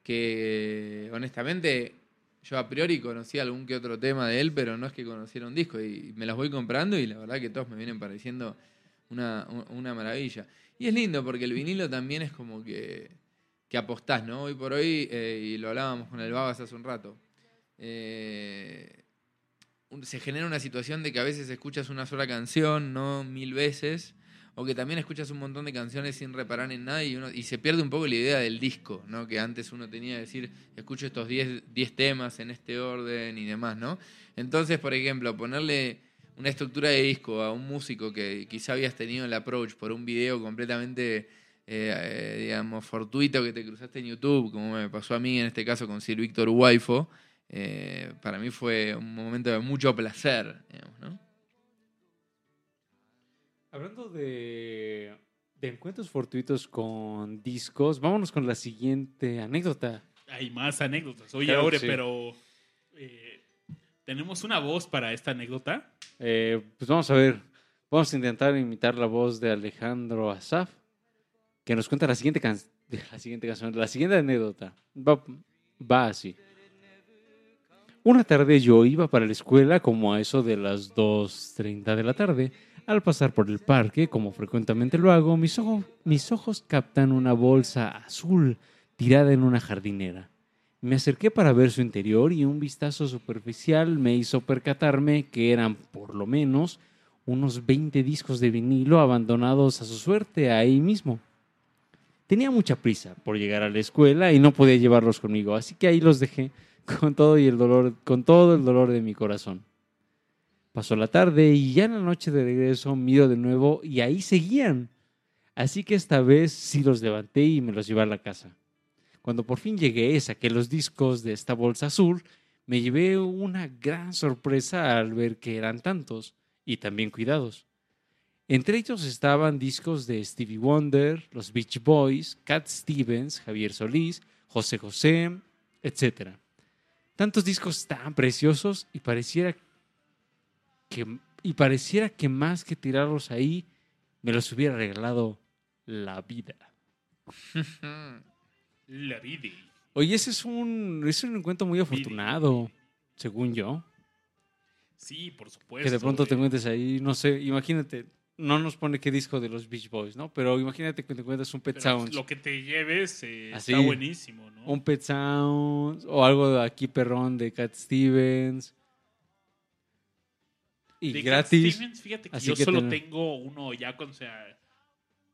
que honestamente yo a priori conocía algún que otro tema de él, pero no es que conociera un disco. Y me los voy comprando y la verdad que todos me vienen pareciendo una, una maravilla. Y es lindo porque el vinilo también es como que, que apostás, ¿no? Hoy por hoy, eh, y lo hablábamos con el Babas hace un rato, eh, se genera una situación de que a veces escuchas una sola canción, no mil veces, o que también escuchas un montón de canciones sin reparar en nada y, uno, y se pierde un poco la idea del disco, ¿no? Que antes uno tenía que decir, escucho estos 10 10 temas en este orden y demás, ¿no? Entonces, por ejemplo, ponerle una estructura de disco a un músico que quizá habías tenido el approach por un video completamente, eh, eh, digamos, fortuito que te cruzaste en YouTube, como me pasó a mí en este caso con Sir Víctor Waifo, eh, para mí fue un momento de mucho placer, digamos, ¿no? Hablando de, de encuentros fortuitos con discos, vámonos con la siguiente anécdota. Hay más anécdotas. Oye, Claro Aure, sí. pero eh, tenemos una voz para esta anécdota. Eh, pues vamos a ver, vamos a intentar imitar la voz de Alejandro Asaf, que nos cuenta la siguiente, can- la siguiente canción, la siguiente anécdota. Va, va así. Una tarde yo iba para la escuela como a eso de las 2.30 de la tarde. Al pasar por el parque, como frecuentemente lo hago, mis ojos, captan una bolsa azul tirada en una jardinera. Me acerqué para ver su interior y un vistazo superficial me hizo percatarme que eran por lo menos unos 20 discos de vinilo abandonados a su suerte ahí mismo. Tenía mucha prisa por llegar a la escuela y no podía llevarlos conmigo, así que ahí los dejé con todo y el dolor, con todo el dolor de mi corazón. Pasó la tarde y ya en la noche de regreso miro de nuevo y ahí seguían. Así que esta vez sí los levanté y me los llevé a la casa. Cuando por fin llegué saqué los discos de esta bolsa azul, me llevé una gran sorpresa al ver que eran tantos y también cuidados. Entre ellos estaban discos de Stevie Wonder, los Beach Boys, Cat Stevens, Javier Solís, José José, etc. Tantos discos tan preciosos y pareciera que, y pareciera que más que tirarlos ahí, me los hubiera regalado la vida. La vida. Oye, ese es un, es un encuentro muy afortunado, según yo. Sí, por supuesto. Que de pronto te eh. encuentres ahí, no sé, imagínate, no nos pone qué disco de los Beach Boys, ¿no? Pero imagínate que te encuentras un Pet Pero Sounds, Lo que te lleves eh, Así. está buenísimo, ¿no? un Pet Sounds o algo de aquí perrón de Cat Stevens. Y De gratis. Stevens, fíjate que así yo que solo ten- tengo uno ya cuando, sea,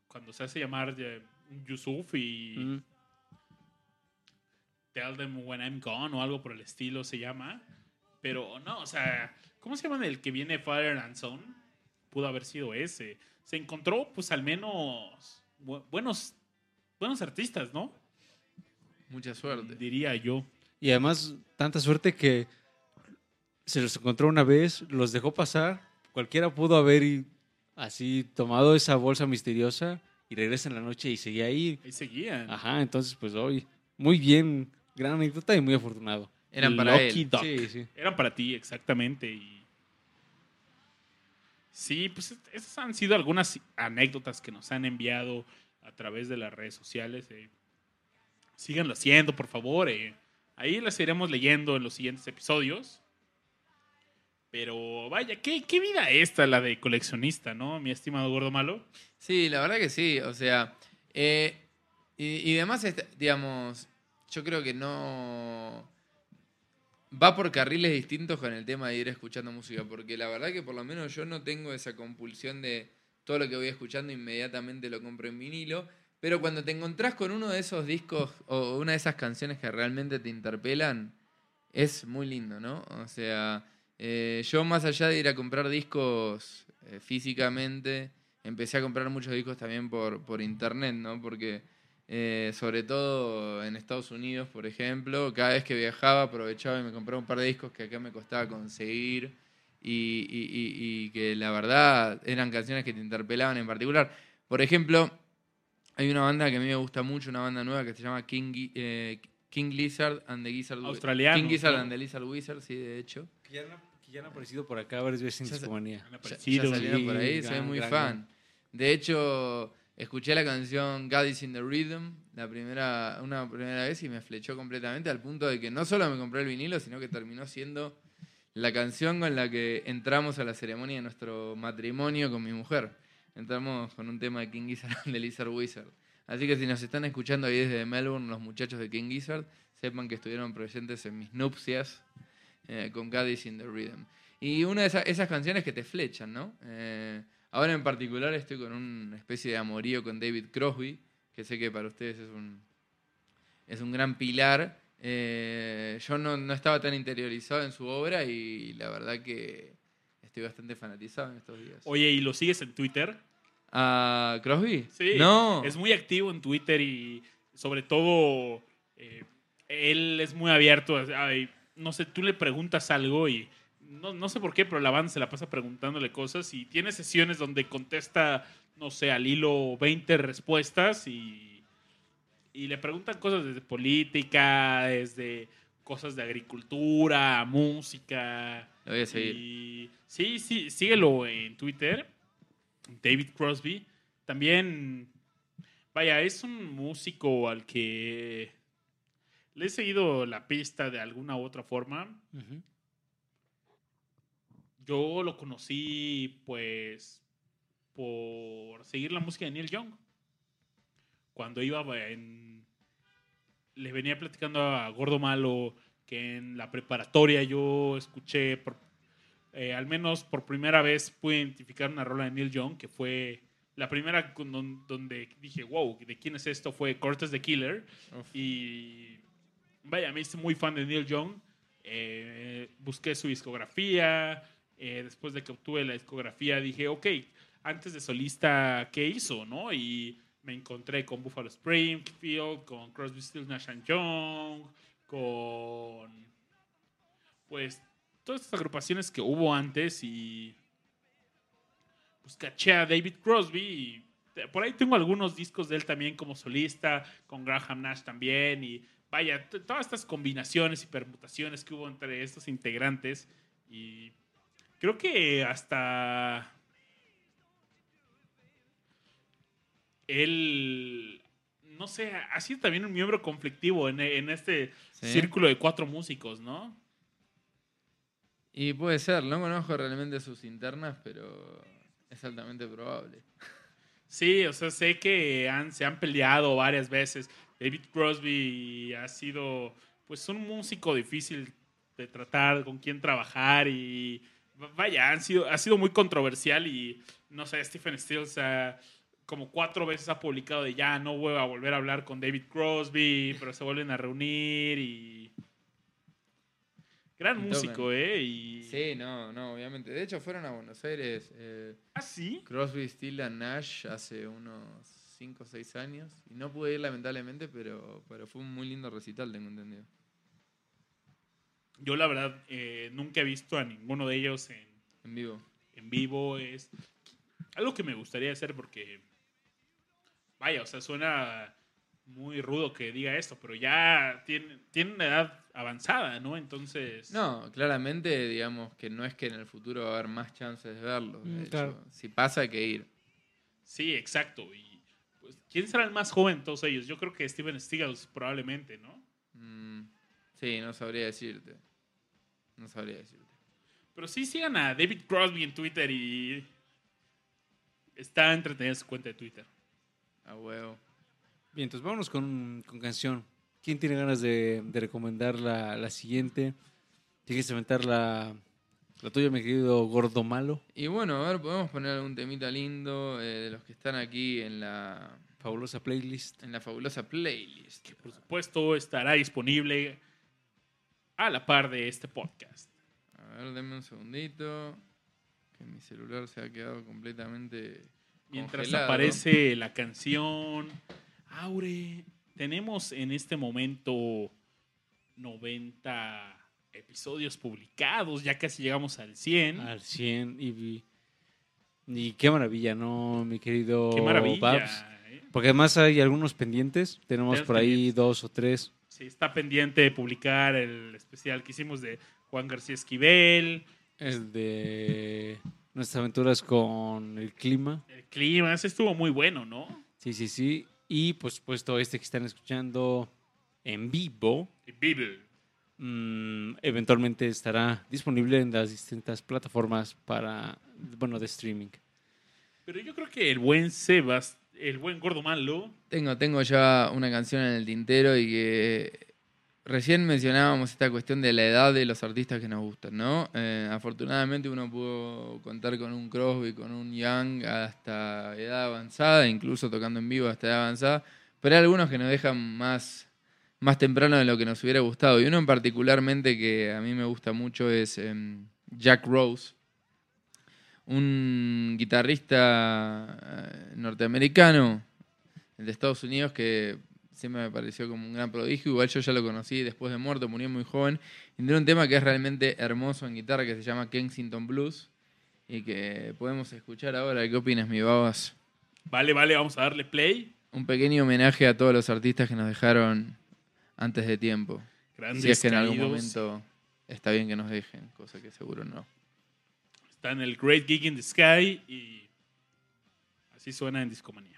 cuando se hace llamar Yusuf y Mm, Tell Them When I'm Gone o algo por el estilo se llama. Pero no, o sea, ¿cómo se llama el que viene Fire and Son? Pudo haber sido ese. Se encontró, pues al menos bu- buenos, buenos artistas, ¿no? Mucha suerte. Diría yo. Y además, tanta suerte que se los encontró una vez, los dejó pasar. Cualquiera pudo haber y- así tomado esa bolsa misteriosa y regresa en la noche y seguía ahí. Ahí seguían. Ajá, entonces, pues hoy, muy bien, gran anécdota y muy afortunado. Eran para Lucky él. Duck. Sí, sí. Eran para ti, exactamente. Y... Sí, pues esas han sido algunas anécdotas que nos han enviado a través de las redes sociales. eh. Síganlo haciendo, por favor. eh. Ahí las iremos leyendo en los siguientes episodios. Pero vaya, qué, qué vida esta la de coleccionista, ¿no? Mi estimado gordo malo. Sí, la verdad que sí. O sea, eh, y, y además, este, digamos, yo creo que no va por carriles distintos con el tema de ir escuchando música, porque la verdad que por lo menos yo no tengo esa compulsión de todo lo que voy escuchando inmediatamente lo compro en vinilo, pero cuando te encontrás con uno de esos discos o una de esas canciones que realmente te interpelan, es muy lindo, ¿no? O sea, eh, yo más allá de ir a comprar discos eh, físicamente, empecé a comprar muchos discos también por, por internet, ¿no? Porque eh, sobre todo en Estados Unidos, por ejemplo, cada vez que viajaba aprovechaba y me compraba un par de discos que acá me costaba conseguir y, y- y- y que la verdad eran canciones que te interpelaban en particular. Por ejemplo, hay una banda que a mí me gusta mucho, una banda nueva que se llama King, eh, King Lizard and the Gizzard Australianos, King Gizzard ¿no? and the Lizard Wizard, sí, de hecho. Que ya han aparecido por acá varias veces en Discomanía. Han Ya, aparecido. ya por ahí, soy muy gran, fan. De hecho, escuché la canción God is in the Rhythm la primera, una primera vez y me flechó completamente al punto de que no solo me compré el vinilo, sino que terminó siendo la canción con la que entramos a la ceremonia de nuestro matrimonio con mi mujer. Entramos con un tema de King Gizzard the Lizard Wizard. Así que si nos están escuchando ahí desde Melbourne, los muchachos de King Gizzard, sepan que estuvieron presentes en mis nupcias eh, con God is in the Rhythm. Y una de esa- esas canciones que te flechan, ¿no? Eh, ahora en particular estoy con una especie de amorío con David Crosby, que sé que para ustedes es un, es un gran pilar. Eh, yo no, no estaba tan interiorizado en su obra y la verdad que estoy bastante fanatizado en estos días. Oye, ¿y lo sigues en Twitter? ¿A Crosby? Sí. No. Es muy activo en Twitter y sobre todo eh, él es muy abierto. ay, no sé, tú le preguntas algo y no, no sé por qué, pero la banda se la pasa preguntándole cosas y tiene sesiones donde contesta no sé, al hilo 20 respuestas y, y le preguntan cosas desde política, desde cosas de agricultura, música. Lo voy a seguir. Y- sí, sí, síguelo en Twitter, David Crosby. También, vaya, es un músico al que le he seguido la pista de alguna u otra forma. Yo lo conocí, pues, por seguir la música de Neil Young. Cuando iba en... Le venía platicando a Gordo Malo que en la preparatoria yo escuché, por- eh, al menos por primera vez, pude identificar una rola de Neil Young, que fue la primera donde dije, wow, ¿de quién es esto? Fue Cortes the Killer. Uf. Y vaya, me hice muy fan de Neil Young. Eh, busqué su discografía. eh, después de que obtuve la discografía, dije, ok, antes de solista, ¿qué hizo? ¿no? Y me encontré con Buffalo Springfield, con Crosby, Stills, Nash Young, con pues todas estas agrupaciones que hubo antes y pues caché a David Crosby y por ahí tengo algunos discos de él también como solista, con Graham Nash también y vaya, todas estas combinaciones y permutaciones que hubo entre estos integrantes y creo que hasta él, no sé, ha sido también un miembro conflictivo en, en este Sí. círculo de cuatro músicos, ¿no? Y puede ser, no conozco realmente sus internas, pero es altamente probable. Sí, o sea, sé que han, se han peleado varias veces. David Crosby ha sido, pues, un músico difícil de tratar, con quien trabajar y vaya, han sido, ha sido muy controversial y no sé, Stephen Stills ah, como cuatro veces ha publicado de ya no voy a volver a hablar con David Crosby, pero se vuelven a reunir y gran músico. ¿eh? Y Sí, no, no, obviamente. De hecho, fueron a Buenos Aires eh, ¿Ah, sí? Crosby, Still and Nash hace unos 5 o 6 años. Y no pude ir, lamentablemente, pero, pero fue un muy lindo recital, tengo entendido. Yo la verdad eh, nunca he visto a ninguno de ellos en, En vivo. en vivo. Es algo que me gustaría hacer porque, vaya, o sea, suena muy rudo que diga esto, pero ya tiene, tiene una edad avanzada, ¿no? Entonces, No, claramente, digamos que no es que en el futuro va a haber más chances de verlo. De Mm, hecho, claro. si pasa, hay que ir. sí, exacto. Y pues, ¿quién será el más joven de todos ellos? Yo creo que Steven Stigals probablemente, ¿no? Mm, sí, no sabría decirte. No sabría decirte. Pero sí sigan a David Crosby en Twitter y está entretenida su cuenta de Twitter. A huevo. Bien, entonces vámonos con, con canción. ¿Quién tiene ganas de, de recomendar la, la siguiente? ¿Tienes que inventar la, la tuya, mi querido gordo malo? Y bueno, a ver, podemos poner algún temita lindo eh, de los que están aquí en la, Fabulosa playlist. en la fabulosa playlist. que por supuesto estará disponible a la par de este podcast. A ver, denme un segundito. Que mi celular se ha quedado completamente. Mientras congelado. aparece la canción, Aure, tenemos en este momento 90 episodios publicados, ya casi llegamos al 100. Al 100 y, y qué maravilla, ¿no, mi querido Qué maravilla. Babs? ¿eh? Porque además hay algunos pendientes. Tenemos por ahí pendientes. dos o tres. Sí, está pendiente de publicar el especial que hicimos de Juan García Esquivel, El de nuestras aventuras con el clima. el clima, ese estuvo muy bueno, ¿no? Sí, sí, sí. Y por supuesto este que están escuchando en vivo. El Bible. Mm, eventualmente estará disponible en las distintas plataformas para, bueno, de streaming. Pero yo creo que el buen Sebas, el buen gordo malo, Tengo, tengo ya una canción en el tintero y que recién mencionábamos esta cuestión de la edad de los artistas que nos gustan, ¿no? Eh, afortunadamente uno pudo contar con un Crosby, con un Young hasta edad avanzada, incluso tocando en vivo hasta edad avanzada, pero hay algunos que nos dejan más, más temprano de lo que nos hubiera gustado. Y uno en particularmente que a mí me gusta mucho es em, Jack Rose, un guitarrista eh, norteamericano de Estados Unidos que siempre me pareció como un gran prodigio. Igual yo ya lo conocí después de muerto, murió muy joven. Y tiene un tema que es realmente hermoso en guitarra que se llama Kensington Blues y que podemos escuchar ahora. ¿Qué opinas, mi babas? Vale, vale, vamos a darle play. Un pequeño homenaje a todos los artistas que nos dejaron antes de tiempo. Grandes Si es que en algún caídos. momento está bien que nos dejen, cosa que seguro no. Está en el Great Gig in the Sky y así suena en Discomanía.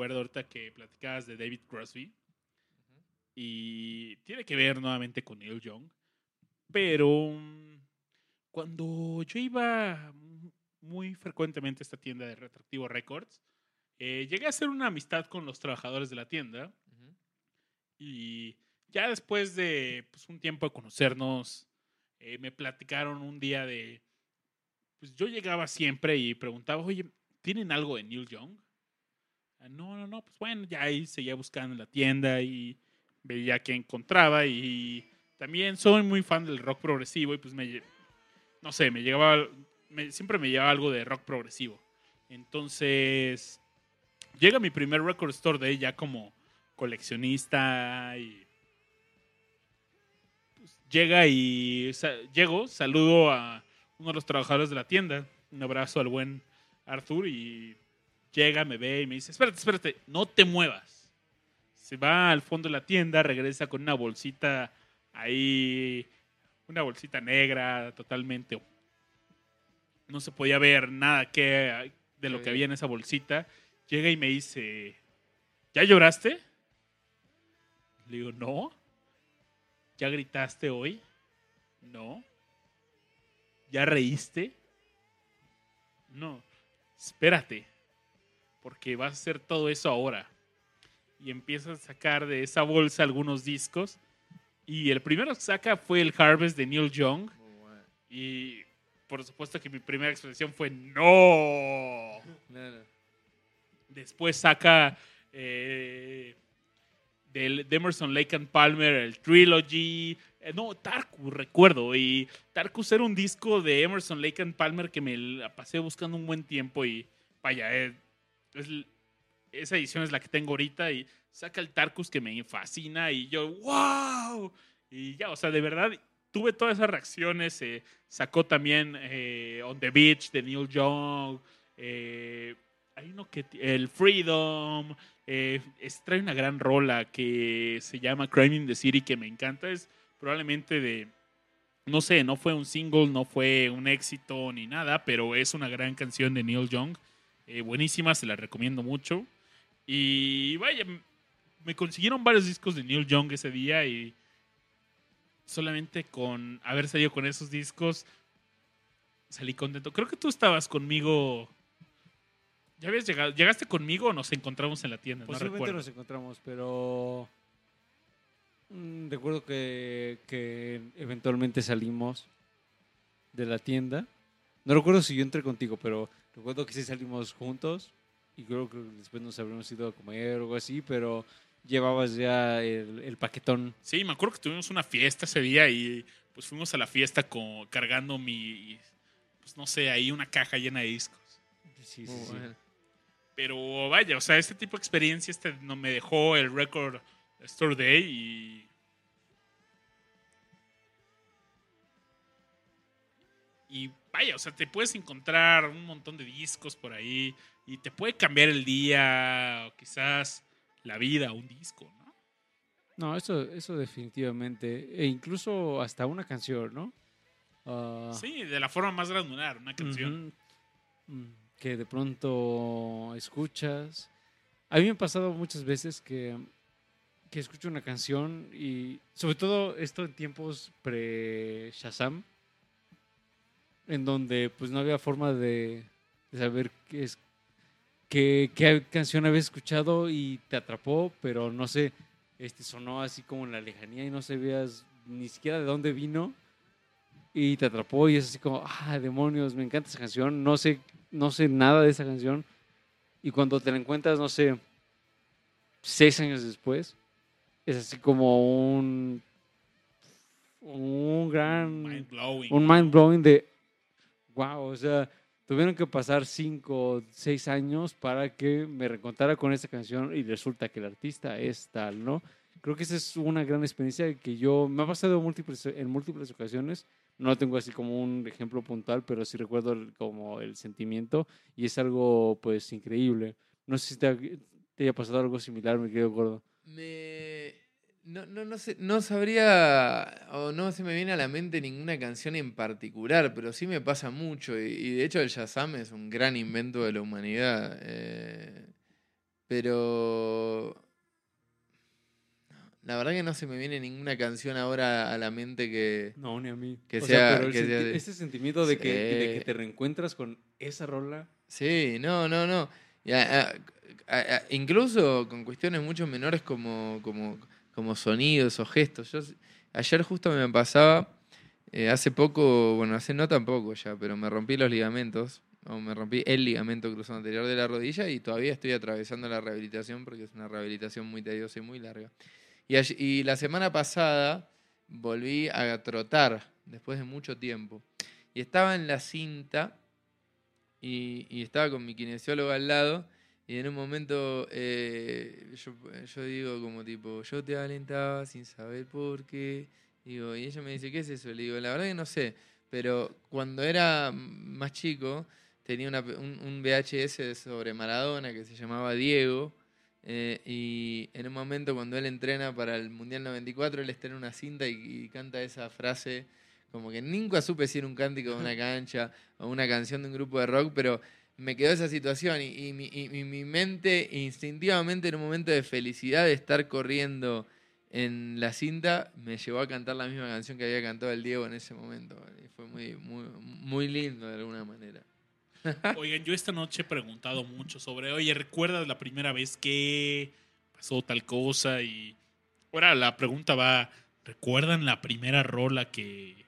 Otro recuerdo ahorita que platicabas de David Crosby. Y tiene que ver nuevamente con Neil Young. Pero mm, cuando yo iba muy frecuentemente a esta tienda de Retractivo Records, eh, llegué a hacer una amistad con los trabajadores de la tienda. Y ya después de pues, un tiempo de conocernos, eh, me platicaron un día de. Pues yo llegaba siempre y preguntaba, oye, ¿tienen algo de Neil Young? "Ah, No, no, no, pues bueno, ya ahí seguía buscando en la tienda y veía que encontraba. Y también soy muy fan del rock progresivo y pues me. No sé, me llegaba. siempre me llevaba algo de rock progresivo. Entonces. Llega mi primer record store de ella como coleccionista y pues, llega y llego, saludo a uno de los trabajadores de la tienda. Un abrazo al buen Arthur y llega, me ve y me dice, espérate, espérate, no te muevas. Se va al fondo de la tienda, regresa con una bolsita ahí, una bolsita negra, totalmente. No se podía ver nada que, de lo que había en esa bolsita. Llega y me dice, ¿ya lloraste? Le digo, no. ¿Ya gritaste hoy? No. ¿Ya reíste? No. Espérate. Porque vas a hacer todo eso ahora. Y empieza a sacar de esa bolsa algunos discos. Y el primero que saca fue el Harvest de Neil Young. Y por supuesto que mi primera expresión fue ¡No! Después saca eh, del de Emerson Lake and Palmer el Trilogy. Eh, no, Tarkus, recuerdo. Y Tarkus era un disco de Emerson Lake and Palmer que me la pasé buscando un buen tiempo. Y vaya, eh, es esa edición es la que tengo ahorita. Y saca el Tarkus que me fascina. Y yo, ¡wow! Y ya, o sea, de verdad, tuve todas esas reacciones. eh, sacó también eh, On the Beach de Neil Young. Eh, hay uno que el Freedom es- trae una gran rola que se llama Crime in the City que me encanta es probablemente de no sé no fue un single no fue un éxito ni nada pero es una gran canción de Neil Young eh, buenísima se la recomiendo mucho y vaya me consiguieron varios discos de Neil Young ese día y solamente con haber salido con esos discos salí contento creo que tú estabas conmigo ¿Ya habías llegado? ¿Llegaste conmigo o nos encontramos en la tienda? No Posiblemente recuerdo. nos encontramos, pero mm, recuerdo que, que eventualmente salimos de la tienda. No recuerdo si yo entré contigo, pero recuerdo que sí salimos juntos y creo que después nos habríamos ido a comer o algo así, pero llevabas ya el, el paquetón. Sí, me acuerdo que tuvimos una fiesta ese día y pues fuimos a la fiesta con, cargando mi, pues no sé, ahí una caja llena de discos. Sí, sí, Muy sí. bueno. Pero vaya, o sea, este tipo de experiencia este no me dejó el Record Store Day y... Y vaya, o sea, te puedes encontrar un montón de discos por ahí y te puede cambiar el día o quizás la vida, un disco, ¿no? No, eso, eso definitivamente. E incluso hasta una canción, ¿no? Ah, Sí, de la forma más granular, una canción. Mm, Que de pronto escuchas. A mí me ha pasado muchas veces que, que escucho una canción y sobre todo esto en tiempos pre-Shazam, en donde pues no había forma de, de saber qué es qué, qué canción habías escuchado y te atrapó, pero no sé, este sonó así como en la lejanía y no sabías ni siquiera de dónde vino y te atrapó y es así como, ah, demonios, me encanta esa canción, no sé, no sé nada de esa canción y cuando te la encuentras, no sé, seis años después, es así como un, un gran, Mind blowing. un mind blowing de, wow, o sea, tuvieron que pasar cinco o seis años para que me reencontrara con esta canción y resulta que el artista es tal, ¿no? Creo que esa es una gran experiencia que yo, me ha pasado múltiples, en múltiples ocasiones, no tengo así como un ejemplo puntual, pero sí recuerdo el- como el sentimiento y es algo pues increíble. No sé si te, te haya pasado algo similar, mi querido gordo. Me... No, no, no, sé, no sabría o no se me viene a la mente ninguna canción en particular, pero sí me pasa mucho. Y, y de hecho el Shazam es un gran invento de la humanidad. eh, pero... La verdad que no se me viene ninguna canción ahora a la mente que... No, ni a mí. Que O sea- que senti- sea ese sentimiento de, que, de que te reencuentras con esa rola. Sí, no, no, no. Y a- a- a- a- incluso con cuestiones mucho menores como, como, como sonidos o gestos. Yo, ayer justo me pasaba, eh, hace poco, bueno, hace no tampoco ya, pero me rompí los ligamentos, o me rompí el ligamento cruzado anterior de la rodilla y todavía estoy atravesando la rehabilitación porque es una rehabilitación muy tediosa y muy larga. Y, la semana pasada volví a trotar después de mucho tiempo. Y estaba en la cinta y estaba con mi kinesiólogo al lado y en un momento eh, yo, yo digo como tipo, yo te alentaba sin saber por qué Digo, y ella me dice, ¿qué es eso? Le digo, la verdad que no sé, pero cuando era más chico tenía una- un, un VHS sobre Maradona que se llamaba Diego. eh, y en un momento cuando él entrena para el Mundial 94, él está en una cinta y, y canta esa frase, como que nunca supe si era un cántico de una cancha o una canción de un grupo de rock, pero me quedó esa situación y, mi mente instintivamente en un momento de felicidad de estar corriendo en la cinta me llevó a cantar la misma canción que había cantado el Diego en ese momento. Y fue muy, muy, muy lindo de alguna manera. Oigan, yo esta noche he preguntado mucho sobre, oye, ¿recuerdas la primera vez que pasó tal cosa? Y ahora la pregunta va, ¿recuerdan la primera rola que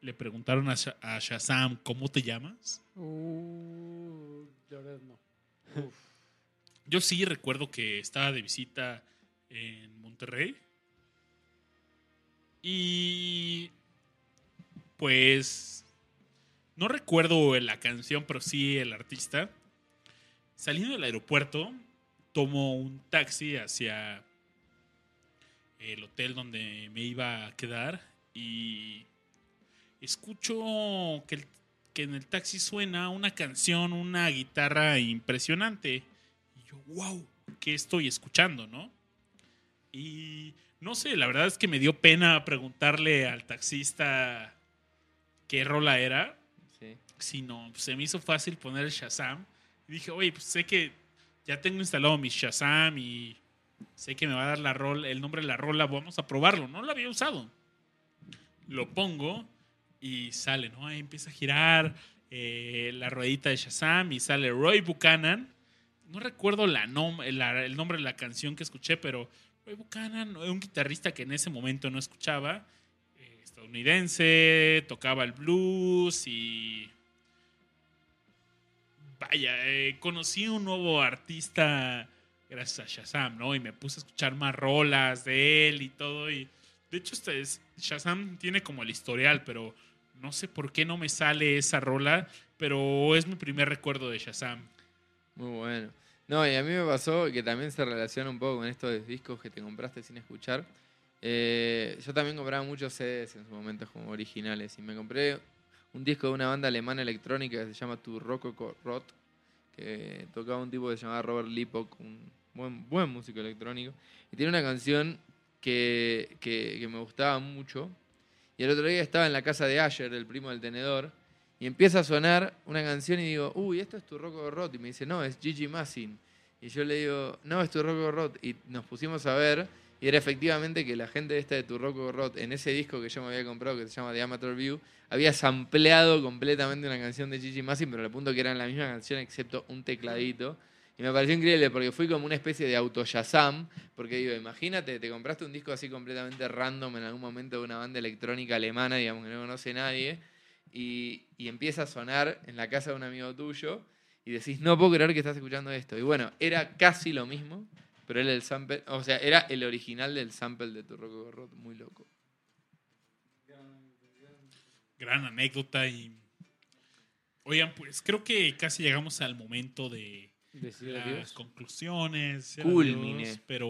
le preguntaron a, a Shazam, ¿cómo te llamas? Uh, no. Yo sí recuerdo que estaba de visita en Monterrey. Y pues no recuerdo la canción, pero sí el artista. Saliendo del aeropuerto, tomo un taxi hacia el hotel donde me iba a quedar y escucho que, el- que en el taxi suena una canción, una guitarra impresionante. Y yo, wow, ¿qué estoy escuchando, no? Y no sé, la verdad es que me dio pena preguntarle al taxista qué rola era, Sí. sino se me hizo fácil poner el Shazam. Y dije, oye, pues sé que ya tengo instalado mi Shazam y sé que me va a dar la rol, el nombre de la rola, vamos a probarlo. No lo había usado. Lo pongo y sale, ¿no? Ahí empieza a girar eh, la ruedita de Shazam y sale Roy Buchanan. No recuerdo la nom- la- el nombre de la canción que escuché, pero Roy Buchanan, un guitarrista que en ese momento no escuchaba, eh, estadounidense, tocaba el blues y vaya, eh, conocí un nuevo artista gracias a Shazam, ¿no? Y me puse a escuchar más rolas de él y todo. Y de hecho, este es- Shazam tiene como el historial, pero no sé por qué no me sale esa rola, pero es mi primer recuerdo de Shazam. Muy bueno. No, y a mí me pasó que también se relaciona un poco con estos discos que te compraste sin escuchar. Eh, yo también compraba muchos CDs en su momento como originales y me compré un disco de una banda alemana electrónica que se llama Tu Rococo Rot, que tocaba un tipo que se llamaba Robert Lipok, un buen, buen músico electrónico, y tiene una canción que- que me gustaba mucho. Y el otro día estaba en la casa de Asher, el primo del tenedor, y empieza a sonar una canción y digo, uy, esto es tu Rocco Rot. Y me dice, no, es Gigi Massin. Y yo le digo, no, es tu Rocco Rot. Y nos pusimos a ver, y era efectivamente que la gente esta de tu Rocco Rot, en ese disco que yo me había comprado, que se llama The Amateur View, había sampleado completamente una canción de Gigi Massin, pero al punto que eran la misma canción, excepto un tecladito. Y me pareció increíble porque fui como una especie de auto Shazam, porque digo, imagínate, te compraste un disco así completamente random en algún momento de una banda electrónica alemana, digamos, que no conoce nadie, y, y empieza a sonar en la casa de un amigo tuyo, y decís, no puedo creer que estás escuchando esto. Y bueno, era casi lo mismo, pero era el sample, o sea, era el original del sample de tu Rocco Rot, muy loco. Gran anécdota y... Oigan, pues creo que casi llegamos al momento de Decir las adiós. conclusiones. Culmine. adiós, pero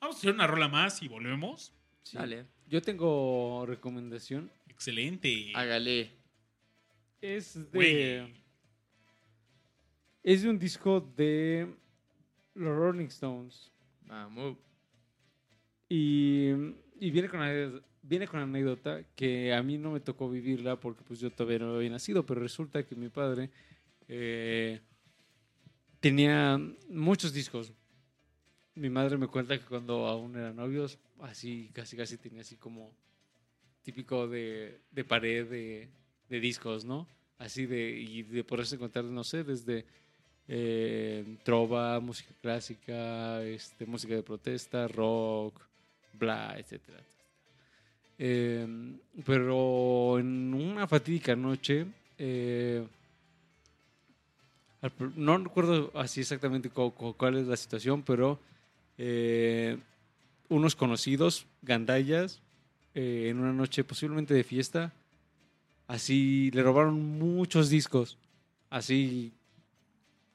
vamos a hacer una rola más y volvemos. Sí. Dale, Yo tengo recomendación. Excelente. hágale. Es de. Es de un disco de los Rolling Stones. Vamos. Y, y viene, con una, viene con una anécdota que a mí no me tocó vivirla porque pues yo todavía no había nacido, pero resulta que mi padre eh, tenía muchos discos. Mi madre me cuenta que cuando aún eran novios, así casi casi tenía así como típico de, de pared de, de discos, ¿no? Así de, y de poderse encontrar, no sé, desde eh, trova, música clásica, este, música de protesta, rock, bla, etcétera. Eh, pero en una fatídica noche, eh, no recuerdo así exactamente cu- cu- cuál es la situación, pero eh, unos conocidos, gandallas, eh, en una noche posiblemente de fiesta, así le robaron muchos discos, así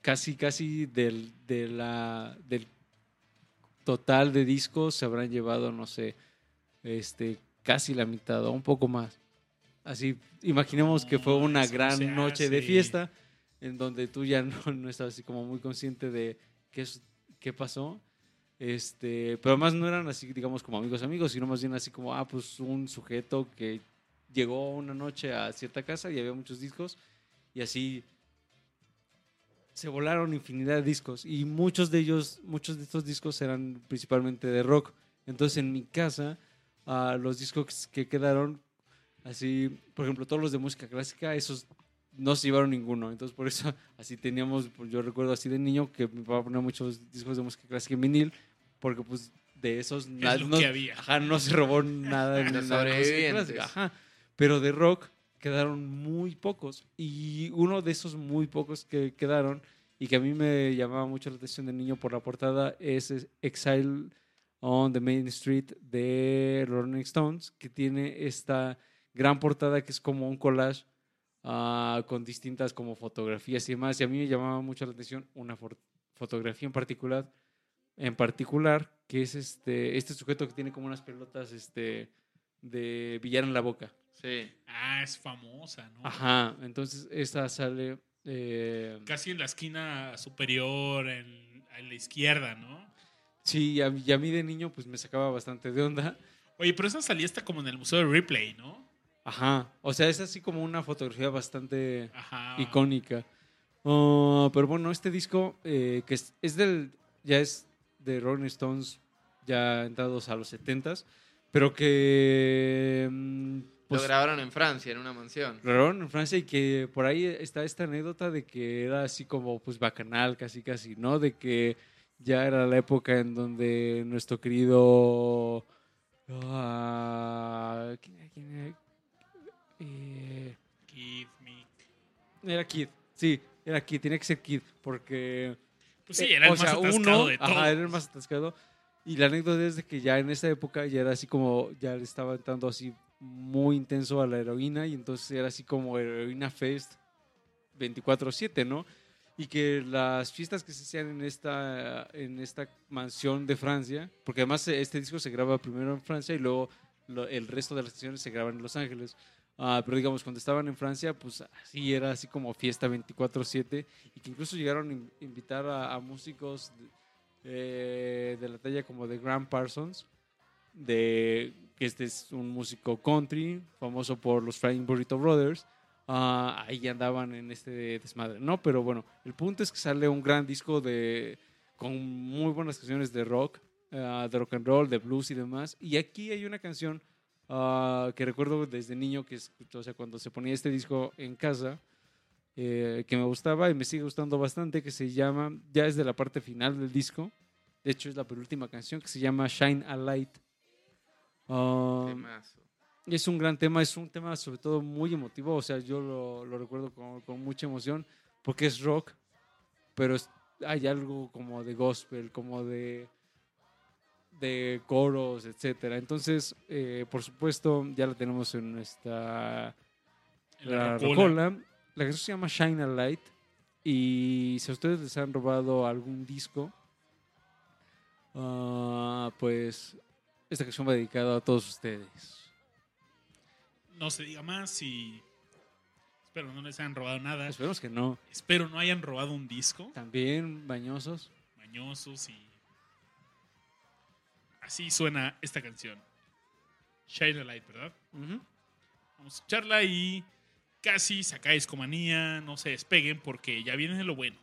casi, casi del, de la, del total de discos se habrán llevado, no sé, este, casi la mitad o un poco más. Así, imaginemos que fue una gran noche de fiesta en donde tú ya no, no estabas así como muy consciente de qué, es, qué pasó. Este, pero además no eran así, digamos, como amigos amigos, sino más bien así como, ah, pues un sujeto que llegó una noche a cierta casa y había muchos discos y así se volaron infinidad de discos y muchos de ellos, muchos de estos discos eran principalmente de rock. Entonces en mi casa, ah, los discos que quedaron, así, por ejemplo, todos los de música clásica, esos no se llevaron ninguno. Entonces por eso así teníamos, pues, yo recuerdo así de niño que mi papá ponía muchos discos de música clásica en vinil, porque pues de esos no, que había. ajá, no se robó nada en la música sobrevivientes. clásica, ajá. Pero de rock quedaron muy pocos. Y uno de esos muy pocos que quedaron y que a mí me llamaba mucho la atención de niño por la portada es es Exile on the Main Street de Rolling Stones, que tiene esta gran portada que es como un collage ah, con distintas como fotografías y demás. Y a mí me llamaba mucho la atención una fotografía en particular, en particular, que es este, este sujeto que tiene como unas pelotas este, de billar en la boca. Sí. Ah, es famosa, ¿no? Ajá, entonces esta sale... eh, Casi en la esquina superior, en, en la izquierda, ¿no? sí, y a, mí- y a mí de niño pues me sacaba bastante de onda. Oye, pero esa salía hasta como en el Museo de Ripley, ¿no? Ajá, o sea, es así como una fotografía bastante Ajá. icónica. Ah, pero bueno, este disco eh, que es, es del, ya es de Rolling Stones, ya entrados a los 70s, pero que... mm, pues, Lo grabaron en Francia, en una mansión. grabaron en Francia y que por ahí está esta anécdota de que era así como pues bacanal, casi casi, ¿no? De que ya era la época en donde nuestro querido... ah, ¿quién era? ¿Quién era? Eh, Kid, Mick. era Kid, sí, era Kid, tenía que ser Kid, porque... Pues sí, era el o más sea, atascado uno, de todos. ajá, era el más atascado. Y la anécdota es de que ya en esa época ya era así como, ya le estaba entrando así muy intenso a la heroína y entonces era así como heroína fest 24/7, ¿no? Y que las fiestas que se hacían en esta, en esta mansión de Francia, porque además este disco se graba primero en Francia y luego el resto de las canciones se graban en Los Ángeles. Ah, pero digamos, cuando estaban en Francia, pues así era así como fiesta 24/7 y que incluso llegaron a in- invitar a, a músicos de, eh, de la talla como de Graham Parsons, de que este es un músico country, famoso por los Flying Burrito Brothers. Ah, ahí andaban en este desmadre, ¿no? Pero bueno, el punto es que sale un gran disco de con muy buenas canciones de rock, ah, de rock and roll, de blues y demás. Y aquí hay una canción ah, que recuerdo desde niño que o sea, cuando se ponía este disco en casa, eh, que me gustaba y me sigue gustando bastante, que se llama, ya es de la parte final del disco, de hecho es la penúltima canción, que se llama Shine a Light. Temazo. es un gran tema, es un tema sobre todo muy emotivo, o sea, yo lo, lo recuerdo con, con mucha emoción, porque es rock, pero es- hay algo como de gospel, como de, de coros, etcétera. Entonces, eh, por supuesto, ya la tenemos en nuestra En la rocola. canción se llama Shine a Light. Y si a ustedes les han robado algún disco, ah, pues esta canción va dedicada a todos ustedes. No se diga más y espero no les hayan robado nada. Esperemos que no. Espero no hayan robado un disco. También bañosos. Mañosos y... Así suena esta canción. Shine a Light, ¿verdad? Vamos a escucharla y casi sacáis comanía, no se despeguen porque ya viene lo bueno.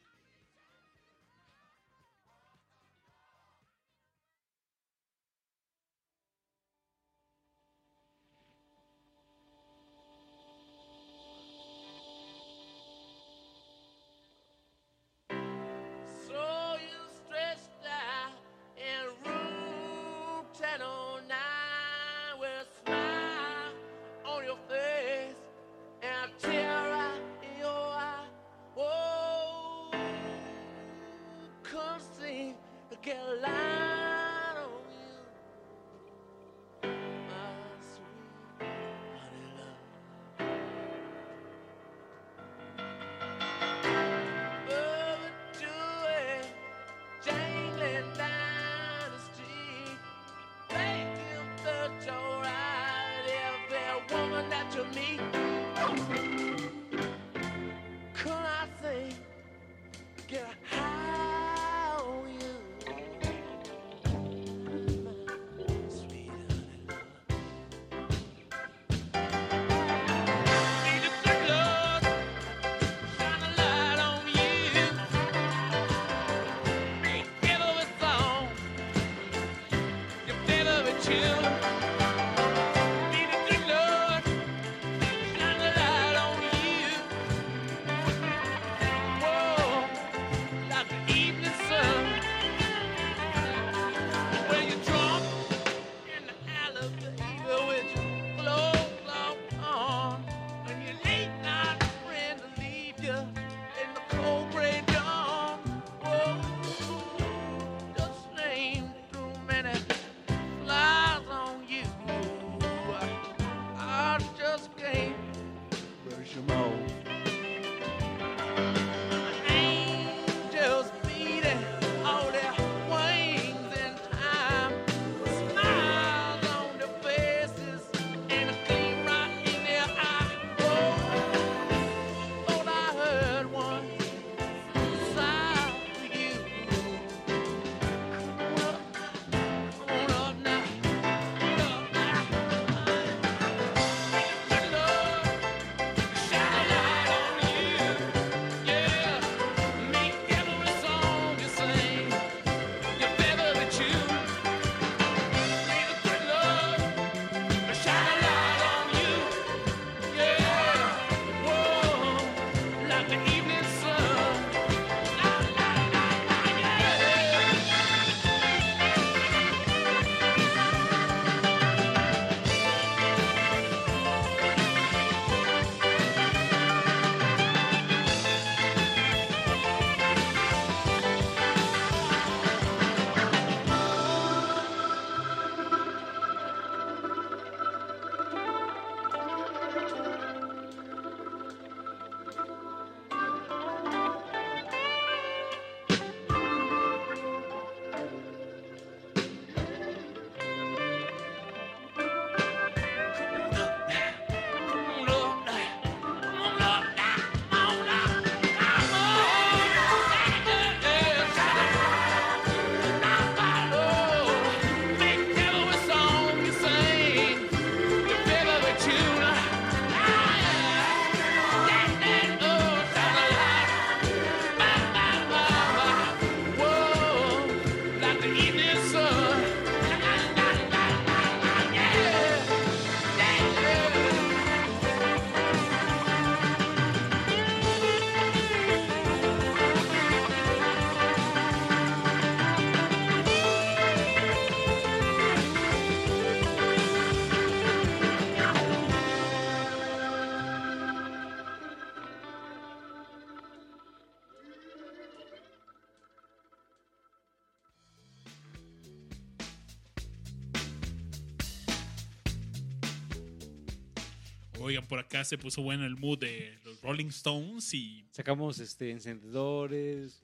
Se puso bueno el mood de los Rolling Stones y Sacamos este, encendedores,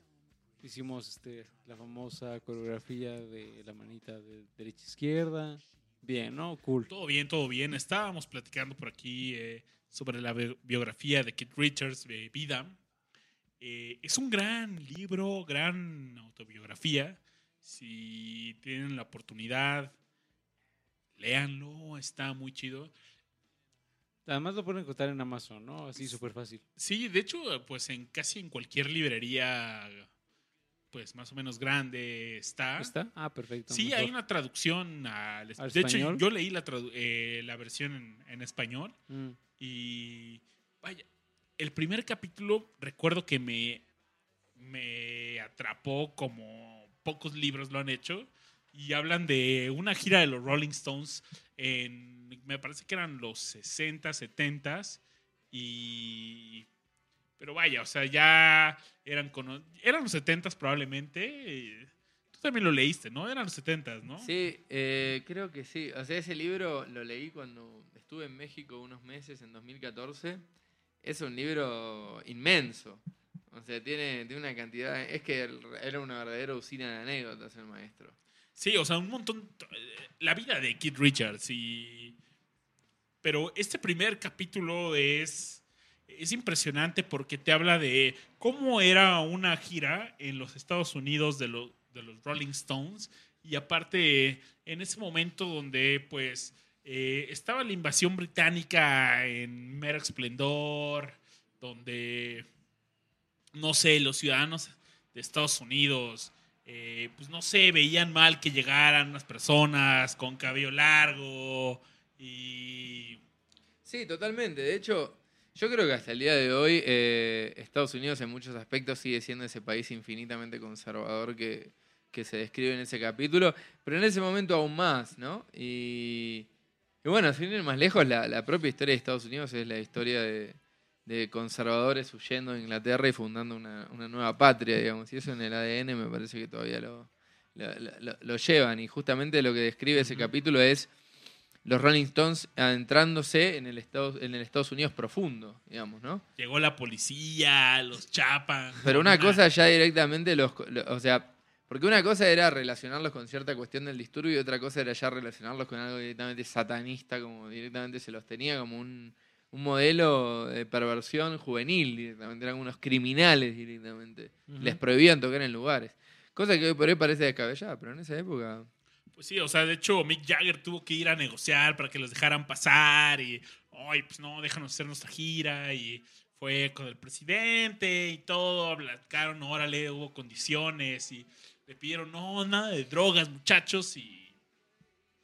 hicimos este, la famosa coreografía de la manita de derecha-izquierda. Bien, ¿no? Cool. todo bien, todo bien. Estábamos platicando por aquí eh, sobre la bi- biografía de Keith Richards, de Vida. Eh, es un gran libro, gran autobiografía. Si tienen la oportunidad, léanlo, está muy chido. Además lo pueden encontrar en Amazon, ¿no? Así súper fácil. Sí, de hecho, pues en casi en cualquier librería, pues más o menos grande está. ¿Está? Ah, perfecto. Sí, mejor. hay una traducción al, ¿Al De hecho, español? yo leí la, tradu- eh, la versión en, en español Mm. y vaya, el primer capítulo recuerdo que me, me atrapó como pocos libros lo han hecho y hablan de una gira de los Rolling Stones en, me parece que eran los 60, 70 y... Pero vaya, o sea, ya eran, cono- eran los 70 probablemente. Tú también lo leíste, ¿no? Eran los 70, ¿no? Sí, eh, creo que sí. O sea, ese libro lo leí cuando estuve en México unos meses, en 2014. Es un libro inmenso. O sea, tiene, tiene una cantidad... Es que era una verdadera usina de anécdotas el maestro. Sí, o sea, un montón. La vida de Keith Richards y. Pero este primer capítulo es. Es impresionante porque te habla de cómo era una gira en los Estados Unidos de, lo- de los Rolling Stones. Y aparte, en ese momento donde, pues, eh, estaba la invasión británica en mero esplendor, donde, no sé, los ciudadanos de Estados Unidos eh, pues no sé, veían mal que llegaran unas personas con cabello largo y... Sí, totalmente. De hecho, yo creo que hasta el día de hoy eh, Estados Unidos en muchos aspectos sigue siendo ese país infinitamente conservador que, que se describe en ese capítulo, pero en ese momento aún más, ¿no? Y, y bueno, sin ir más lejos, la, la propia historia de Estados Unidos es la historia de, de conservadores huyendo de Inglaterra y fundando una, una nueva patria, digamos. Y eso en el ADN me parece que todavía lo, lo- lo- lo llevan. Y justamente lo que describe ese capítulo es los Rolling Stones adentrándose en el Estados, en el Estados Unidos profundo, digamos, ¿no? Llegó la policía, los chapan. Pero una cosa ya directamente los, lo- o sea, porque una cosa era relacionarlos con cierta cuestión del disturbio y otra cosa era ya relacionarlos con algo directamente satanista, como directamente se los tenía como un, un modelo de perversión juvenil, directamente, eran unos criminales directamente. Ujú. Les prohibían tocar en lugares. Cosa que hoy por hoy parece descabellada, pero en esa época... Pues sí, o sea, de hecho Mick Jagger tuvo que ir a negociar para que los dejaran pasar y, ay, pues no, déjanos hacer nuestra gira y fue con el presidente y todo, hablaron, órale, hubo condiciones y le pidieron, no, nada de drogas, muchachos, y,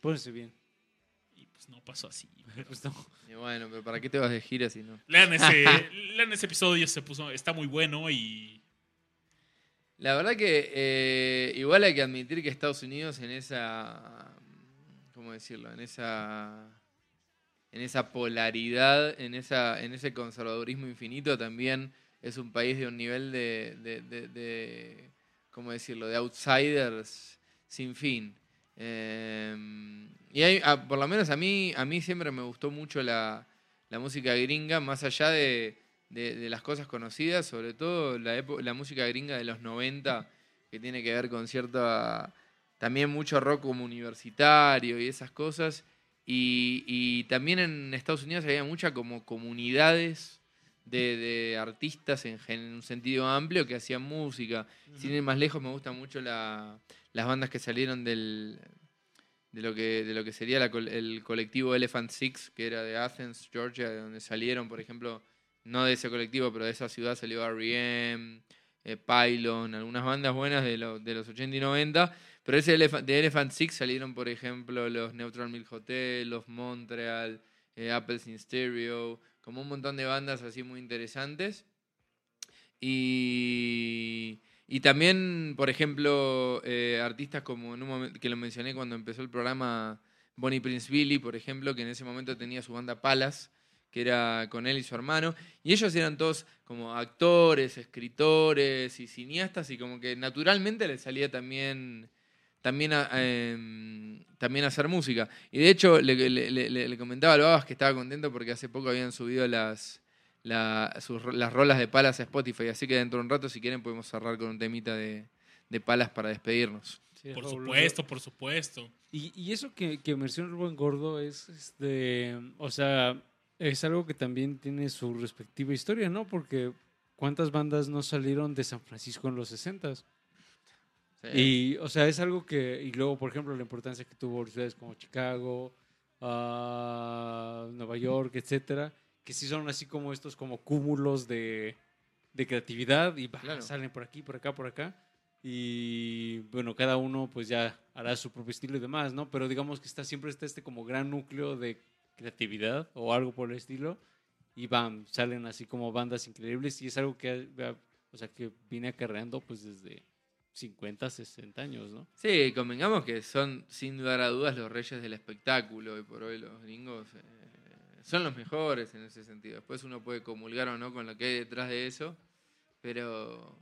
Pónganse bien. Pues no pasó así. Pues no. Y bueno, pero ¿para qué te vas de gira si no? Lean ese, lean ese episodio, se puso, está muy bueno y La verdad que eh, igual hay que admitir que Estados Unidos en esa, ¿cómo decirlo? En esa, en esa polaridad, en, esa, en ese conservadurismo infinito también es un país de un nivel de, de, de- de, ¿cómo decirlo? De outsiders sin fin. Eh, y hay, ah, por lo menos a mí, a mí siempre me gustó mucho la, la música gringa, más allá de, de- de las cosas conocidas, sobre todo la, la música gringa de los 90, que tiene que ver con cierta, también mucho rock como universitario y esas cosas. Y, y también en Estados Unidos había muchas como comunidades de, de artistas en, un sentido amplio que hacían música. Sin ir más lejos, me gustan mucho la- las bandas que salieron del, de, lo que, de lo que sería el colectivo Elephant Six, que era de Athens, Georgia, de donde salieron, por ejemplo, no de ese colectivo, pero de esa ciudad salió R.E.M., eh, Pylon, algunas bandas buenas de, de los 80 y 90. Pero ese de Elephant Six salieron, por ejemplo, los Neutral Milk Hotel, los Montreal, eh, Apples in Stereo, como un montón de bandas así muy interesantes. Y, y también, por ejemplo, eh, artistas como en un momento que lo mencioné cuando empezó el programa, Bonnie Prince Billy, por ejemplo, que en ese momento tenía su banda Palas, que era con él y su hermano, y ellos eran todos como actores, escritores y cineastas, y como que naturalmente les salía también también a, em, también a hacer música. Y de hecho, le, comentaba al Babas que estaba contento porque hace poco habían subido las, la- sus las rolas de palas a Spotify. Así que dentro de un rato, si quieren, podemos cerrar con un temita de, de palas para despedirnos. Sí, Por fabuloso. supuesto, por supuesto. Y, y eso que, que menciona el buen gordo es, este, o sea, es algo que también tiene su respectiva historia, ¿no? Porque cuántas bandas no salieron de San Francisco en los 60 Sí. Y, o sea, es algo que, y luego, por ejemplo, la importancia que tuvo ciudades como Chicago, ah, Nueva York, etcétera, que sí son así como estos como cúmulos de, de creatividad y bah, Claro. salen por aquí, por acá, por acá. Y bueno, cada uno pues ya hará su propio estilo y demás, ¿no? Pero digamos que está siempre está este como gran núcleo de creatividad o algo por el estilo y bam, salen así como bandas increíbles y es algo que, o sea, que viene acarreando pues desde 50, 60 años, ¿no? Sí, convengamos que son sin lugar a dudas los reyes del espectáculo y por hoy los gringos eh, son los mejores en ese sentido. Después uno puede comulgar o no con lo que hay detrás de eso, pero,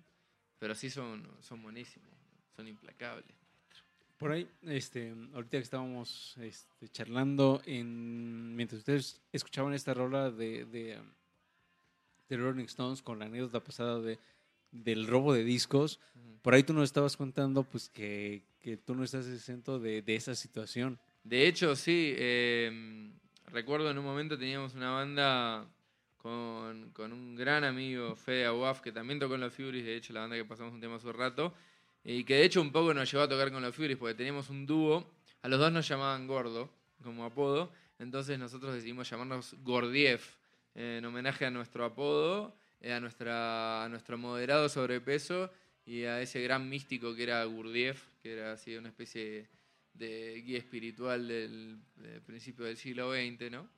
pero sí son, son buenísimos, son implacables. Por ahí, este, ahorita que estábamos este, charlando, en, mientras ustedes escuchaban esta rola de, de, de Rolling Stones con la anécdota pasada de, del robo de discos, Ujú. por ahí tú nos estabas contando pues que, que tú no estás exento de, de esa situación. De hecho, sí, eh, recuerdo en un momento teníamos una banda con, con un gran amigo, Fede Aguaf, que también tocó en los Furies, de hecho la banda que pasamos un tema hace un rato, y que de hecho un poco nos llevó a tocar con los Furies, porque teníamos un dúo, a los dos nos llamaban Gordo, como apodo, entonces nosotros decidimos llamarnos Gordiev, eh, en homenaje a nuestro apodo, eh, a, nuestra, a nuestro moderado sobrepeso y a ese gran místico que era Gurdjieff, que era así una especie de guía espiritual del, principio del siglo XX, ¿no?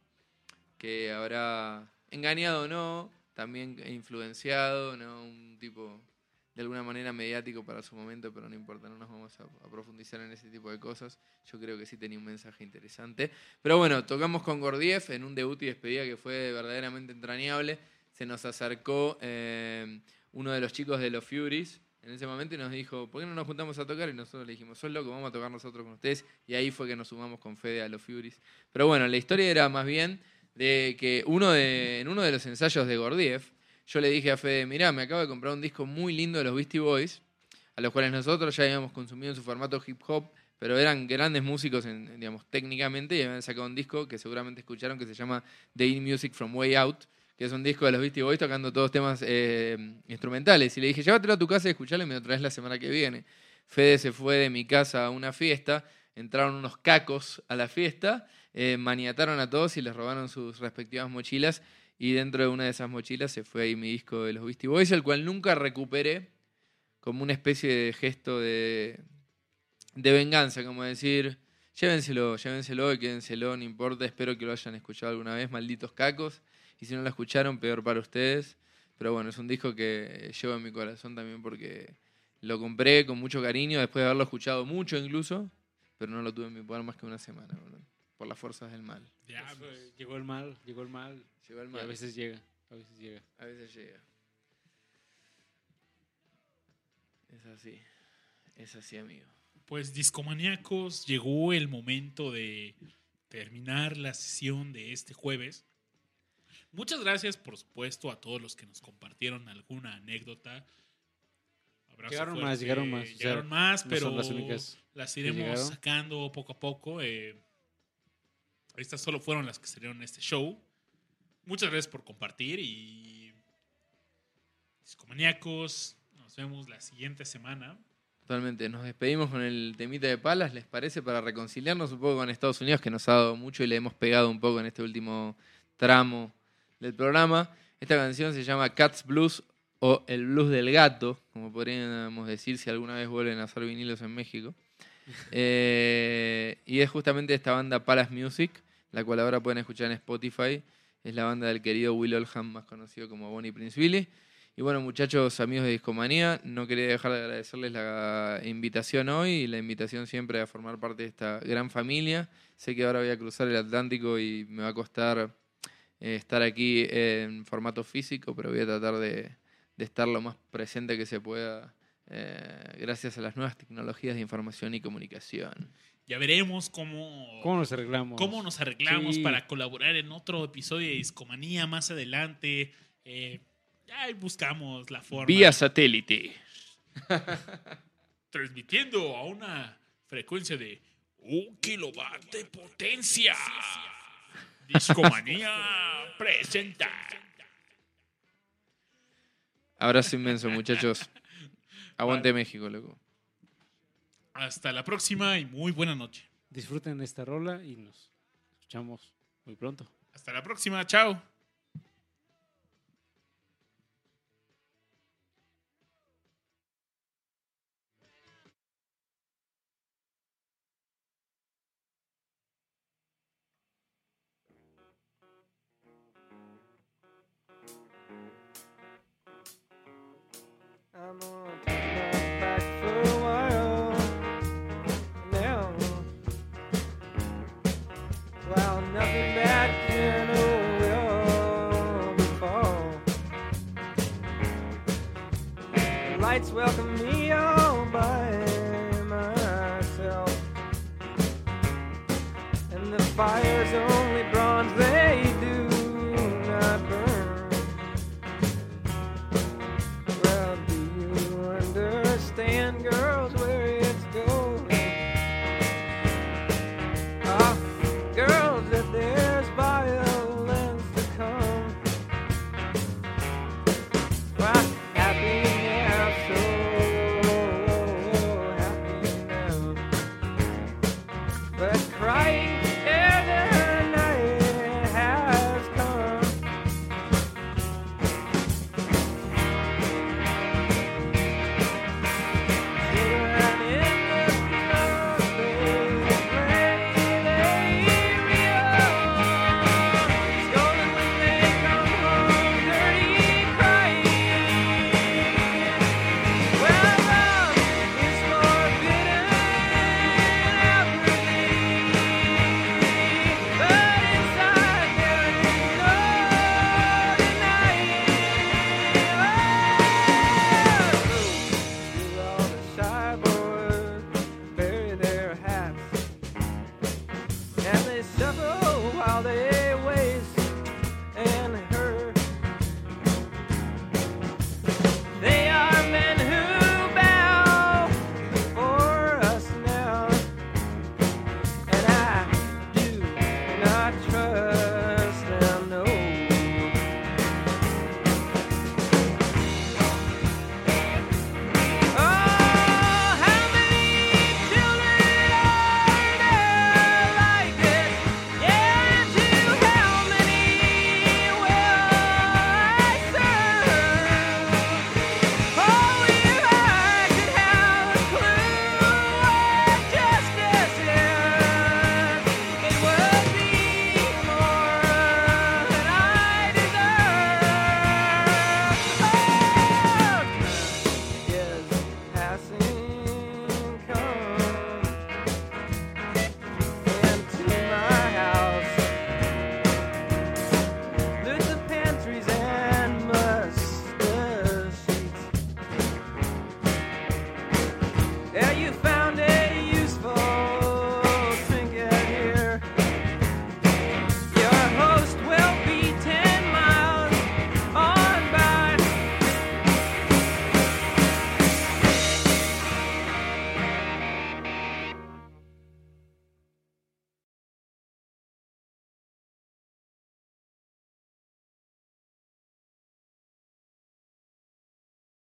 Que habrá engañado o no, también influenciado, ¿no? Un tipo de alguna manera mediático para su momento, pero no importa, no nos vamos a, a profundizar en ese tipo de cosas. Yo creo que sí tenía un mensaje interesante. Pero bueno, tocamos con Gordiev en un debut y despedida que fue verdaderamente entrañable. Se nos acercó eh, uno de los chicos de los Furies en ese momento y nos dijo, ¿por qué no nos juntamos a tocar? Y nosotros le dijimos, sos loco, vamos a tocar nosotros con ustedes. Y ahí fue que nos sumamos con Fede a los Furies. Pero bueno, la historia era más bien de que uno de, en uno de los ensayos de Gordiev, yo le dije a Fede, mirá, me acabo de comprar un disco muy lindo de los Beastie Boys, a los cuales nosotros ya habíamos consumido en su formato hip hop, pero eran grandes músicos, en, digamos, técnicamente, y habían sacado un disco que seguramente escucharon que se llama The In Music From Way Out, que es un disco de los Beastie Boys tocando todos temas eh, instrumentales. Y le dije, llévatelo a tu casa y escuchalo y me lo traes la semana que viene. Fede se fue de mi casa a una fiesta, entraron unos cacos a la fiesta, eh, maniataron a todos y les robaron sus respectivas mochilas. Y dentro de una de esas mochilas se fue ahí mi disco de los Beastie Boys, el cual nunca recuperé como una especie de gesto de, de venganza, como decir, llévenselo, llévenselo y quédenselo, no importa, espero que lo hayan escuchado alguna vez, malditos cacos. Y si no lo escucharon, peor para ustedes. Pero bueno, es un disco que llevo en mi corazón también porque lo compré con mucho cariño, después de haberlo escuchado mucho incluso, pero no lo tuve en mi poder más que una semana, boludo, por las fuerzas del mal. Diablos. Llegó el mal, llegó el mal. Llegó el Y mal. a veces llega, a veces llega. A veces llega. Es así. Es así, amigo. Pues discomaníacos, llegó el momento de terminar la sesión de este jueves. Muchas gracias, por supuesto, a todos los que nos compartieron alguna anécdota. Abrazo Llegaron fuerte. más, llegaron más, o sea, Llegaron más, pero las únicas las que iremos sacando poco a poco. eh. estas solo fueron las que salieron en este show. Muchas gracias por compartir y discomaníacos, nos vemos la siguiente semana. Totalmente. Nos despedimos con el temita de palas, ¿les parece? Para reconciliarnos un poco con Estados Unidos, que nos ha dado mucho y le hemos pegado un poco en este último tramo del programa. Esta canción se llama Cats Blues o El Blues del Gato, como podríamos decir si alguna vez vuelven a hacer vinilos en México. Eh, y es justamente esta banda Palace Music, la cual ahora pueden escuchar en Spotify. Es la banda del querido Will Oldham, más conocido como Bonnie Prince Billy. Y bueno, muchachos, amigos de Discomanía, no quería dejar de agradecerles la invitación hoy y la invitación siempre a formar parte de esta gran familia. Sé que ahora voy a cruzar el Atlántico y me va a costar eh, estar aquí en formato físico, pero voy a tratar de, de estar lo más presente que se pueda eh, gracias a las nuevas tecnologías de información y comunicación. Ya veremos cómo, ¿Cómo nos arreglamos? cómo nos arreglamos Sí. para colaborar en otro episodio de Discomanía más adelante. Eh, ya buscamos la forma. Vía satélite. transmitiendo a una frecuencia de un kilowatt de potencia. Discomanía presenta. Abrazo inmenso, muchachos. Aguante México, loco. Hasta la próxima y muy buena noche. Disfruten esta rola y nos escuchamos muy pronto. Hasta la próxima, chao. Lights welcome me all by myself, and the fire's